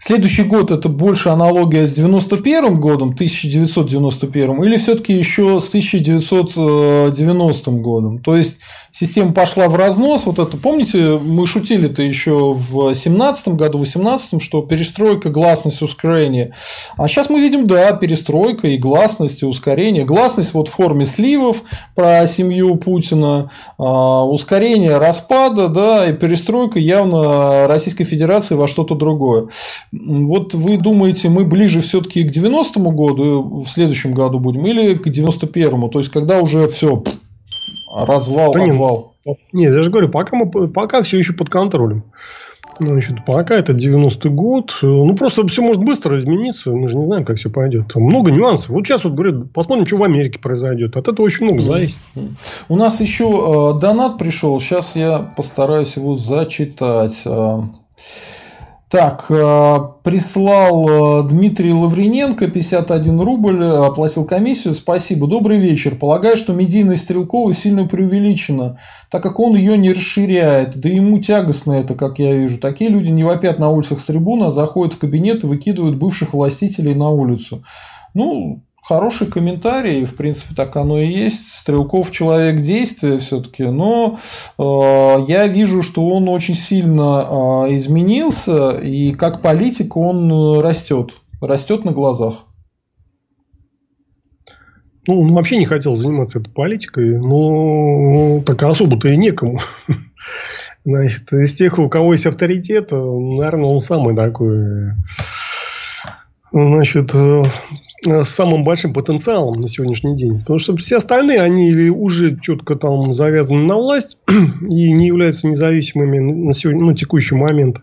Следующий год это больше аналогия с 91 годом, 1991, или все-таки еще с 1990 годом. То есть система пошла в разнос. Вот это, помните, мы шутили-то еще в 17 году, в 18, что перестройка, гласность, ускорение. А сейчас мы видим, да, перестройка и гласность, и ускорение. Гласность вот в форме сливов про семью Путина, а, ускорение распада, да, и перестройка явно Российской Федерации во что-то другое. Вот вы думаете, мы ближе все-таки к 90-му году в следующем году будем или к 91-му? То есть, когда уже все развал, да обвал? Нет, нет, я же говорю, пока, мы, пока все еще под контролем. Значит, пока это 90-й год. Ну, просто все может быстро измениться. Мы же не знаем, как все пойдет. Там много нюансов. Вот сейчас вот говорят, посмотрим, что в Америке произойдет. От этого очень много зависит. У нас еще э, донат пришел. Сейчас я постараюсь его зачитать. Э, так, э, прислал э, Дмитрий Лаврененко 51 рубль, оплатил комиссию. Спасибо. Добрый вечер. Полагаю, что медийность Стрелкова сильно преувеличена, так как он ее не расширяет. Да ему тягостно это, как я вижу. Такие люди не вопят на улицах с трибуна, а заходят в кабинет и выкидывают бывших властителей на улицу. Ну, хороший комментарий, в принципе, так оно и есть. Стрелков человек действия все-таки, но э, я вижу, что он очень сильно э, изменился, и как политик он растет, растет на глазах. Ну, он вообще не хотел заниматься этой политикой, но так особо-то и некому. Значит, из тех, у кого есть авторитет, наверное, он самый такой значит, э, Э, самым большим потенциалом на сегодняшний день. Потому что все остальные, они или уже четко там завязаны на власть и не являются независимыми на сегодня, ну, текущий момент.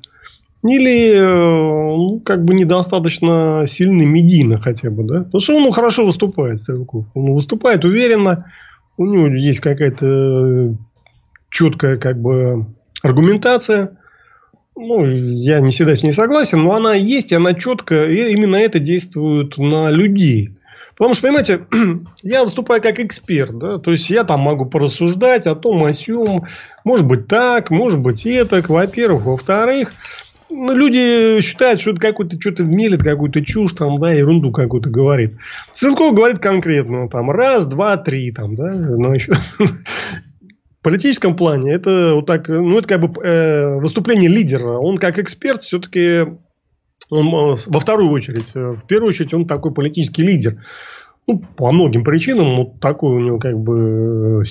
Или э, ну, как бы недостаточно сильны медийно хотя бы. Да? Потому что он ну, хорошо выступает, Стрелков. Он выступает уверенно. У него есть какая-то четкая как бы аргументация ну, я не всегда с ней согласен, но она есть, она четко, и именно это действует на людей. Потому что, понимаете, я выступаю как эксперт, да, то есть я там могу порассуждать о том, о сём, может быть так, может быть и так, во-первых. Во-вторых, ну, люди считают, что это какой-то что-то мелит, какую-то чушь, там, да, ерунду какую-то говорит. Стрелков говорит конкретно, там, раз, два, три, там, да, еще... В политическом плане это вот так, ну, это как бы э, выступление лидера. Он как эксперт все-таки он, э, во вторую очередь, э, в первую очередь, он такой политический лидер. Ну, по многим причинам, вот такой у него как бы э,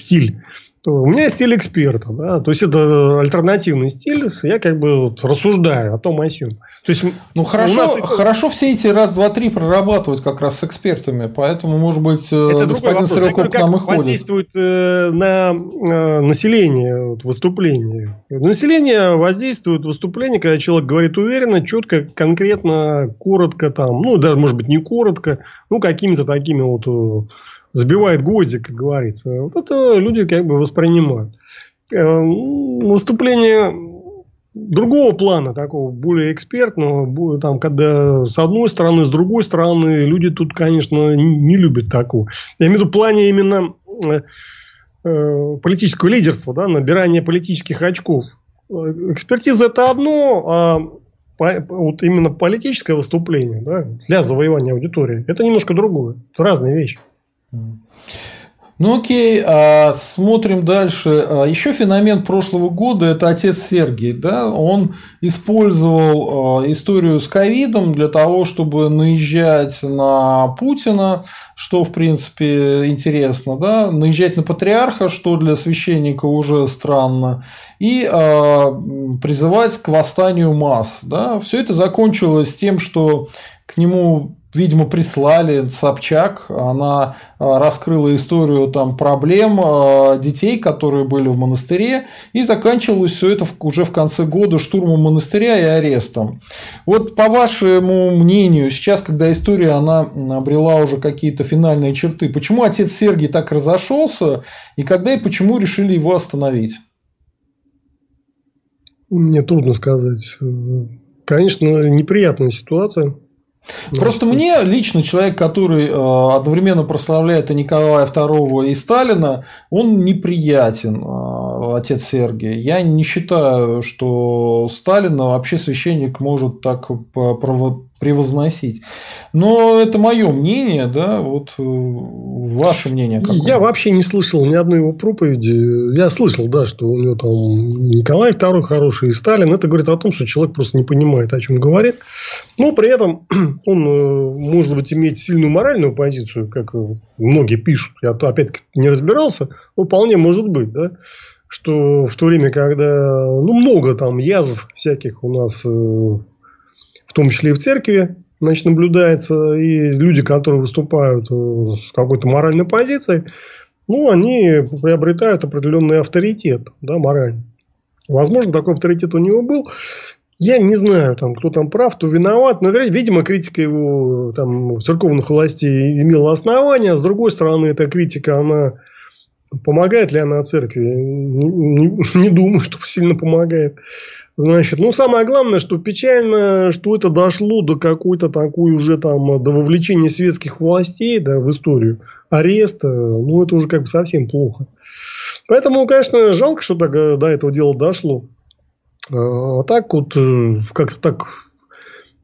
у меня стиль эксперта, да, то есть это альтернативный стиль, я как бы вот рассуждаю о том о сём. То есть, ну хорошо, нас... хорошо все эти раз, два, три прорабатывать как раз с экспертами, поэтому, может быть, э, это господин Стрелков к нам и ходит. воздействует э, на э, население вот, выступление. Население воздействует выступление, когда человек говорит уверенно, четко, конкретно, коротко там, ну, даже, может быть, не коротко, ну, какими-то такими вот забивает гвоздик, как говорится. Вот это люди как бы воспринимают. Э, выступление другого плана, такого более экспертного, там, когда с одной стороны, с другой стороны, люди тут, конечно, не любят такого. Я имею в виду плане именно э, э, политического лидерства, да, набирания политических очков. Экспертиза это одно, а вот именно политическое выступление да, для завоевания аудитории это немножко другое. Это разные вещи. Ну окей, а, смотрим дальше. А, еще феномен прошлого года – это отец Сергий. Да? Он использовал а, историю с ковидом для того, чтобы наезжать на Путина, что в принципе интересно, да? наезжать на патриарха, что для священника уже странно, и призывать к восстанию масс. Да? Все это закончилось тем, что к нему видимо, прислали Собчак. Она а, раскрыла историю там, проблем а, детей, которые были в монастыре. И заканчивалось все это уже в конце года штурмом монастыря и арестом. Вот по вашему мнению, сейчас, когда история она обрела уже какие-то финальные черты, почему отец Сергий так разошелся, и когда и почему решили его остановить? Мне трудно сказать. Конечно, неприятная ситуация. Ну, Просто мне лично человек, который э, одновременно прославляет и Николая II, и Сталина, он неприятен, э, отец Сергий. Я не считаю, что Сталина вообще священник может так превозносить. Но это мое мнение, да, вот э, ваше мнение какое? Я вообще не слышал ни одной его проповеди. Я слышал, да, что у него там Николай II хороший и Сталин. Это говорит о том, что человек просто не понимает, о чем говорит. Но при этом он э, может быть иметь сильную моральную позицию, как многие пишут. Я опять-таки не разбирался, вполне может быть, да что в то время, когда ну, много там язв всяких у нас э, в том числе и в церкви, значит, наблюдается, и люди, которые выступают э, с какой-то моральной позицией, ну, они приобретают определенный авторитет, да, моральный. Возможно, такой авторитет у него был. Я не знаю, там, кто там прав, кто виноват. Но, видимо, критика его там, церковных властей имела основания. С другой стороны, эта критика, она помогает ли она церкви? Не, не, не думаю, что сильно помогает. Значит, ну, самое главное, что печально, что это дошло до какой-то такой уже там, до вовлечения светских властей, да, в историю, ареста, ну, это уже как бы совсем плохо. Поэтому, конечно, жалко, что э, до этого дела дошло. А так вот, э, как так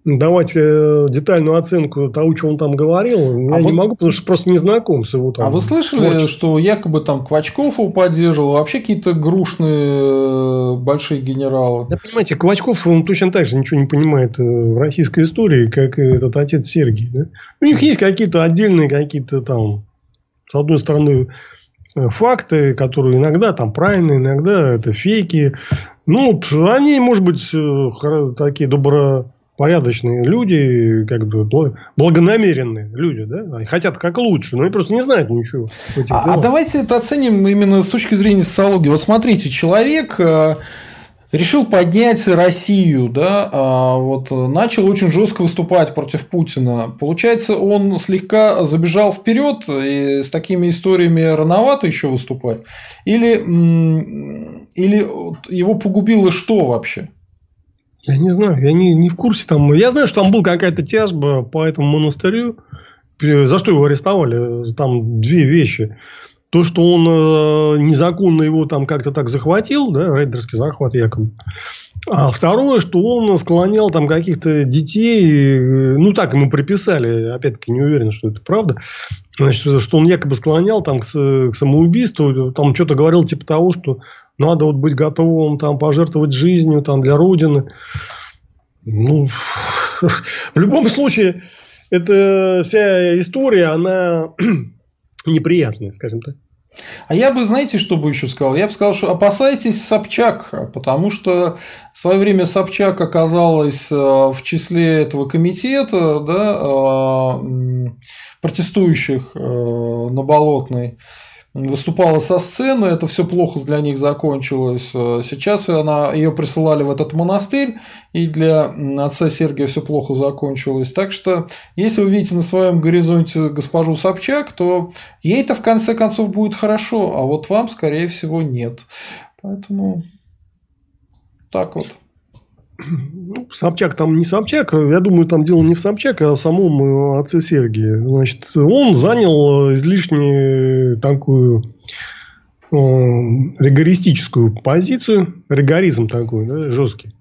давать э, детальную оценку того, что он там говорил, я а не вот... могу, потому что просто не знаком с его там. А вы слышали, творчеством. что якобы там Квачков его поддерживал, вообще какие-то грушные э, большие генералы? Да, понимаете, Квачков, он точно так же ничего не понимает э, в российской истории, как и этот отец Сергий. Да? У них есть какие-то отдельные какие-то там, с одной стороны, факты, которые иногда там правильные, иногда это фейки. Ну, вот они, может быть, такие добро порядочные люди, как бы благонамеренные люди, да, они хотят как лучше, но они просто не знают ничего. А, а давайте это оценим именно с точки зрения социологии. Вот смотрите, человек э, решил поднять Россию, да, а вот начал очень жестко выступать против Путина. Получается, он слегка забежал вперед и с такими историями рановато еще выступать, или или его погубило что вообще? Я не знаю, я не, не в курсе там. Я знаю, что там была какая-то тяжба по этому монастырю. за что его арестовали? Там две вещи. То, что он э, незаконно его там как-то так захватил, да, рейдерский захват якобы. А второе, что он склонял там каких-то детей, э, ну так ему приписали, опять-таки не уверен, что это правда, значит, что он якобы склонял там к, к самоубийству, там что-то говорил типа того, что надо вот быть готовым там пожертвовать жизнью там для Родины. Ну, в любом случае, эта вся история, она неприятная, скажем так. А я бы, знаете, что бы еще сказал? Я бы сказал, что опасайтесь Собчак, потому что в свое время Собчак оказалась э, в числе этого комитета да, э, протестующих э, на Болотной выступала со сцены, это все плохо для них закончилось. Сейчас она, ее присылали в этот монастырь, и для отца Сергия все плохо закончилось. Так что, если вы видите на своем горизонте госпожу Собчак, то ей-то в конце концов будет хорошо, а вот вам, скорее всего, нет. Поэтому так вот. Ну, Собчак там не Собчак. Я думаю, там дело не в Собчак, а в самом э, отце Сергии. Значит, он занял излишне такую э, ригористическую позицию, ригоризм такой, да, жесткий.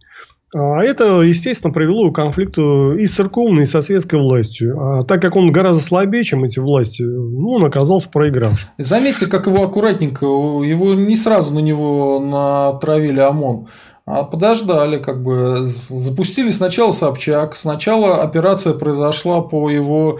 А это, естественно, привело к конфликту и с церковной, и со светской властью. А так как он гораздо слабее, чем эти власти, ну, он оказался проиграв. Заметьте, как его аккуратненько, его не сразу на него натравили ОМОН. А подождали, как бы запустили сначала Собчак, сначала операция произошла по его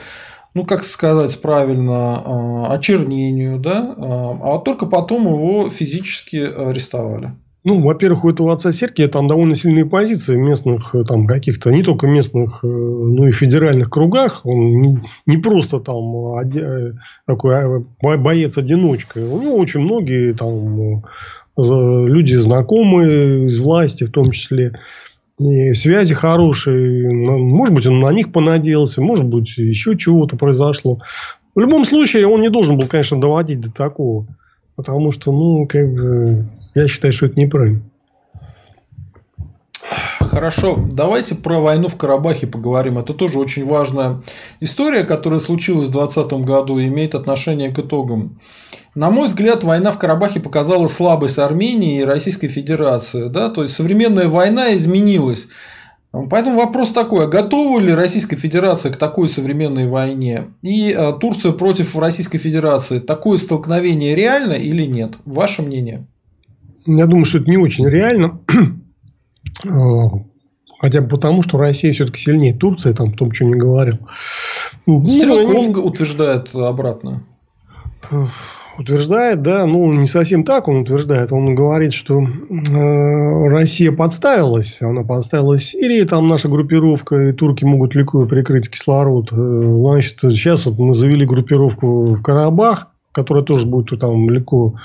ну, как сказать правильно, а, очернению, да, а, а только потом его физически арестовали. Ну, во-первых, у этого отца Сергия там довольно сильные позиции местных, там, каких-то, не только местных, э, но и федеральных кругах. Он не просто там э, такой боец-одиночка. У него очень многие там люди знакомые из власти в том числе. И связи хорошие. Может быть, он на них понадеялся. Может быть, еще чего-то произошло. В любом случае, он не должен был, конечно, доводить до такого. Потому что, ну, как бы, я считаю, что это неправильно. Хорошо, давайте про войну в Карабахе поговорим. Это тоже очень важная история, которая случилась в 2020 году и имеет отношение к итогам. На мой взгляд, война в Карабахе показала слабость Армении и Российской Федерации. Да? То есть современная война изменилась. Поэтому вопрос такой, а готова ли Российская Федерация к такой современной войне? И а, Турция против Российской Федерации, такое столкновение реально или нет? Ваше мнение? Я думаю, что это не очень реально. А, хотя бы потому, что Россия все-таки сильнее Турции, там, в том, что не говорил. Стрелков ну, утверждает обратно. Утверждает, да, ну не совсем так он утверждает. Он говорит, что э, Россия подставилась. Она подставилась Сирии, там наша группировка, и турки могут легко прикрыть кислород. Э, значит, сейчас вот мы завели группировку в Карабах, которая тоже будет там легко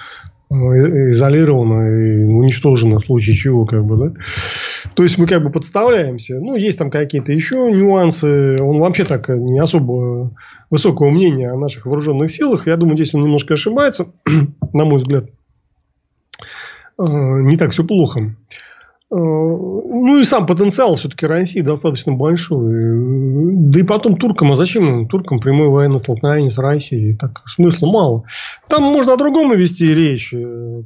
Э, изолировано и уничтожено в случае чего, как бы, да. То есть мы как бы подставляемся. Ну, есть там какие-то еще нюансы. Он вообще так не особо высокого мнения о наших вооруженных силах. Я думаю, здесь он немножко ошибается, на мой взгляд. Э, не так все плохо. Э, ну и сам потенциал все-таки России достаточно большой. Да и потом туркам, а зачем туркам прямое военное столкновение с Россией? Так смысла мало. Там можно о другом вести речь.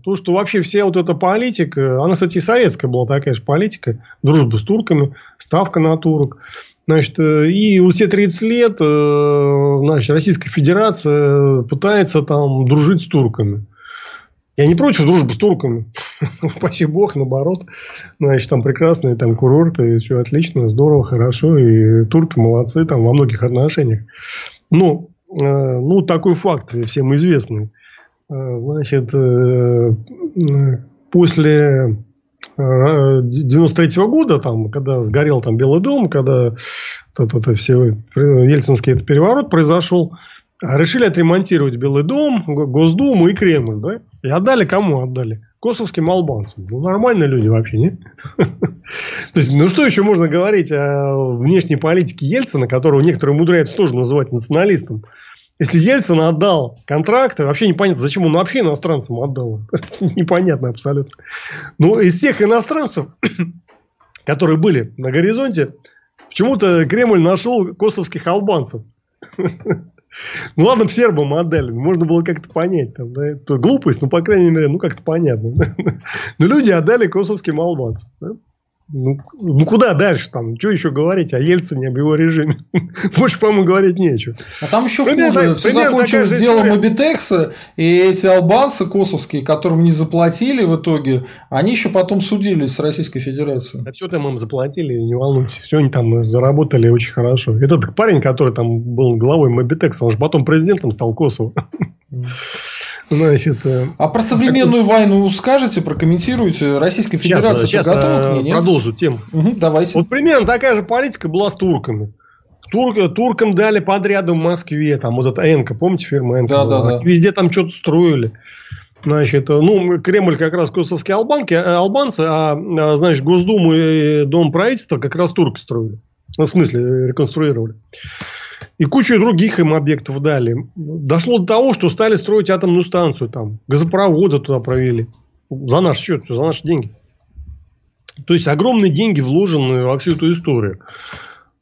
То, что вообще вся вот эта политика, она, кстати, советская была такая же политика, дружба с турками, ставка на турок. Значит, э, и вот все 30 лет э, значит, Российская Федерация пытается там дружить с турками. Я не против дружбы с турками. Спасибо бог, наоборот. Значит, там прекрасные там курорты, все отлично, здорово, хорошо. И турки молодцы там во многих отношениях. Но, э, ну, такой факт всем известный. Э, значит, э, после 93 -го года, там, когда сгорел там Белый дом, когда это, это все, Ельцинский этот переворот произошел, решили отремонтировать Белый дом, Госдуму и Кремль, да? И отдали кому отдали? Косовским албанцам. Ну, нормальные люди вообще, не? То есть, ну, что еще можно говорить о внешней политике Ельцина, которого некоторые умудряются тоже называть националистом? Если Ельцин отдал контракты, вообще непонятно, зачем он вообще иностранцам отдал. непонятно абсолютно. Но из всех иностранцев, которые были на горизонте, почему-то Кремль нашел косовских албанцев. Ну ладно, в сербам отдали, можно было как-то понять. Там, да? Это глупость, ну, по крайней мере, ну, как-то понятно. Но люди отдали косовским албанцам. Да? Ну, ну, куда дальше там? Что еще говорить о Ельцине, об его режиме? Больше, по-моему, говорить нечего. А там еще примерно, хуже. Все закончилось делом Мобитекса, и эти албанцы косовские, которым не заплатили в итоге, они еще потом судились с Российской Федерацией. А все там им заплатили, не волнуйтесь. Все они там заработали очень хорошо. Этот парень, который там был главой Мобитекса, он же потом президентом стал Косово. Значит, э, а про современную как... войну скажете, прокомментируете? Российская Федерация сейчас, сейчас готова к ней, нет? продолжу тему. Угу, давайте. Вот примерно такая же политика была с турками. Тур, туркам дали подряду в Москве, там вот эта Энка, помните фирма Энка? Да, да, да. Везде там что-то строили. Значит, ну, Кремль как раз косовские албанки, э, албанцы, а, а, значит, Госдуму и Дом правительства как раз турки строили. Ну, в смысле, реконструировали. И кучу других им объектов дали. Дошло до того, что стали строить атомную станцию там. Газопроводы туда провели. За наш счет, за наши деньги. То есть огромные деньги вложены во всю эту историю.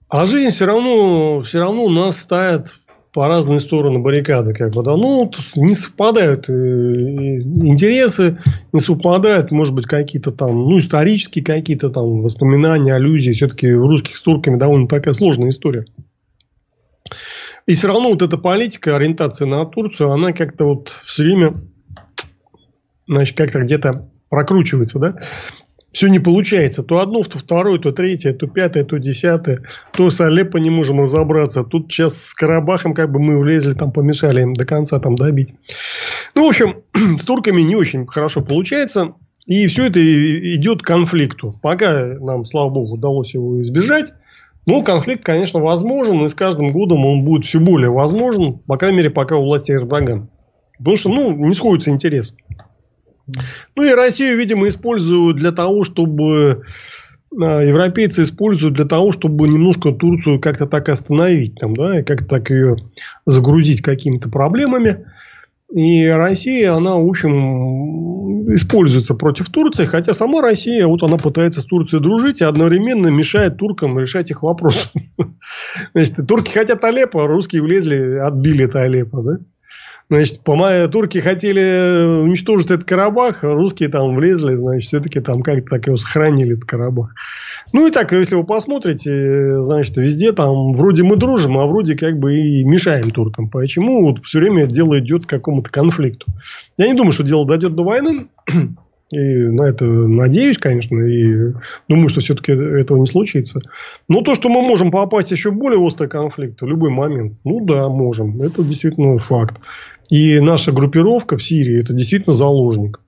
А жизнь все равно, все равно у нас ставит по разные стороны баррикады. Как бы, да. Ну, не совпадают э, интересы, не совпадают, может быть, какие-то там, ну, исторические какие-то там воспоминания, аллюзии. Все-таки русских с турками довольно такая сложная история. И все равно вот эта политика, ориентация на Турцию, она как-то вот все время, значит, как-то где-то прокручивается, да? Все не получается. То одно, то второе, то третье, то пятое, то десятое. То с Алеппо не можем разобраться. Тут сейчас с Карабахом как бы мы влезли, там помешали им до конца там добить. Ну, в общем, с турками не очень хорошо получается. И все это идет к конфликту. Пока нам, слава богу, удалось его избежать. Ну, конфликт, конечно, возможен, и с каждым годом он будет все более возможен, по крайней мере, пока у власти Эрдоган. Потому что, ну, не сходится интерес. Ну, и Россию, видимо, используют для того, чтобы... А, европейцы используют для того, чтобы немножко Турцию как-то так остановить, там, да, и как-то так ее загрузить какими-то проблемами. И Россия, она, в общем, используется против Турции, хотя сама Россия, вот она пытается с Турцией дружить и одновременно мешает туркам решать их вопросы. Значит, турки хотят Алеппо, а русские влезли, отбили это Алеппо, да? Значит, по турки хотели уничтожить этот Карабах, а русские там влезли, значит, все-таки там как-то так его сохранили, этот Карабах. Ну и так, если вы посмотрите, значит, везде там вроде мы дружим, а вроде как бы и мешаем туркам. Почему вот все время дело идет к какому-то конфликту? Я не думаю, что дело дойдет до войны. И на это надеюсь, конечно, и думаю, что все-таки этого не случится. Но то, что мы можем попасть еще в более острый конфликт в любой момент, ну да, можем. Это действительно факт. И наша группировка в Сирии это действительно заложник.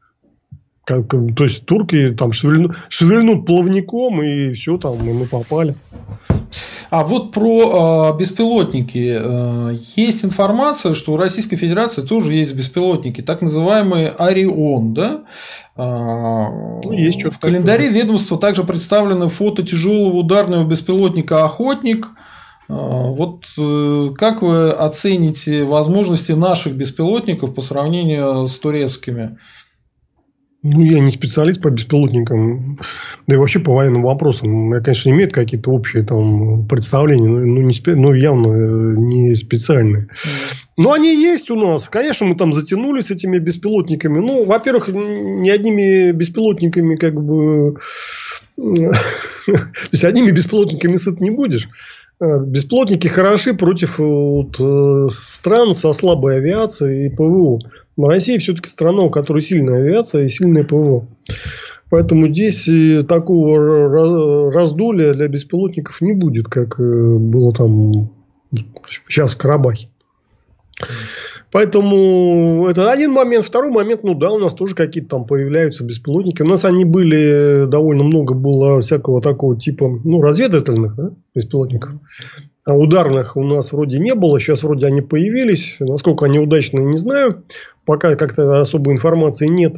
Как, то есть турки там шевельнут, шевельнут плавником и все там и мы попали. А вот про э, беспилотники. Э, есть информация, что у Российской Федерации тоже есть беспилотники, так называемые Орион, да? Э, ну, есть что в календаре ведомства также представлены фото тяжелого ударного беспилотника Охотник. Вот э, как вы оцените возможности наших беспилотников по сравнению с турецкими? Ну, я не специалист по беспилотникам, да и вообще по военным вопросам. Я, конечно, имеет какие-то общие там представления, но, ну, не спе... но явно э, не специальные. Но они есть у нас. Конечно, мы там затянули с этими беспилотниками. Ну, во-первых, не одними беспилотниками как бы... То есть, одними беспилотниками сыт не будешь. А, бесплотники хороши против э, вот, э, стран со слабой авиацией и ПВО. Но Россия все-таки страна, у которой сильная авиация и сильное ПВО. Поэтому здесь э, такого раздолья для беспилотников не будет, как было там сейчас в Карабахе. Поэтому это один момент. Второй момент, ну да, у нас тоже какие-то там появляются беспилотники. У нас они были, довольно много было всякого такого типа, ну, разведывательных да, беспилотников. А ударных у нас вроде не было. Сейчас вроде они появились. Насколько они удачные, не знаю. Пока как-то особой информации нет.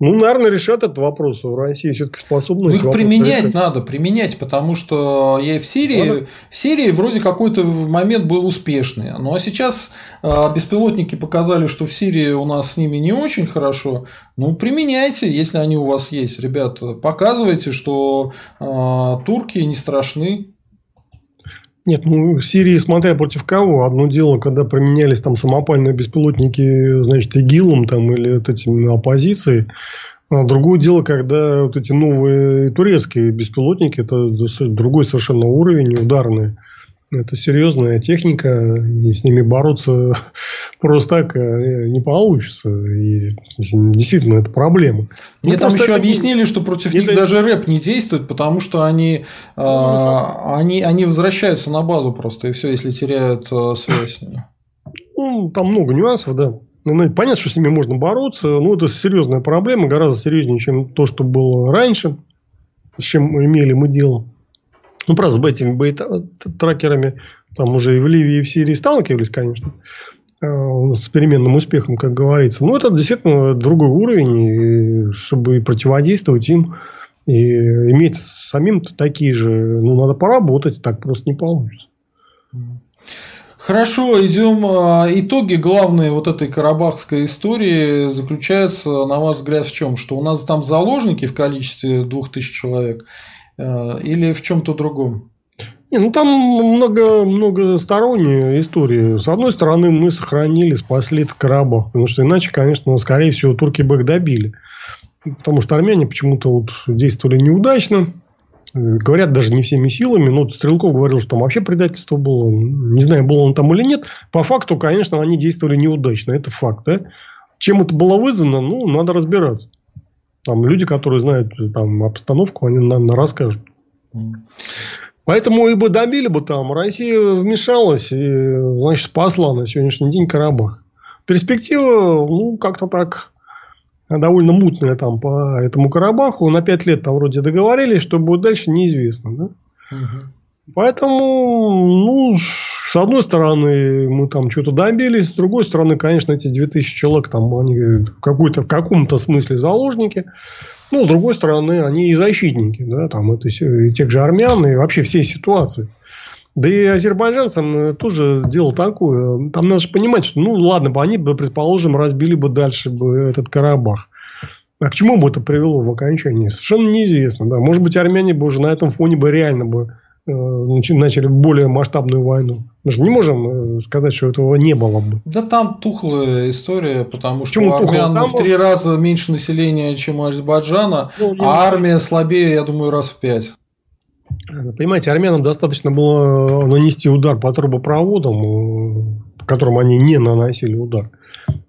Ну, наверное, решат этот вопрос. В России все-таки способны. Ну, их применять решать. надо, применять, потому что я в Сирии, надо. в Сирии вроде какой-то момент был успешный. Ну а сейчас э, беспилотники показали, что в Сирии у нас с ними не очень хорошо. Ну, применяйте, если они у вас есть, ребята. Показывайте, что э, турки не страшны. Нет, ну, в Сирии, смотря против кого. Одно дело, когда применялись там самопальные беспилотники, значит, ИГИЛом там, или вот этими оппозицией. А другое дело, когда вот эти новые турецкие беспилотники, это другой совершенно уровень, ударные. Это серьезная техника, и с ними бороться просто так э, не получится. И действительно, это проблема. Мне ну, там еще объяснили, что против это... них даже рэп не действует, потому что они, ну, э, они, они возвращаются на базу просто, и все, если теряют э, связь. Ну, там много нюансов, да. Ну, понятно, что с ними можно бороться, но это серьезная проблема, гораздо серьезнее, чем то, что было раньше, с чем имели мы дело. Ну, правда, с этими бейт-трекерами там уже и в Ливии, и в Сирии сталкивались, конечно, с переменным успехом, как говорится. Но это действительно другой уровень, чтобы противодействовать им и иметь самим такие же, ну, надо поработать, так просто не получится. Хорошо, идем. А, итоги главные вот этой карабахской истории заключаются, на ваш взгляд, в чем? Что у нас там заложники в количестве 2000 человек – Э, или в чем-то другом? Не, ну там много, многосторонняя история. С одной стороны, мы сохранили, спасли Карабах, потому что иначе, конечно, скорее всего, турки бы их добили. Потому что армяне почему-то вот действовали неудачно. Говорят, даже не всеми силами. Но Стрелков говорил, что там вообще предательство было. Не знаю, было он там или нет. По факту, конечно, они действовали неудачно. Это факт. Да? Чем это было вызвано, ну, надо разбираться. Там люди, которые знают там обстановку, они нам расскажут. Поэтому и бы добили бы там. Россия вмешалась и, значит, спасла на сегодняшний день Карабах. Перспектива, ну, как-то так довольно мутная там по этому Карабаху. На пять лет там вроде договорились, что будет дальше, неизвестно. Да? Угу. Поэтому, ну, с одной стороны, мы там что-то добились, с другой стороны, конечно, эти 2000 человек, там, они какой-то, в каком-то смысле заложники. Ну, с другой стороны, они и защитники, да, там, это и тех же армян, и вообще всей ситуации. Да и азербайджанцам тоже дело такое. Там надо же понимать, что, ну, ладно бы, они бы, предположим, разбили бы дальше бы этот Карабах. А к чему бы это привело в окончании? Совершенно неизвестно. Да. Может быть, армяне бы уже на этом фоне бы реально бы Э, начали более масштабную войну. Мы же не можем э, сказать, что этого не было бы. Да там тухлая история, потому что Почему у армян там... в три раза меньше населения, чем у Азербайджана, ну, а армия слабее, я думаю, раз в пять. Понимаете, армянам достаточно было нанести удар по трубопроводам, по которым они не наносили удар.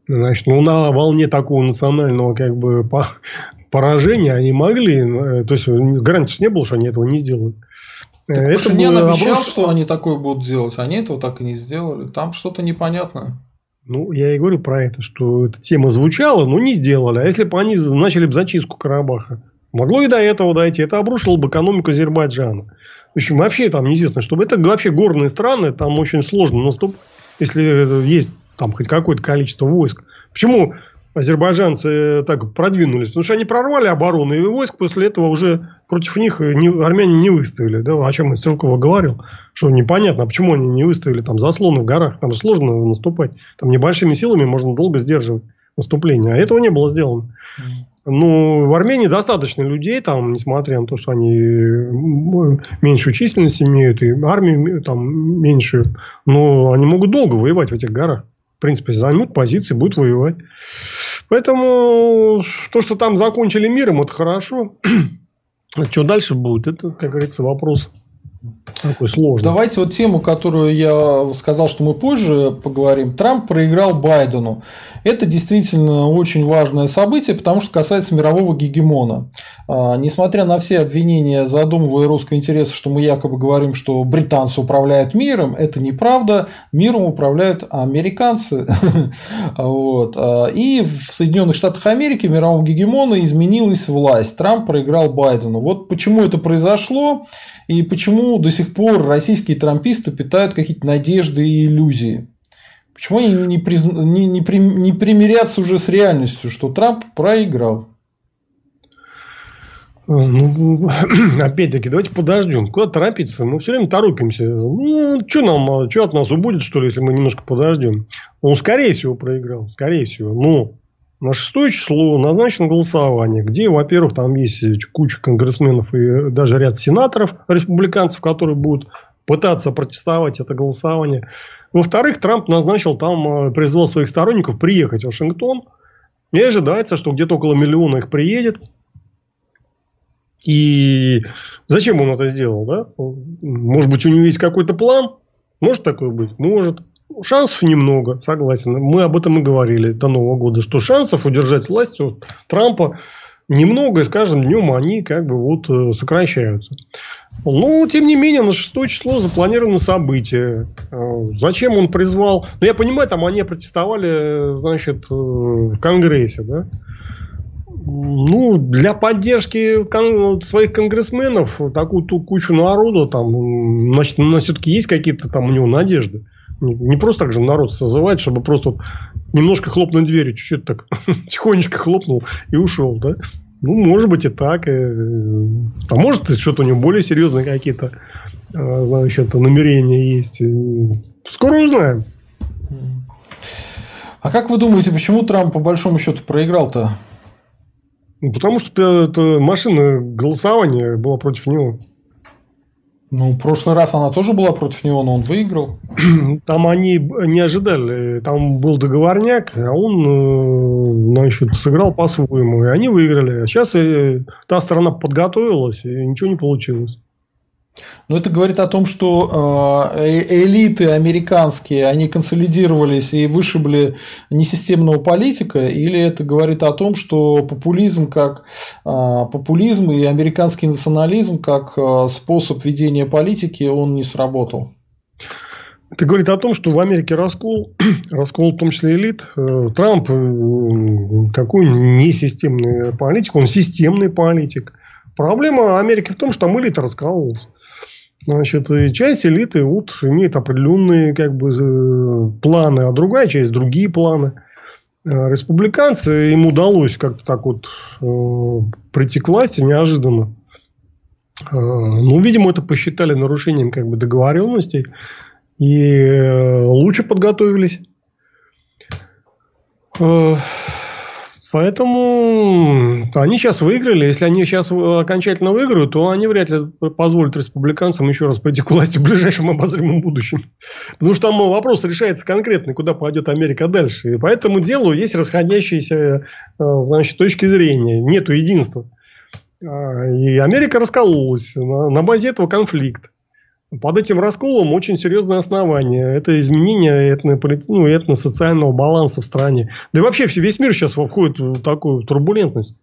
Значит, ну, на волне такого национального как бы поражения они могли, э, то есть гарантии не было, что они этого не сделают. Так это Пашинян обещал, оброс... что они такое будут делать, они этого так и не сделали. Там что-то непонятное. Ну, я и говорю про это, что эта тема звучала, но не сделали. А если бы они начали бы зачистку Карабаха, могло и до этого дойти. Это обрушило бы экономику Азербайджана. В общем, вообще там неизвестно, что это вообще горные страны, там очень сложно наступать, если есть там хоть какое-то количество войск. Почему азербайджанцы так продвинулись? Потому что они прорвали оборону, и войск после этого уже против них не, армяне не выставили. Да, о чем Стрелкова говорил, что непонятно, почему они не выставили там заслоны в горах. Там сложно наступать. Там небольшими силами можно долго сдерживать наступление. А этого не было сделано. Ну, в Армении достаточно людей, там, несмотря на то, что они меньшую численность имеют, и армию там меньшую, но они могут долго воевать в этих горах. Принципе, займут позиции, будут воевать. Поэтому то, что там закончили миром, это хорошо. А что дальше будет, это, как говорится, вопрос такой сложный. Давайте вот тему, которую я сказал, что мы позже поговорим. Трамп проиграл Байдену. Это действительно очень важное событие, потому что касается мирового гегемона. А, несмотря на все обвинения задумывая русского интереса, что мы якобы говорим, что британцы управляют миром, это неправда. Миром управляют американцы. А, и в Соединенных Штатах Америки мирового гегемона изменилась власть. Трамп проиграл Байдену. Вот почему это произошло и почему до сих пор российские трамписты питают какие-то надежды и иллюзии. Почему они не, приз... не, не, при... не примирятся уже с реальностью, что Трамп проиграл? Ну, опять-таки, давайте подождем. Куда торопиться? Мы все время торопимся. Ну, что нам, что от нас убудет, что ли, если мы немножко подождем? Он, скорее всего, проиграл. Скорее всего. Но на шестое число назначено голосование, где, во-первых, там есть куча конгрессменов и даже ряд сенаторов, республиканцев, которые будут пытаться протестовать это голосование. Во-вторых, Трамп назначил там, э, призвал своих сторонников приехать в Вашингтон. И ожидается, что где-то около миллиона их приедет. И зачем он это сделал, да? Может быть, у него есть какой-то план? Может такое быть? Может. Шансов немного, согласен. Мы об этом и говорили до Нового года, что шансов удержать власть у Трампа немного, и с каждым днем они как бы вот э, сокращаются. Но, тем не менее, на 6 число запланировано событие. Э, зачем он призвал? Ну, я понимаю, там они протестовали, значит, э, в Конгрессе, да? Ну, для поддержки кон- своих конгрессменов, такую ту кучу народу, там, значит, у нас все-таки есть какие-то там у него надежды. Не просто так же народ созывать, чтобы просто вот немножко хлопнуть дверью, чуть-чуть так тихонечко хлопнул и ушел, да? Ну, может быть и так. Э, а может, что-то у него более серьезные какие-то, э, значит, намерения есть. Скоро узнаем. А как вы думаете, почему Трамп по большому счету проиграл-то? Ну, потому что это машина голосования была против него. Ну, в прошлый раз она тоже была против него, но он выиграл. Там они не ожидали. Там был договорняк, а он э, значит, сыграл по-своему. И они выиграли. А сейчас э, та сторона подготовилась, и ничего не получилось. Но это говорит о том, что э, э, элиты американские, они консолидировались и вышибли несистемного политика, или это говорит о том, что популизм как э, популизм и американский национализм как способ ведения политики, он не сработал? Это говорит о том, что в Америке раскол, раскол в том числе элит. Трамп какой несистемный политик, он системный политик. Проблема Америки в том, что там элита раскололась. Значит, часть элиты вот, имеет определенные как бы, планы, а другая часть другие планы. Э, республиканцы, им удалось как-то так вот э, прийти к власти неожиданно. Э, ну, видимо, это посчитали нарушением как бы, договоренностей и э, лучше подготовились. Э, Поэтому они сейчас выиграли. Если они сейчас окончательно выиграют, то они вряд ли позволят республиканцам еще раз прийти к власти в ближайшем обозримом будущем. Потому что там вопрос решается конкретно, куда пойдет Америка дальше. И по этому делу есть расходящиеся э, значит, точки зрения. Нету единства. А, и Америка раскололась на базе этого конфликта. Под этим расколом очень серьезное основание. Это изменение этно, ну, этно-социального баланса в стране. Да и вообще весь мир сейчас входит в такую турбулентность.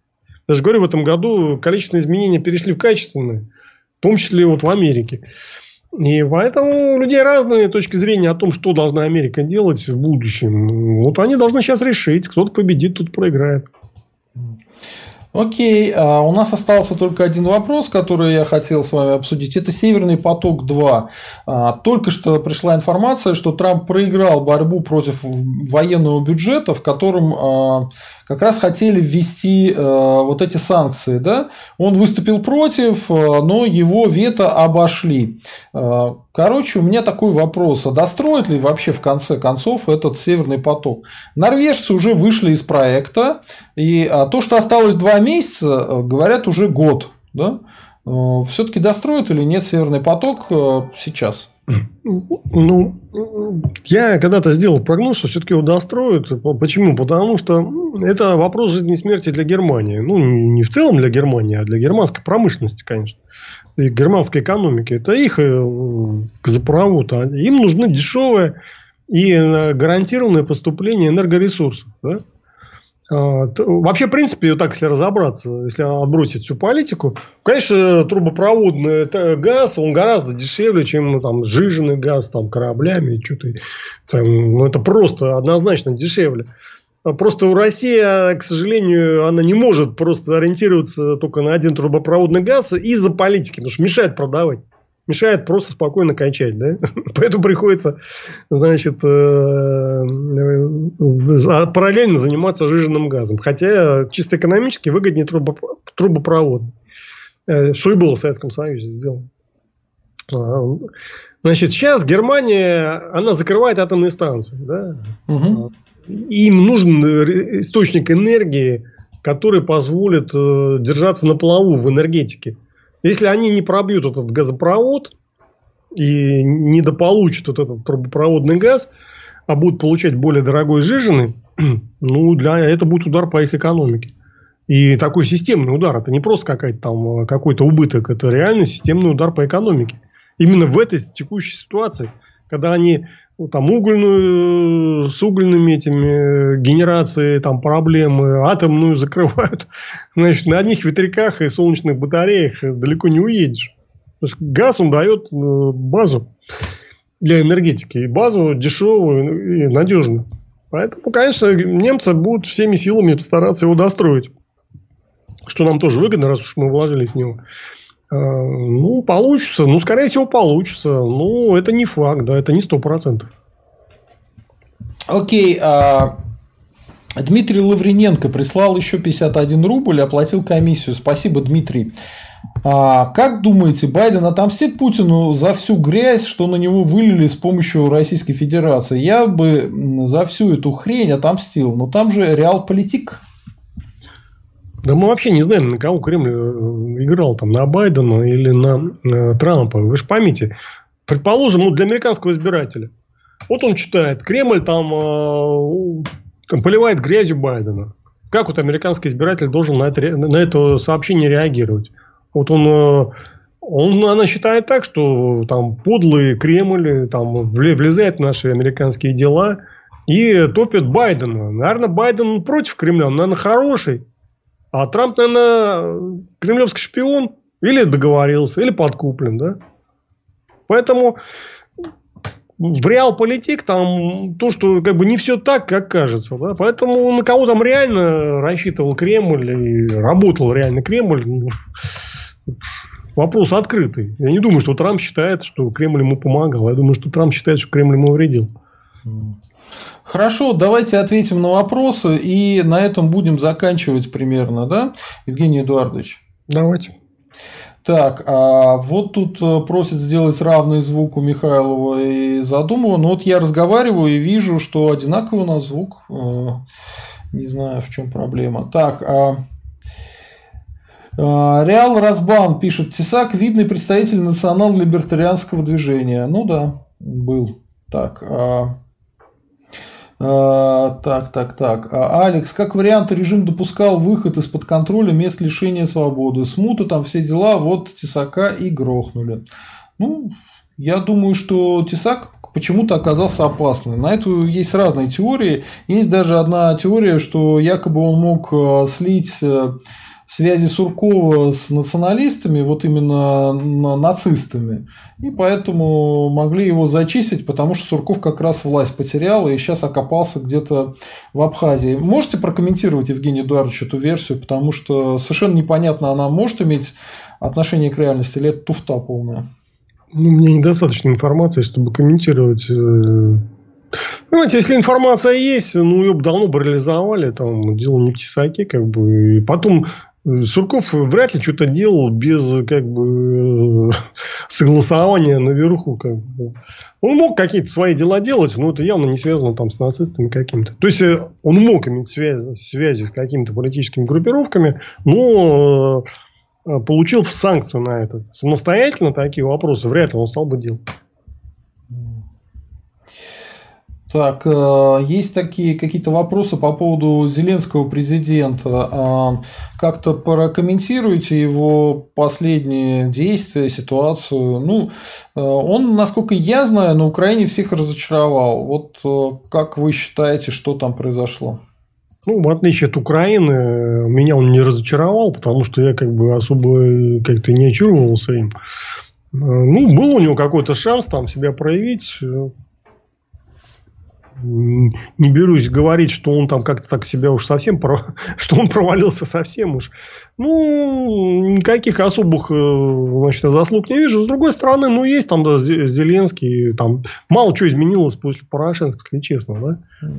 Я же говорю, в этом году количественные изменения перешли в качественные. В том числе вот в Америке. И поэтому у людей разные точки зрения о том, что должна Америка делать в будущем. Вот они должны сейчас решить. Кто-то победит, кто-то проиграет. Окей, а у нас остался только один вопрос, который я хотел с вами обсудить. Это Северный поток-2. А, только что пришла информация, что Трамп проиграл борьбу против военного бюджета, в котором а, как раз хотели ввести а, вот эти санкции. Да? Он выступил против, но его вето обошли. Короче, у меня такой вопрос. А достроят ли вообще в конце концов этот Северный поток? Норвежцы уже вышли из проекта, и то, что осталось два месяца, э, говорят уже год. Да? Э, Все-таки достроят или нет Северный поток э, сейчас? Ну, я когда-то сделал прогноз, что все-таки его достроят. Почему? Потому что это вопрос жизни и смерти для Германии. Ну, не в целом для Германии, а для германской промышленности, конечно германской экономики, это их э, газопровод. А им нужны дешевые и э, гарантированное поступление энергоресурсов. Да? А, вообще, в принципе, так, если разобраться, если отбросить всю политику, конечно, трубопроводный газ, он гораздо дешевле, чем ну, там, сжиженный газ там, кораблями. Что-то, там, ну, это просто однозначно дешевле. Просто у России, к сожалению, она не может просто ориентироваться только на один трубопроводный газ из-за политики, потому что мешает продавать. Мешает просто спокойно кончать, да? Поэтому приходится, значит, э, э, параллельно заниматься жиженным газом. Хотя чисто экономически выгоднее трубопровод. Э, что и было в Советском Союзе сделано. А, значит, сейчас Германия, она закрывает атомные станции, да? Угу им нужен э, источник энергии, который позволит э, держаться на плаву в энергетике. Если они не пробьют этот газопровод, и недополучат вот этот трубопроводный газ, а будут получать более дорогой сжиженный, ну, для это будет удар по их экономике. И такой системный удар, это не просто какой-то там какой-то убыток, это реально системный удар по экономике. Именно в этой текущей ситуации, когда они там угольную с угольными этими генерацией там проблемы, атомную закрывают, значит, на одних ветряках и солнечных батареях далеко не уедешь. То есть газ он дает э, базу для энергетики. И базу дешевую и надежную. Поэтому, конечно, немцы будут всеми силами стараться его достроить. Что нам тоже выгодно, раз уж мы вложились в него. А, ну, получится. Ну, скорее всего, получится. Ну, это не факт, да, это не сто процентов. Окей, а Дмитрий Лаврененко прислал еще 51 рубль и оплатил комиссию. Спасибо, Дмитрий. А, как думаете, Байден отомстит Путину за всю грязь, что на него вылили с помощью Российской Федерации? Я бы за всю эту хрень отомстил, но там же реал политик. Да мы вообще не знаем, на кого Кремль э, играл, там, на Байдена или на э, Трампа. Вы же поймите, предположим, ну, для американского избирателя. Вот он читает, Кремль там, э, там поливает грязью Байдена. Как вот американский избиратель должен на это, на это сообщение реагировать? Вот он, э, он, она считает так, что там подлый Кремль там влезает в наши американские дела и топит Байдена. Наверное, Байден против Кремля, он, наверное, хороший. А Трамп, наверное, кремлевский шпион. Или договорился, или подкуплен, да? Поэтому в реал-политик там то, что как бы не все так, как кажется. Да? Поэтому на кого там реально рассчитывал Кремль и работал реально Кремль, ну, вопрос открытый. Я не думаю, что Трамп считает, что Кремль ему помогал. Я думаю, что Трамп считает, что Кремль ему вредил. Хорошо, давайте ответим на вопросы и на этом будем заканчивать примерно, да, Евгений Эдуардович? Давайте. Так, а вот тут э, просят сделать равный звук у Михайлова и Задумова. Но вот я разговариваю и вижу, что одинаковый у нас звук. Э, не знаю, в чем проблема. Так, а а, Реал Разбан пишет, Тесак – видный представитель национал-либертарианского движения. Ну да, был. Так, а, так, так, так. А, Алекс, как вариант, режим допускал выход из-под контроля мест лишения свободы. Смута, там все дела, вот Тесака и грохнули. Ну, я думаю, что Тесак почему-то оказался опасным. На это есть разные теории. Есть даже одна теория, что якобы он мог э, слить э, связи Суркова с националистами, вот именно нацистами, и поэтому могли его зачистить, потому что Сурков как раз власть потерял и сейчас окопался где-то в Абхазии. Можете прокомментировать, Евгений Эдуардович, эту версию, потому что совершенно непонятно, она может иметь отношение к реальности или это туфта полная? Ну, мне недостаточно информации, чтобы комментировать э, Понимаете, если информация есть, ну, ее бы давно бы реализовали, там, дело не в тесаке, как бы. И потом Сурков вряд ли что-то делал без как бы согласования наверху. Как бы. Он мог какие-то свои дела делать, но это явно не связано там с нацистами какими-то. То есть э, он мог иметь связи, связи с какими-то политическими группировками, но э, получил санкцию на это. Самостоятельно такие вопросы вряд ли он стал бы делать. Так, э, есть такие какие-то вопросы по поводу Зеленского президента. А, как-то прокомментируйте его последние действия, ситуацию. Ну, э, он, насколько я знаю, на Украине всех разочаровал. Вот э, как вы считаете, что там произошло? Ну, в отличие от Украины, меня он не разочаровал, потому что я как бы особо как-то не очаровывался им. Ну, был у него какой-то шанс там себя проявить не берусь говорить, что он там как-то так себя уж совсем, что он провалился совсем уж. Ну, никаких особых э, значит, заслуг не вижу. С другой стороны, ну, есть там да, Зеленский, там мало чего изменилось после Порошенко, если честно, да.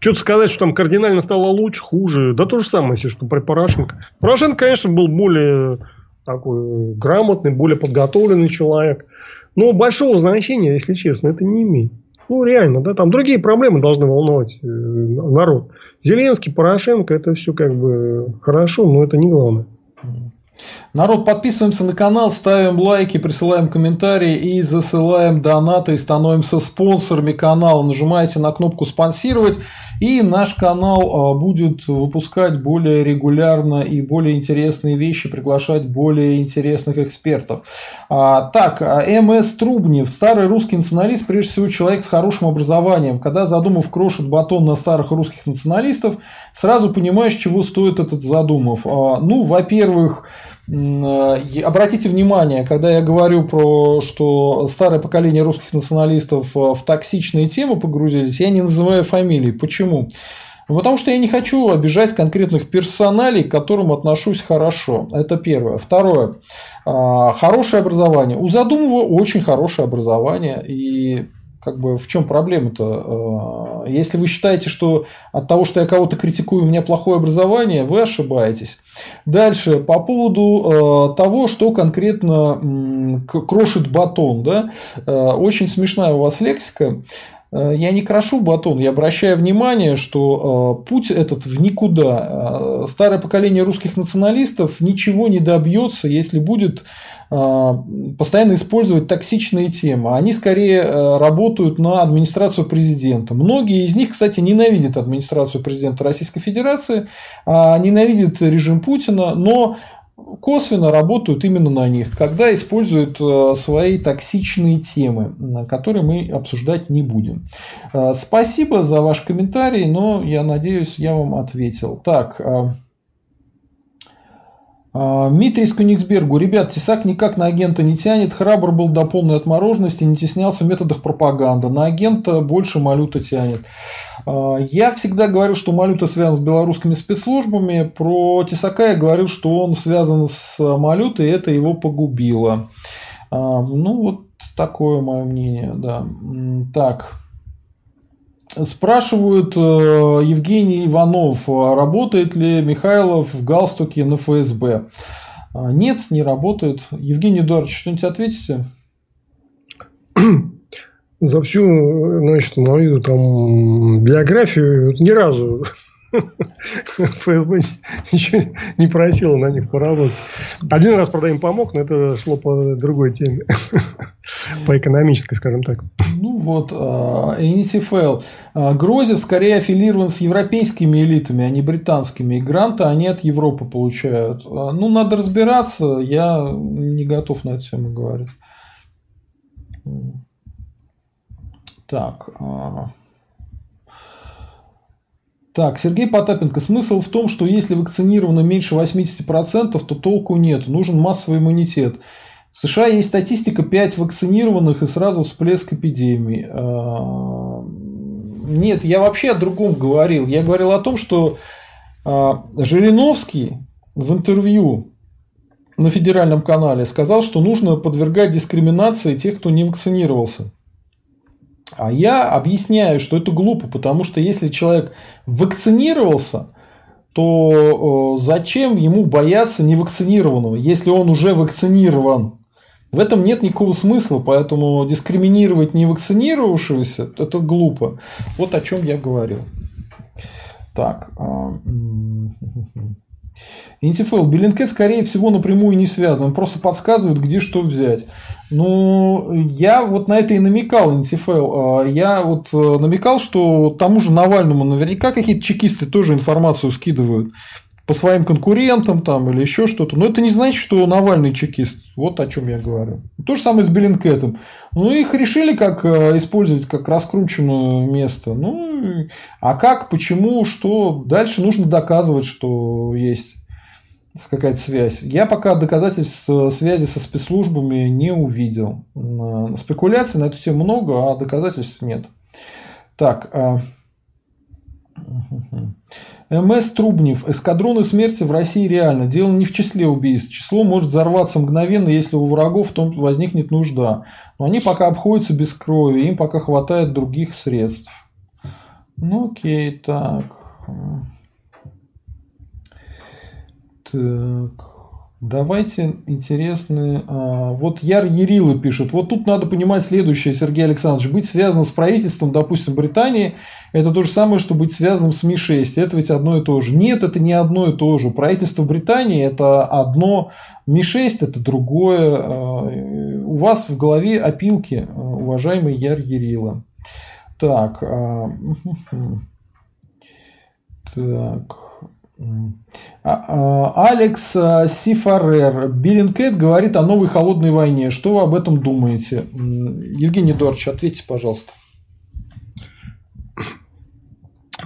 Что-то сказать, что там кардинально стало лучше, хуже, да то же самое, если что при Порошенко. Порошенко, конечно, был более такой грамотный, более подготовленный человек. Но большого значения, если честно, это не имеет. Ну, реально, да, там другие проблемы должны волновать э, народ. Зеленский, Порошенко, это все как бы хорошо, но это не главное. Народ, подписываемся на канал, ставим лайки, присылаем комментарии и засылаем донаты и становимся спонсорами канала. Нажимайте на кнопку «Спонсировать» и наш канал а, будет выпускать более регулярно и более интересные вещи, приглашать более интересных экспертов. А, так, а, МС Трубнев, старый русский националист, прежде всего человек с хорошим образованием. Когда задумав крошит батон на старых русских националистов, сразу понимаешь, чего стоит этот задумав. Ну, во-первых, обратите внимание, когда я говорю про, что старое поколение русских националистов э, в токсичные темы погрузились, я не называю фамилии. Почему? Потому что я не хочу обижать конкретных персоналей, к которым отношусь хорошо. Это первое. Второе. Э, хорошее образование. У Задумова очень хорошее образование. И как бы в чем проблема-то? Э, если вы считаете, что от того, что я кого-то критикую, у меня плохое образование, вы ошибаетесь. Дальше, по поводу э, того, что конкретно крошит батон. Да? Э, очень смешная у вас лексика. Э, я не крошу батон, я обращаю внимание, что э, путь этот в никуда. Э, старое поколение русских националистов ничего не добьется, если будет постоянно использовать токсичные темы. Они скорее работают на администрацию президента. Многие из них, кстати, ненавидят администрацию президента Российской Федерации, а ненавидят режим Путина, но косвенно работают именно на них, когда используют э, свои токсичные темы, которые мы обсуждать не будем. Э, спасибо за ваш комментарий, но я надеюсь, я вам ответил. Так, а, Дмитрий из Кёнигсбергу. Ребят, Тесак никак на агента не тянет. Храбр был до полной отмороженности, не теснялся в методах пропаганды. На агента больше Малюта тянет. А, я всегда говорил, что Малюта связан с белорусскими спецслужбами. Про Тесака я говорил, что он связан с Малютой, и это его погубило. А, ну, вот такое мое мнение, да. Так. Спрашивают э, Евгений Иванов, а работает ли Михайлов в галстуке на ФСБ? А, нет, не работает. Евгений Эдуардович, что-нибудь ответите? За всю значит, мою там биографию ни разу ФСБ ничего не просила на них поработать. Один раз, правда, им помог, но это шло по другой теме. По экономической, скажем так. Ну вот, НСФЛ. А, Грозев скорее аффилирован с европейскими элитами, а не британскими. И гранты они от Европы получают. А, ну, надо разбираться. Я не готов на эту тему говорить. Так. Так, Сергей Потапенко. Смысл в том, что если вакцинировано меньше 80%, то толку нет. Нужен массовый иммунитет. В США есть статистика 5 вакцинированных и сразу всплеск эпидемии. А, нет, я вообще о другом говорил. Я говорил о том, что а, Жириновский в интервью на федеральном канале сказал, что нужно подвергать дискриминации тех, кто не вакцинировался. А я объясняю, что это глупо, потому что если человек вакцинировался, то зачем ему бояться невакцинированного, если он уже вакцинирован? В этом нет никакого смысла, поэтому дискриминировать невакцинировавшегося – это глупо. Вот о чем я говорил. Так. Интифел. Bellingcat, скорее всего, напрямую не связан. Он просто подсказывает, где что взять. Ну, я вот на это и намекал, Интифел. А, я вот э, намекал, что тому же Навальному наверняка какие-то чекисты тоже информацию скидывают по своим конкурентам там или еще что-то. Но это не значит, что Навальный чекист. Вот о чем я говорю. То же самое с Bellingcat ом. Ну, их решили как э, использовать как раскрученное место. Ну, а как, почему, что? Дальше нужно доказывать, что есть какая-то связь. Я пока доказательств э, связи со спецслужбами не увидел. Спекуляций на эту тему много, а доказательств нет. Так, МС Трубнев. Эскадроны смерти в России реально. Дело не в числе убийств. Число может взорваться мгновенно, если у врагов в том возникнет нужда. Но они пока обходятся без крови, им пока хватает других средств. Ну окей, так. Так. Давайте интересные. А, вот Яр Ярилы пишет. Вот тут надо понимать следующее, Сергей Александрович. Быть связанным с правительством, допустим, Британии, это то же самое, что быть связанным с Ми-6. Это ведь одно и то же. Нет, это не одно и то же. Правительство Британии – это одно, Ми-6 – это другое. А, у вас в голове опилки, уважаемый Яр Ярила. Так. А, так. А, а, Алекс а, Сифарер. Биллинкет говорит о новой холодной войне. Что вы об этом думаете? Евгений Эдуардович, ответьте, пожалуйста.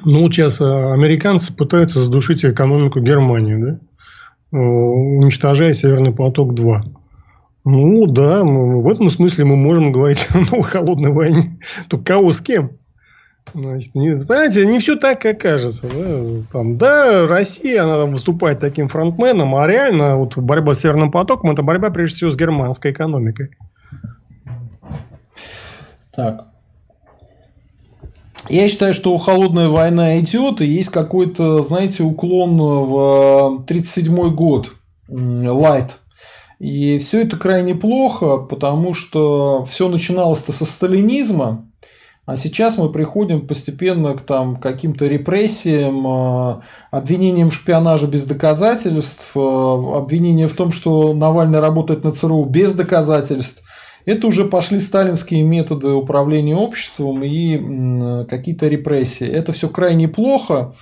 Ну, сейчас американцы пытаются задушить экономику Германии, да? уничтожая Северный поток-2. Ну, да, в этом смысле мы можем говорить о новой холодной войне. Только кого с кем? Значит, не, понимаете, не все так, как кажется. Да? Там, да, Россия, она там выступает таким фронтменом, а реально вот борьба с Северным потоком – это борьба, прежде всего, с германской экономикой. Так. Я считаю, что холодная война идет, и есть какой-то, знаете, уклон в 1937 год, лайт. И все это крайне плохо, потому что все начиналось-то со сталинизма, а сейчас мы приходим постепенно к там, каким-то репрессиям, э, обвинениям в шпионаже без доказательств, э, обвинениям в том, что Навальный работает на ЦРУ без доказательств. Это уже пошли сталинские методы управления обществом и какие-то репрессии. Это все крайне плохо.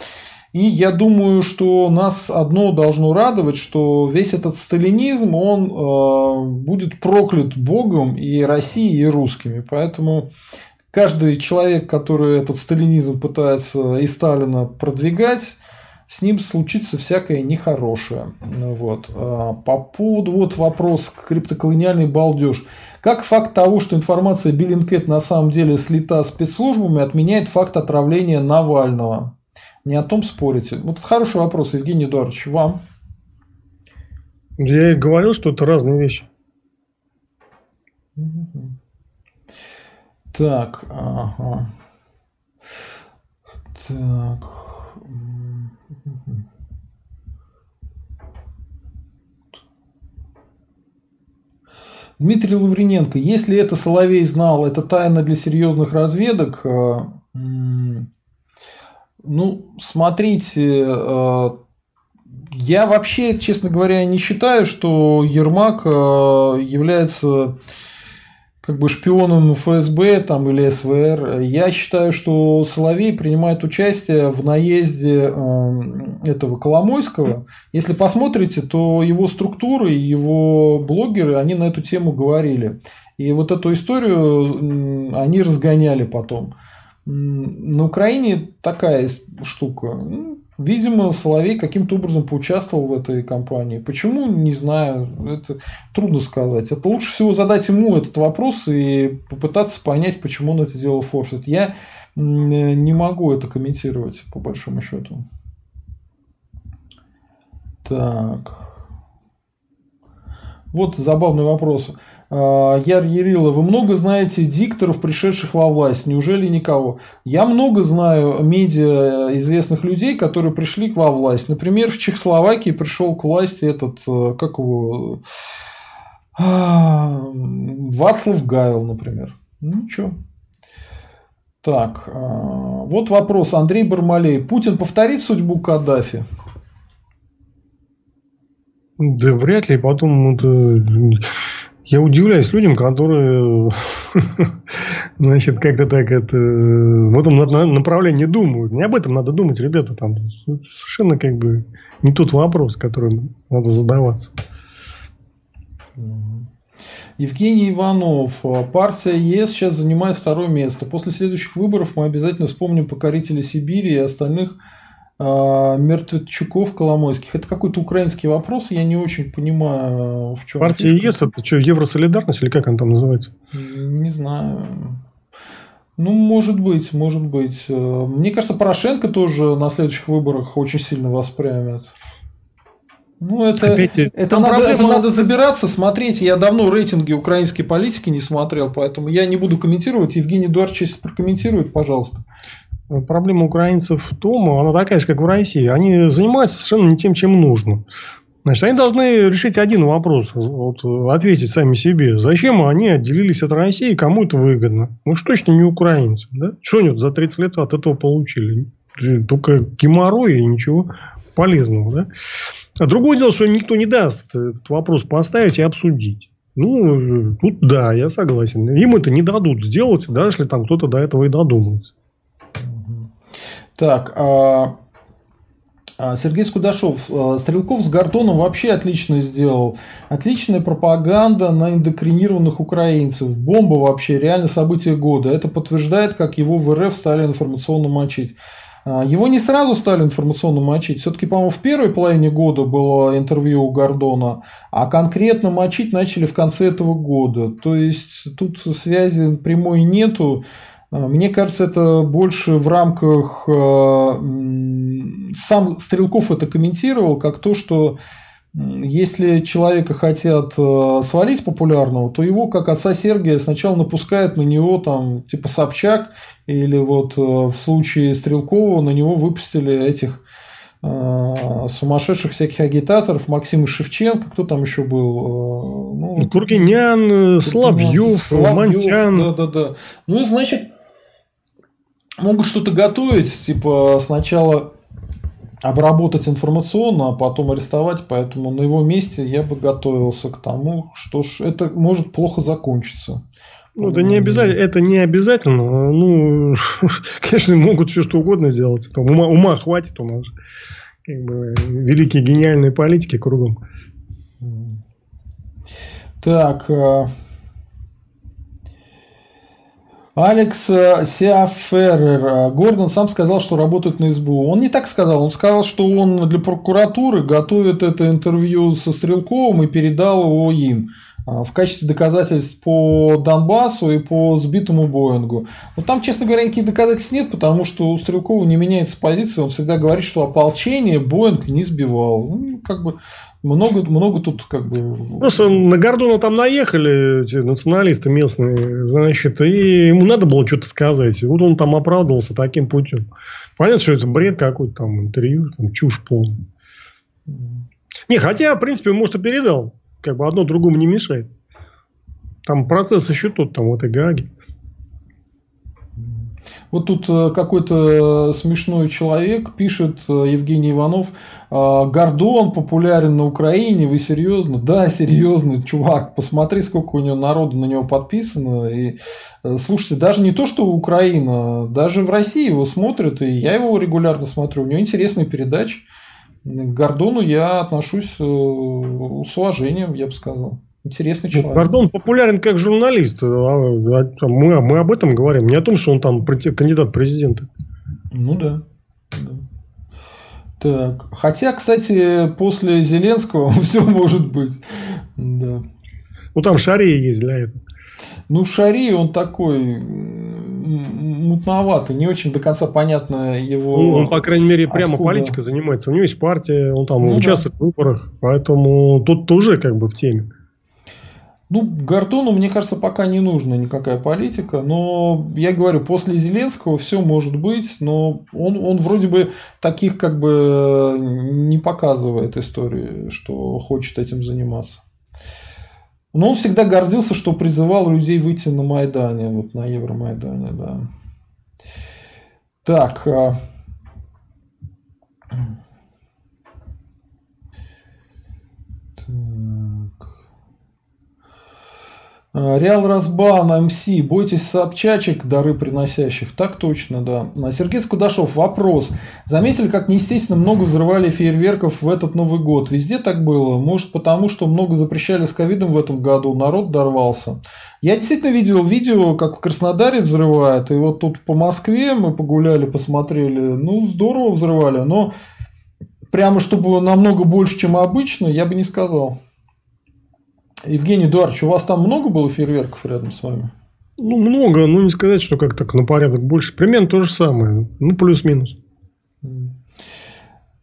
И я думаю, что нас одно должно радовать, что весь этот сталинизм, он э, будет проклят Богом и Россией, и русскими. Поэтому каждый человек, который этот сталинизм пытается и Сталина продвигать, с ним случится всякое нехорошее. Ну вот. А по поводу вот вопрос криптоколониальный балдеж. Как факт того, что информация Биллинкет на самом деле слита спецслужбами, отменяет факт отравления Навального? Не о том спорите. Вот хороший вопрос, Евгений Эдуардович, вам. Я и говорил, что это разные вещи. Так, ага. Так. Дмитрий Лавриненко, если это Соловей знал, это тайна для серьезных разведок. Э, ну, смотрите, э, я вообще, честно говоря, не считаю, что Ермак э, является как бы шпионом ФСБ там, или СВР. Я считаю, что Соловей принимает участие в наезде эм, этого Коломойского. Если посмотрите, то его структуры, его блогеры, они на эту тему говорили. И вот эту историю они разгоняли потом. На Украине такая штука. Видимо, Соловей каким-то образом поучаствовал в этой кампании. Почему, не знаю, это трудно сказать. Это лучше всего задать ему этот вопрос и попытаться понять, почему он это делал Форсет. Я не могу это комментировать, по большому счету. Так. Вот забавный вопрос. А, Яр Ярила, вы много знаете дикторов, пришедших во власть? Неужели никого? Я много знаю медиа известных людей, которые пришли к во власть. Например, в Чехословакии пришел к власти этот, э, как его, а, Вацлав Гайл, например. Ну, ничего. Так, а, вот вопрос. Андрей Бармалей. Путин повторит судьбу Каддафи? Да вряд ли. Потом это... Я удивляюсь людям, которые, значит, как-то так это в этом направлении думают. Не об этом надо думать, ребята. Там совершенно как бы не тот вопрос, которым надо задаваться. Евгений Иванов. Партия ЕС сейчас занимает второе место. После следующих выборов мы обязательно вспомним покорителей Сибири и остальных а, Мертвецчуков Коломойских. Это какой-то украинский вопрос, я не очень понимаю, в чем Партия фишка. ЕС, это что, Евросолидарность или как она там называется? Не знаю. Ну, может быть, может быть. Мне кажется, Порошенко тоже на следующих выборах очень сильно воспрямит. Ну, это, Опять, это, надо, проблема... это надо забираться, смотреть. Я давно рейтинги украинской политики не смотрел, поэтому я не буду комментировать. Евгений Эдуардович, если прокомментирует, пожалуйста. Проблема украинцев в том, она такая же, как в России. Они занимаются совершенно не тем, чем нужно. Значит, они должны решить один вопрос, вот, ответить сами себе. Зачем они отделились от России, кому это выгодно? Ну, что точно не украинцы. Да? Что они за 30 лет от этого получили? Только геморрой и ничего полезного. Да? А другое дело, что никто не даст этот вопрос поставить и обсудить. Ну, тут да, я согласен. Им это не дадут сделать, даже если там кто-то до этого и додумался. Так, а а, Сергей Скудашов, а, Стрелков с Гордоном вообще отлично сделал. Отличная пропаганда на индокринированных украинцев. Бомба вообще, реально событие года. Это подтверждает, как его в РФ стали информационно мочить. А, его не сразу стали информационно мочить. Все-таки, по-моему, в первой половине года было интервью у Гордона, а конкретно мочить начали в конце этого года. То есть тут связи прямой нету. А, мне кажется, это больше в рамках... А, сам Стрелков это комментировал, как то, что если человека хотят а, свалить популярного, то его, как отца Сергия, сначала напускают на него там типа Собчак, или вот в случае Стрелкова на него выпустили этих сумасшедших всяких агитаторов, Максима Шевченко, кто там еще был? Ну, Кургинян, Славьев, Славьев Монтян. Да, да, да. Ну и значит, могут что-то готовить, типа сначала обработать информационно, а потом арестовать, поэтому на его месте я бы готовился к тому, что ж это может плохо закончиться. Ну, это не обязательно, это не обязательно. Ну, конечно, могут все что угодно сделать. Там ума, ума хватит у нас. Как бы, великие гениальные политики кругом. Так, а, Алекс э, Сиаферер. Гордон сам сказал, что работает на СБУ. Он не так сказал. Он сказал, что он для прокуратуры готовит это интервью со Стрелковым и передал его им в качестве доказательств по Донбассу и по сбитому Боингу. Но там, честно говоря, никаких доказательств нет, потому что у Стрелкова не меняется позиция. Он всегда говорит, что ополчение Боинг не сбивал. Ну, как бы много, много тут как бы... Просто на Гордона там наехали эти националисты местные, значит, и ему надо было что-то сказать. вот он там оправдывался таким путем. Понятно, что это бред какой-то там интервью, там чушь полная. Не, хотя, в принципе, может, и передал. Как бы одно другому не мешает. Там процесс еще тот, там, в этой Гааге. Вот тут э, какой-то смешной человек пишет, э, Евгений Иванов, «А, Гордон популярен на Украине, вы серьезно? Да, серьезно, чувак, посмотри, сколько у него народу на него подписано. И э, слушайте, даже не то, что Украина, даже в России его смотрят, и я его регулярно смотрю, у него интересные передачи. К Гордону я отношусь с уважением, я бы сказал. Интересный ну, человек. Гордон популярен как журналист. А, а, мы, мы об этом говорим. Не о том, что он там кандидат в президента. Ну да. да. Так. Хотя, кстати, после Зеленского все может быть. Да. Ну там Шария есть для этого. Ну, Шари, он такой мутноватый, не очень до конца понятно его. Ну, он, по крайней мере, прямо откуда. политикой занимается. У него есть партия, он там ну, участвует да. в выборах, поэтому тут тоже как бы в теме. Ну, Гордону, мне кажется, пока не нужна никакая политика, но я говорю, после Зеленского все может быть, но он, он вроде бы таких как бы не показывает истории, что хочет этим заниматься. Но он всегда гордился, что призывал людей выйти на Майдане, вот на Евромайдане, да. Так, а, Э, Реал Разбан, МС, бойтесь сообчачек, дары приносящих. Так точно, да. А Сергей Скудашов, вопрос. Заметили, как неестественно много взрывали фейерверков в этот Новый год? Везде так было? Может, потому что много запрещали с ковидом в этом году, народ дорвался? Я действительно видел видео, как в Краснодаре взрывают, и вот тут по Москве мы погуляли, посмотрели. Ну, здорово взрывали, но прямо чтобы намного больше, чем обычно, я бы не сказал. Евгений Эдуардович, у вас там много было фейерверков рядом с вами? Ну, много, но не сказать, что как так на порядок больше. Примерно то же самое. Ну, плюс-минус.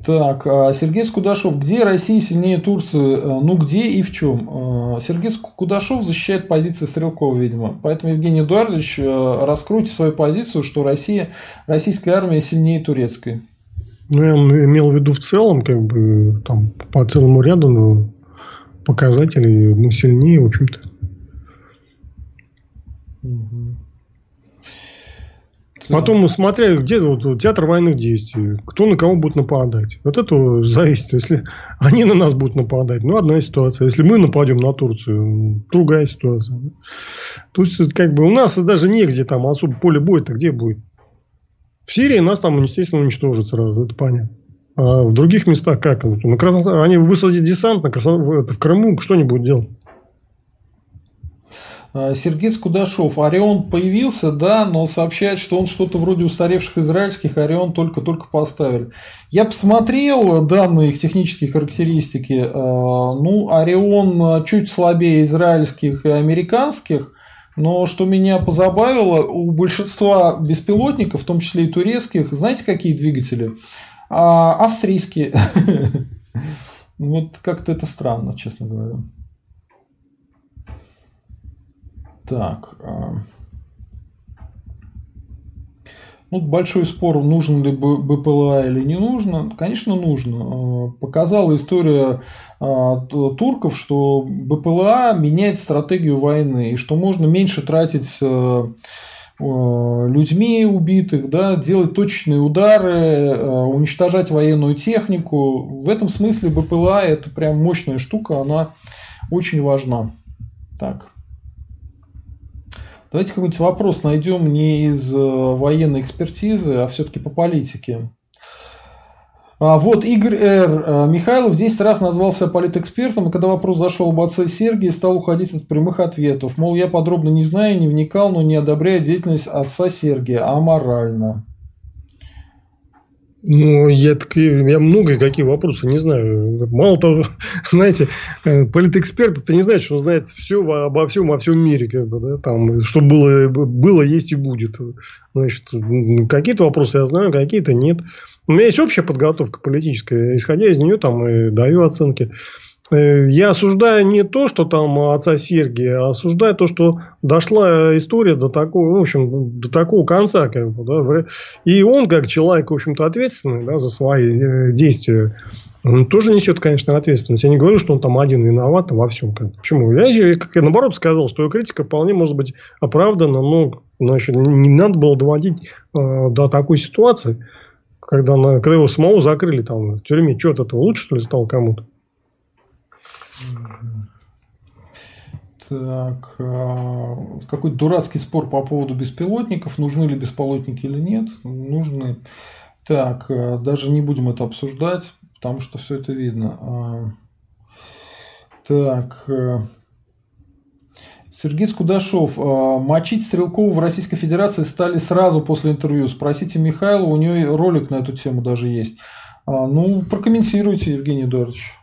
Так, а Сергей Скудашов, где Россия сильнее Турции? Э, ну, где и в чем? Э, Сергей Скудашов защищает позиции Стрелкова, видимо. Поэтому, Евгений Эдуардович, э, раскройте свою позицию, что Россия, российская армия сильнее турецкой. Ну, я имел в виду в целом, как бы, там, по целому ряду ну, показателей мы сильнее, в общем-то. Угу. Потом, смотря где вот, театр военных действий, кто на кого будет нападать. Вот это зависит. Если они на нас будут нападать, ну, одна ситуация. Если мы нападем на Турцию, другая ситуация. То есть, как бы у нас даже негде там особо поле боя-то где будет. В Сирии нас там, естественно, уничтожат сразу, это понятно. А в других местах как? Краснодар... Они высадят десант на Краснодар... в Крыму, что они будут делать? А, Сергей Скудашов. Орион появился, да, но сообщает, что он что-то вроде устаревших израильских Орион только-только поставили. Я посмотрел данные их технические характеристики. А, ну, Орион чуть слабее израильских и американских. Но что меня позабавило, у большинства беспилотников, в том числе и турецких, знаете, какие двигатели? А, австрийские. Вот как-то это странно, честно говоря. Так. А. Ну, большой спор, нужен ли БПЛА или не нужно. Конечно, нужно. А, показала история а, турков, что БПЛА меняет стратегию войны, и что можно меньше тратить людьми убитых, да, делать точечные удары, уничтожать военную технику. В этом смысле БПЛА это прям мощная штука, она очень важна. Так. Давайте какой-нибудь вопрос найдем не из э, военной экспертизы, а все-таки по политике. А, вот Игорь Р. Э, Михайлов 10 раз назвался политэкспертом, и когда вопрос зашел об отце Сергия, стал уходить от прямых ответов. Мол, я подробно не знаю, не вникал, но не одобряю деятельность отца Сергия, а морально. Ну, я, такие, я много какие вопросы не знаю. Мало того, знаете, э, политэксперт это не значит, что он знает все обо всем во всем мире, как бы, да, там, что было, было, есть и будет. Значит, какие-то вопросы я знаю, какие-то нет. У меня есть общая подготовка политическая, исходя из нее там и даю оценки. Э, я осуждаю не то, что там отца Сергия, а осуждаю то, что дошла история до такого, в общем, до такого конца. Как бы, да, и он, как человек, в общем-то, ответственный да, за свои э, действия, он тоже несет, конечно, ответственность. Я не говорю, что он там один виноват во всем. Как. Почему? Я, как я наоборот сказал, что критика вполне может быть оправдана, но значит, не надо было доводить э, до такой ситуации, когда, на, когда его самого закрыли там в тюрьме. Что от этого лучше, что ли, стало кому-то? Так, а, какой дурацкий спор по поводу беспилотников, нужны ли беспилотники или нет, нужны. Так, а, даже не будем это обсуждать, потому что все это видно. А, так, Сергей Скудашов. Мочить Стрелкову в Российской Федерации стали сразу после интервью. Спросите Михаила, у него ролик на эту тему даже есть. Ну, прокомментируйте, Евгений Эдуардович.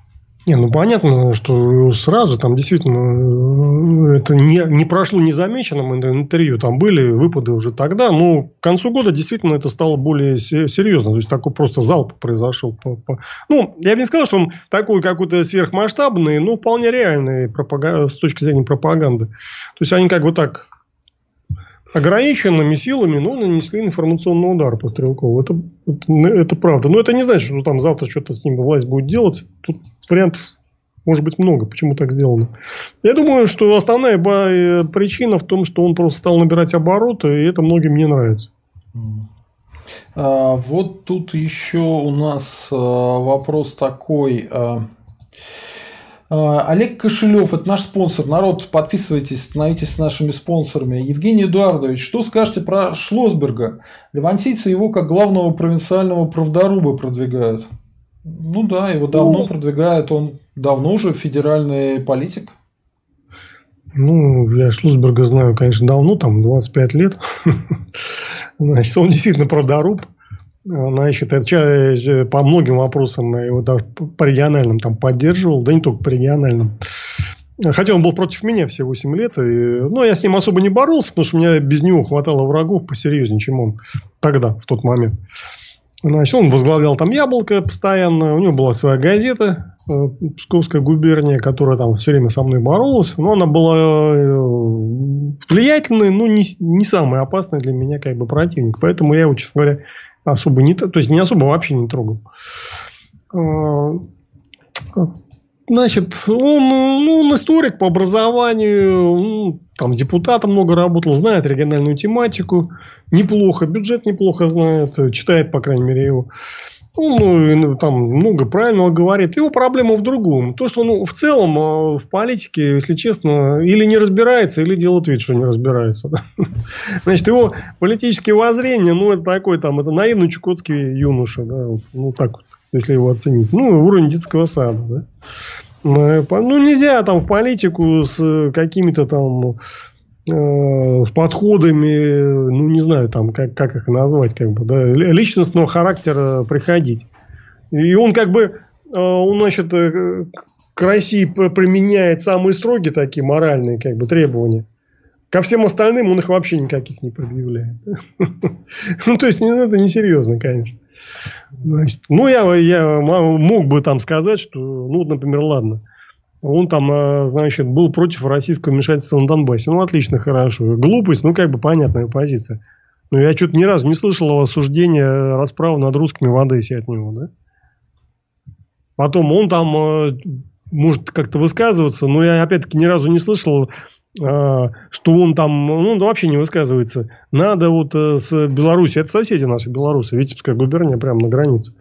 Не, ну понятно, что сразу там действительно э, это не, не прошло незамеченным интервью. Там были выпады уже тогда. Но к концу года действительно это стало более серьезно. То есть такой просто залп произошел. По, по... Ну, я бы не сказал, что он такой какой-то сверхмасштабный, но вполне реальный пропаг... с точки зрения пропаганды. То есть они как бы так ограниченными силами, но нанесли информационный удар по Стрелкову. Это, это, это правда. Но это не значит, что там завтра что-то с ним власть будет делать. Тут вариантов может быть много, почему так сделано. Я думаю, что основная э, причина в том, что он просто стал набирать обороты, и это многим не нравится. А, вот тут еще у нас а, вопрос такой. А, Олег Кошелев, это наш спонсор. Народ, подписывайтесь, становитесь нашими спонсорами. Евгений Эдуардович, что скажете про Шлосберга? Левантийцы его как главного провинциального правдоруба продвигают. Ну да, его давно ну, продвигают, он давно уже федеральный политик. Ну, я Шлусберга знаю, конечно, давно, там 25 лет. Значит, он действительно правдоруб. Значит, это по многим вопросам его даже по региональным там поддерживал, да не только по региональным. Хотя он был против меня все 8 лет. И, ну, я с ним особо не боролся, потому что у меня без него хватало врагов посерьезнее, чем он тогда, в тот момент. Значит, он возглавлял там Яблоко постоянно. У него была своя газета э, Псковская губерния, которая там все время со мной боролась. Но она была э, влиятельной, но не, не самый опасный для меня как бы противник. Поэтому я его, честно говоря, особо не, то есть не особо вообще не трогал. А, значит, он, ну, он историк по образованию, ну, там депутатом много работал, знает региональную тематику, неплохо, бюджет неплохо знает, читает, по крайней мере, его. Ну, ну, там много правильного говорит. Его проблема в другом. То, что он ну, в целом а, в политике, если честно, или не разбирается, или делает вид, что не разбирается. Значит, его политические воззрения, ну, это такой там, это наивный чукотский юноша, да, ну, так вот, если его оценить. Ну, уровень детского сада, да. Ну, нельзя там в политику с какими-то там Э, с подходами, ну не знаю, там как, как их назвать, как бы, да, личностного характера приходить. И он как бы, э, он, значит, э, к России применяет самые строгие такие моральные как бы, требования. Ко всем остальным он их вообще никаких не предъявляет. Ну, то есть, это несерьезно, конечно. Значит, ну, я, я мог бы там сказать, что, ну, например, ладно, он там, э, значит, был против российского вмешательства на Донбассе. Ну, отлично, хорошо. Глупость, ну, как бы понятная позиция. Но я что-то ни разу не слышал о осуждении расправы над русскими в Одессе от него, да? Потом он там э, может как-то высказываться, но я опять-таки ни разу не слышал что он там, ну, вообще не высказывается. Надо вот э, с Беларусью, это соседи наши белорусы, Витебская губерния прямо на границе.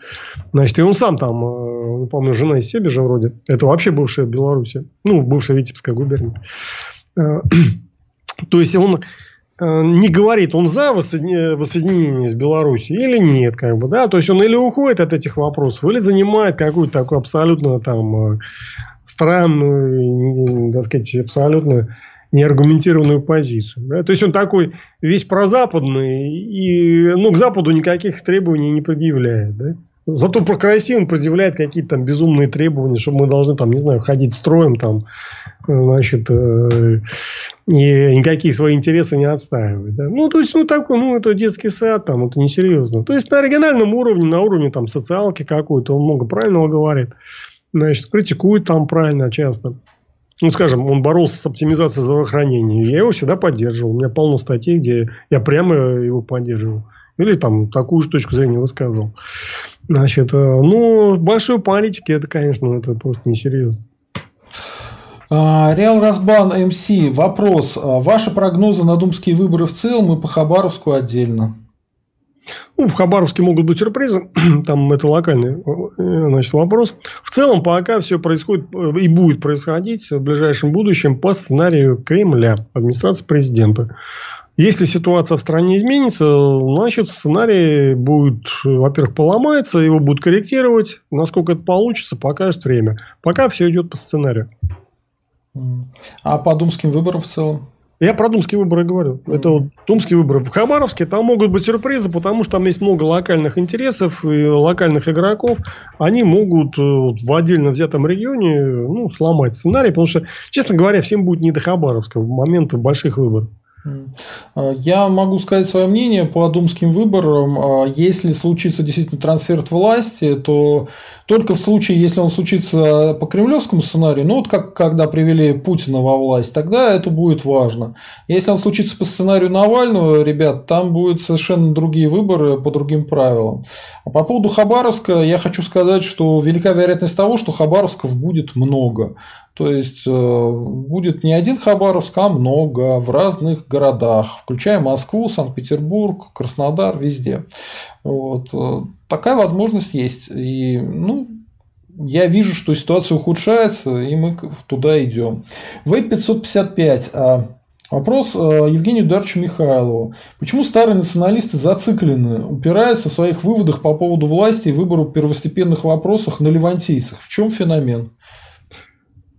Значит, и он сам там, э, ну, помню, жена из Себежа вроде, это вообще бывшая Беларусь, ну, бывшая Витебская губерния. Э, то есть, он не говорит, он за воссоединение с Беларусью или нет, как бы, да, то есть он или уходит от этих вопросов, или занимает какую-то такую абсолютно там странную, так сказать, абсолютно неаргументированную позицию. Да? То есть он такой весь прозападный и ну, к Западу никаких требований не предъявляет. Да? Зато про Россию он предъявляет какие-то там безумные требования, что мы должны там, не знаю, ходить строем там, значит, э, и никакие свои интересы не отстаивать. Да? Ну, то есть, ну, такой, ну, это детский сад, там, это несерьезно. То есть, на региональном уровне, на уровне там социалки какой-то, он много правильного говорит. Значит, критикует там правильно часто ну, скажем, он боролся с оптимизацией здравоохранения. Я его всегда поддерживал. У меня полно статей, где я прямо его поддерживал. Или там такую же точку зрения высказывал. Значит, э, ну, большой политике это, конечно, это просто несерьезно. А, Реал Разбан МС. Вопрос. А ваши прогнозы на думские выборы в целом и по Хабаровску отдельно? Ну, в Хабаровске могут быть сюрпризы. Там это локальный э, значит, вопрос. В целом, пока все происходит э, и будет происходить в ближайшем будущем по сценарию Кремля, администрации президента. Если ситуация в стране изменится, значит, сценарий будет, во-первых, поломается, его будут корректировать. Насколько это получится, покажет время. Пока все идет по сценарию. А по думским выборам в целом? Я про думские выборы говорю. Mm-hmm. Это вот думские выборы. В Хабаровске там могут быть сюрпризы, потому что там есть много локальных интересов и локальных игроков. Они могут э, вот, в отдельно взятом регионе ну, сломать сценарий, потому что, честно говоря, всем будет не до Хабаровска в момент больших выборов. А, я могу сказать свое мнение по думским выборам. А, если случится действительно трансфер власти, то только в случае, если он случится по кремлевскому сценарию, ну вот как когда привели Путина во власть, тогда это будет важно. Если он случится по сценарию Навального, ребят, там будут совершенно другие выборы по другим правилам. А по поводу Хабаровска я хочу сказать, что велика вероятность того, что Хабаровсков будет много. То есть э, будет не один Хабаровск, а много в разных городах, включая Москву, Санкт-Петербург, Краснодар, везде. Вот. Э, такая возможность есть. И, ну, я вижу, что ситуация ухудшается, и мы туда идем. В 555 а, Вопрос э, Евгению Дарчу Михайлову. Почему старые националисты зациклены, упираются в своих выводах по поводу власти и выбору первостепенных вопросах на левантийцах? В чем феномен?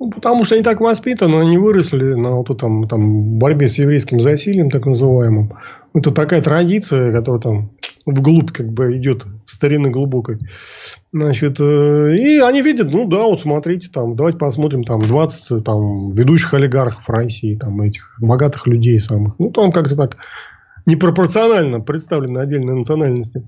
Ну, потому что они так воспитаны, они выросли на вот этом, там, борьбе с еврейским засилием, так называемым. Это такая традиция, которая там вглубь как бы идет, старины глубокой. Значит, э, и они видят, ну да, вот смотрите, там, давайте посмотрим, там, 20 там, ведущих олигархов России, там, этих богатых людей самых. Ну, там как-то так непропорционально представлены отдельные национальности.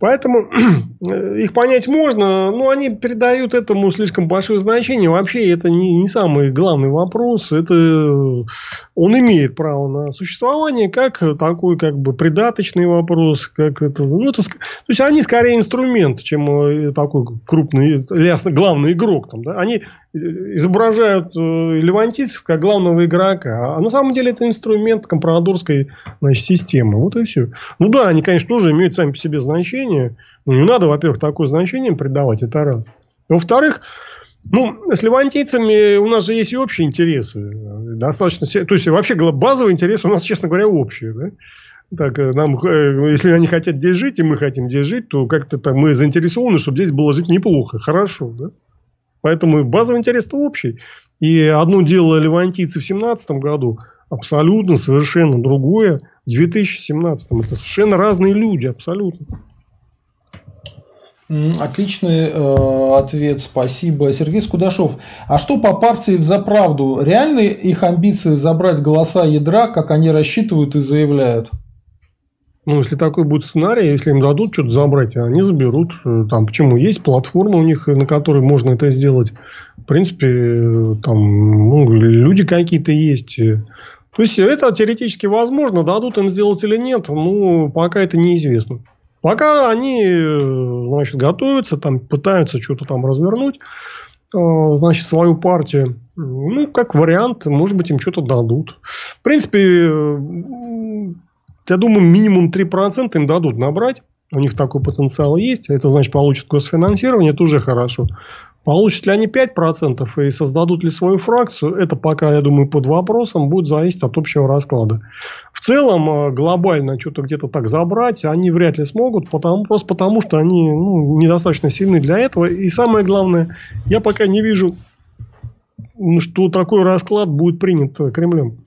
Поэтому их понять можно, но они передают этому слишком большое значение. Вообще это не, не самый главный вопрос. Это он имеет право на существование как такой как бы придаточный вопрос, как это, ну, это, то есть они скорее инструмент, чем э, такой крупный, ясно, главный игрок. Там, да? Они изображают э, левантийцев как главного игрока, а на самом деле это инструмент компрадорской значит, системы. Вот и все. Ну да, они, конечно, тоже имеют сами по себе значение. Но не надо, во-первых, такое значение придавать, это раз. Во-вторых, ну, с левантийцами у нас же есть и общие интересы. Достаточно, то есть, вообще базовый интерес у нас, честно говоря, общий. Да? Так, э, нам, э, если они хотят здесь жить, и мы хотим здесь жить, то как-то так мы заинтересованы, чтобы здесь было жить неплохо, хорошо. Да? Поэтому базовый интерес-то общий. И одно дело левантийцы в 2017 году, абсолютно совершенно другое в 2017. Это совершенно разные люди, абсолютно. Отличный э, ответ, спасибо. Сергей Скудашов. А что по партии «За правду»? Реальны их амбиции забрать голоса ядра, как они рассчитывают и заявляют? Ну, если такой будет сценарий, если им дадут что-то забрать, они заберут. Э, там, почему? Есть платформа у них, на которой можно это сделать. В принципе, э, там ну, люди какие-то есть. То есть, это теоретически возможно. Дадут им сделать или нет, ну, пока это неизвестно. Пока они, э, значит, готовятся, там, пытаются что-то там развернуть, э, значит, свою партию. Ну, как вариант, может быть, им что-то дадут. В принципе, э, я думаю, минимум 3% им дадут набрать. У них такой потенциал есть. Это значит, получат госфинансирование. Это уже хорошо. Получат ли они 5% и создадут ли свою фракцию, это пока, я думаю, под вопросом, будет зависеть от общего расклада. В целом, э, глобально что-то где-то так забрать они вряд ли смогут, потому, просто потому, что они ну, недостаточно сильны для этого. И самое главное, я пока не вижу, что такой расклад будет принят Кремлем.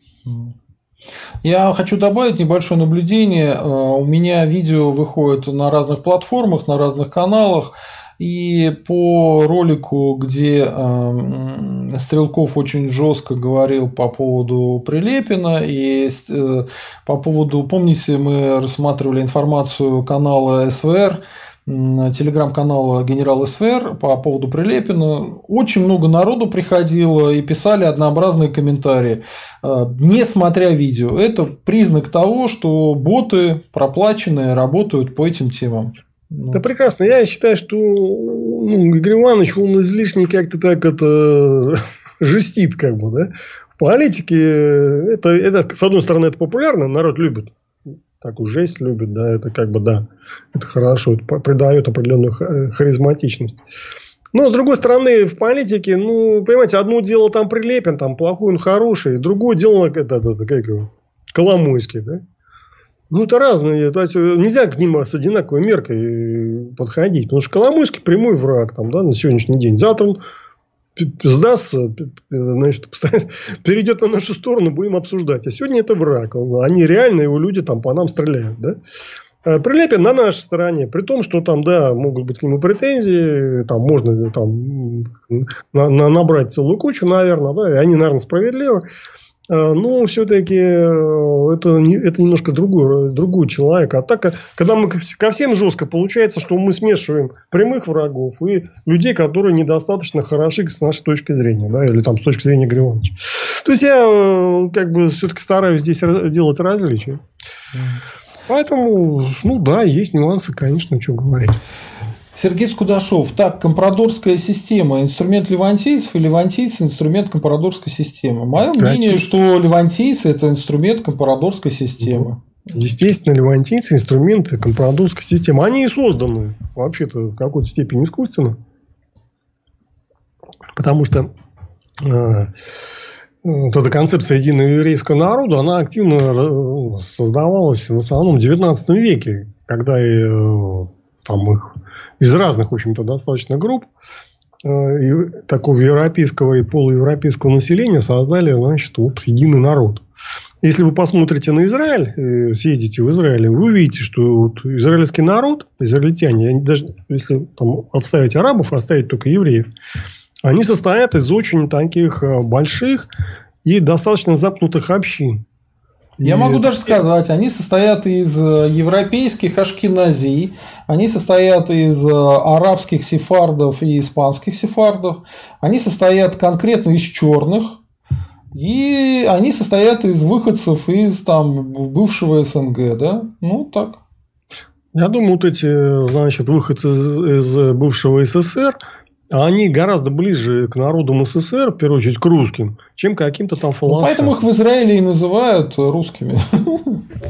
Я хочу добавить небольшое наблюдение. Э, у меня видео выходит на разных платформах, на разных каналах. И по ролику, где э, Стрелков очень жестко говорил по поводу Прилепина и э, по поводу, помните, мы рассматривали информацию канала СВР, телеграм-канала генерал СВР по поводу Прилепина. Очень много народу приходило и писали однообразные комментарии, э, не смотря видео. Это признак того, что боты проплаченные работают по этим темам. Ну. Да прекрасно. Я считаю, что ну, Игорь Иванович, он излишне как-то так это жестит, как бы, да. В политике это, это, с одной стороны, это популярно, народ любит. Такую жесть любит, да, это как бы, да, это хорошо, это придает определенную харизматичность. Но, с другой стороны, в политике, ну, понимаете, одно дело там Прилепин, там плохой, он хороший, другое дело, это, это, это как его, Коломойский, да. Ну, это разные. То есть, э, нельзя к ним с одинаковой меркой подходить. Потому что Коломойский прямой враг там, да, на сегодняшний день. Завтра он сдастся, значит, перейдет на нашу сторону, будем обсуждать. А сегодня это враг. Они реально, его люди там по нам стреляют. Да? А Прилепин на нашей стороне, при том, что там, да, могут быть к нему претензии, там можно там, на, на, набрать целую кучу, наверное, да, и они, наверное, справедливы. А, но все-таки э, это, это немножко другой, другой человек. А так, когда мы ко всем жестко, получается, что мы смешиваем прямых врагов и людей, которые недостаточно хороши с нашей точки зрения, да, или там с точки зрения Григорьевича. То есть я э, как бы все-таки стараюсь здесь делать различия. Поэтому, ну да, есть нюансы, конечно, что говорить. Сергей Скудашов. Так, компрадорская система – инструмент левантийцев и левантийцы – инструмент компрадорской системы. Мое Конечно. мнение, что левантийцы – это инструмент компрадорской системы. Естественно, левантийцы – инструменты компрадорской системы. Они и созданы, вообще-то, в какой-то степени искусственно. Потому что э, вот эта концепция единого еврейского народа, она активно э, создавалась в основном в XIX веке, когда э, там их из разных, в общем-то, достаточно групп э, такого европейского и полуевропейского населения создали, значит, вот единый народ. Если вы посмотрите на Израиль, э, съездите в Израиль, вы увидите, что вот израильский народ, израильтяне, даже если там, отставить арабов, оставить только евреев, они состоят из очень таких э, больших и достаточно запнутых общин. Я и могу даже сказать, они состоят из э, европейских ашкенази, они состоят из э, арабских сефардов и испанских сефардов, они состоят конкретно из черных, и они состоят из выходцев из там бывшего СНГ, да? Ну, так. Я думаю, вот эти, значит, выходцы из, из бывшего СССР, они гораздо ближе к народам СССР, в первую очередь, к русским, чем к каким-то там фалашам. Ну, поэтому их в Израиле и называют русскими.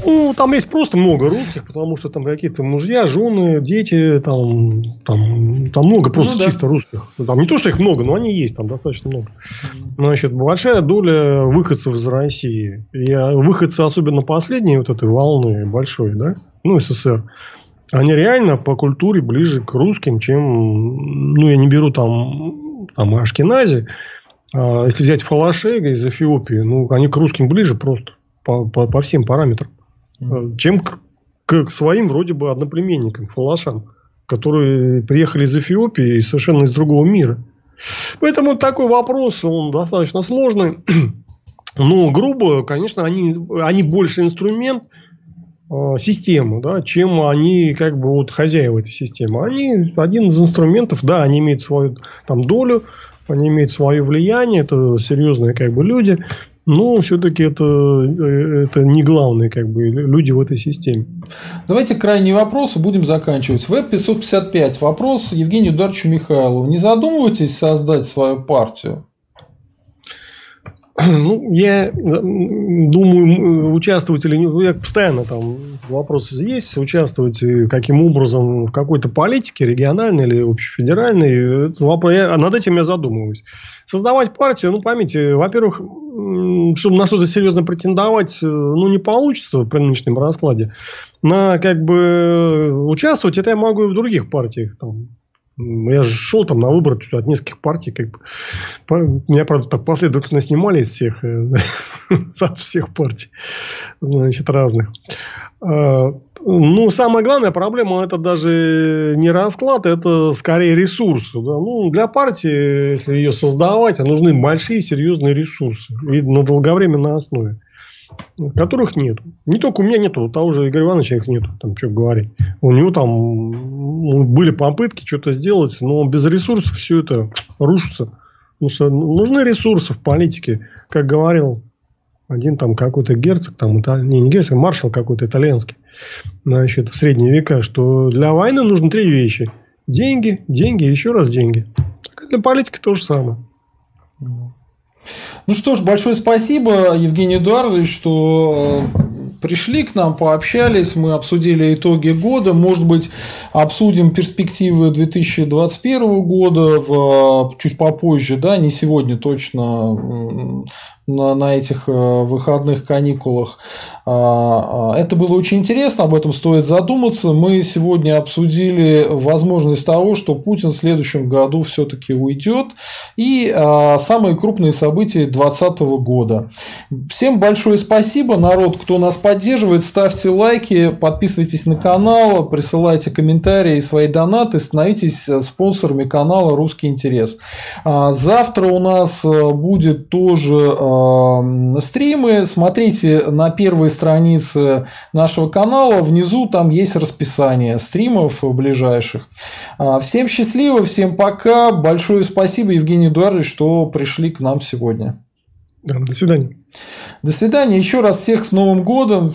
Ну, там есть просто много русских, потому что там какие-то мужья, жены, дети, там, там, там много просто ну, да. чисто русских. Там не то, что их много, но они есть там достаточно много. Значит, большая доля выходцев из России. И а, выходцы, особенно последние вот этой волны большой, да, ну, СССР, они реально по культуре ближе к русским, чем, ну, я не беру там, там Ашкенази, а если взять Фалашега из Эфиопии, ну, они к русским ближе просто по, по, по всем параметрам, mm. чем к, к своим вроде бы одноплеменникам, фалашам, которые приехали из Эфиопии и совершенно из другого мира. Поэтому такой вопрос, он достаточно сложный. Но грубо, конечно, они, они больше инструмент – Э, систему, да, чем они как бы вот хозяева этой системы. Они один из инструментов, да, они имеют свою там долю, они имеют свое влияние, это серьезные как бы люди, но все-таки это, э, это не главные как бы люди в этой системе. Давайте крайний вопрос и будем заканчивать. Веб 555. Вопрос Евгению Дарчу Михайлову. Не задумывайтесь создать свою партию? Ну, я думаю, участвовать или не... Я постоянно там вопрос есть. Участвовать каким образом в какой-то политике, региональной или общефедеральной. Это вопрос, я, над этим я задумываюсь. Создавать партию, ну, поймите, во-первых, чтобы на что-то серьезно претендовать, ну, не получится при нынешнем раскладе. На, как бы, участвовать, это я могу и в других партиях. Там, я же шел там на выборы от нескольких партий. Как бы. Меня, правда, так последовательно снимали из всех, э, от всех партий, значит, разных. А, ну, самая главная проблема это даже не расклад, это скорее ресурсы. Да? Ну, для партии, если ее создавать, нужны большие серьезные ресурсы и на долговременной основе которых нет. Не только у меня нету, у того же Игоря Ивановича их нету, там что говорить. У него там ну, были попытки что-то сделать, но без ресурсов все это рушится. Потому что нужны ресурсы в политике, как говорил один там какой-то герцог, там, не, не герцог, а маршал какой-то итальянский, значит, в средние века, что для войны нужны три вещи. Деньги, деньги, еще раз деньги. Для политики то же самое. Ну что ж, большое спасибо, Евгений Эдуардович, что э, пришли к нам, пообщались, мы обсудили итоги года, может быть, обсудим перспективы 2021 года в, чуть попозже, да, не сегодня точно, на, на этих э, выходных каникулах. А, а, это было очень интересно, об этом стоит задуматься. Мы сегодня обсудили возможность того, что Путин в следующем году все-таки уйдет. И а, самые крупные события 2020 года. Всем большое спасибо, народ, кто нас поддерживает. Ставьте лайки, подписывайтесь на канал, присылайте комментарии, свои донаты, становитесь спонсорами канала «Русский интерес». Завтра у нас э, будет тоже стримы, смотрите на первой странице нашего канала, внизу там есть расписание стримов ближайших. А, всем счастливо, всем пока, большое спасибо, Евгений Эдуардович, что пришли к нам сегодня. до свидания. До свидания. Еще раз всех с Новым годом,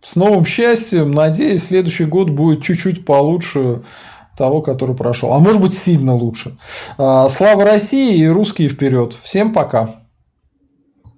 с новым счастьем. Надеюсь, следующий год будет чуть-чуть получше того, который прошел. А может быть, сильно лучше. А, слава России и русские вперед. Всем пока.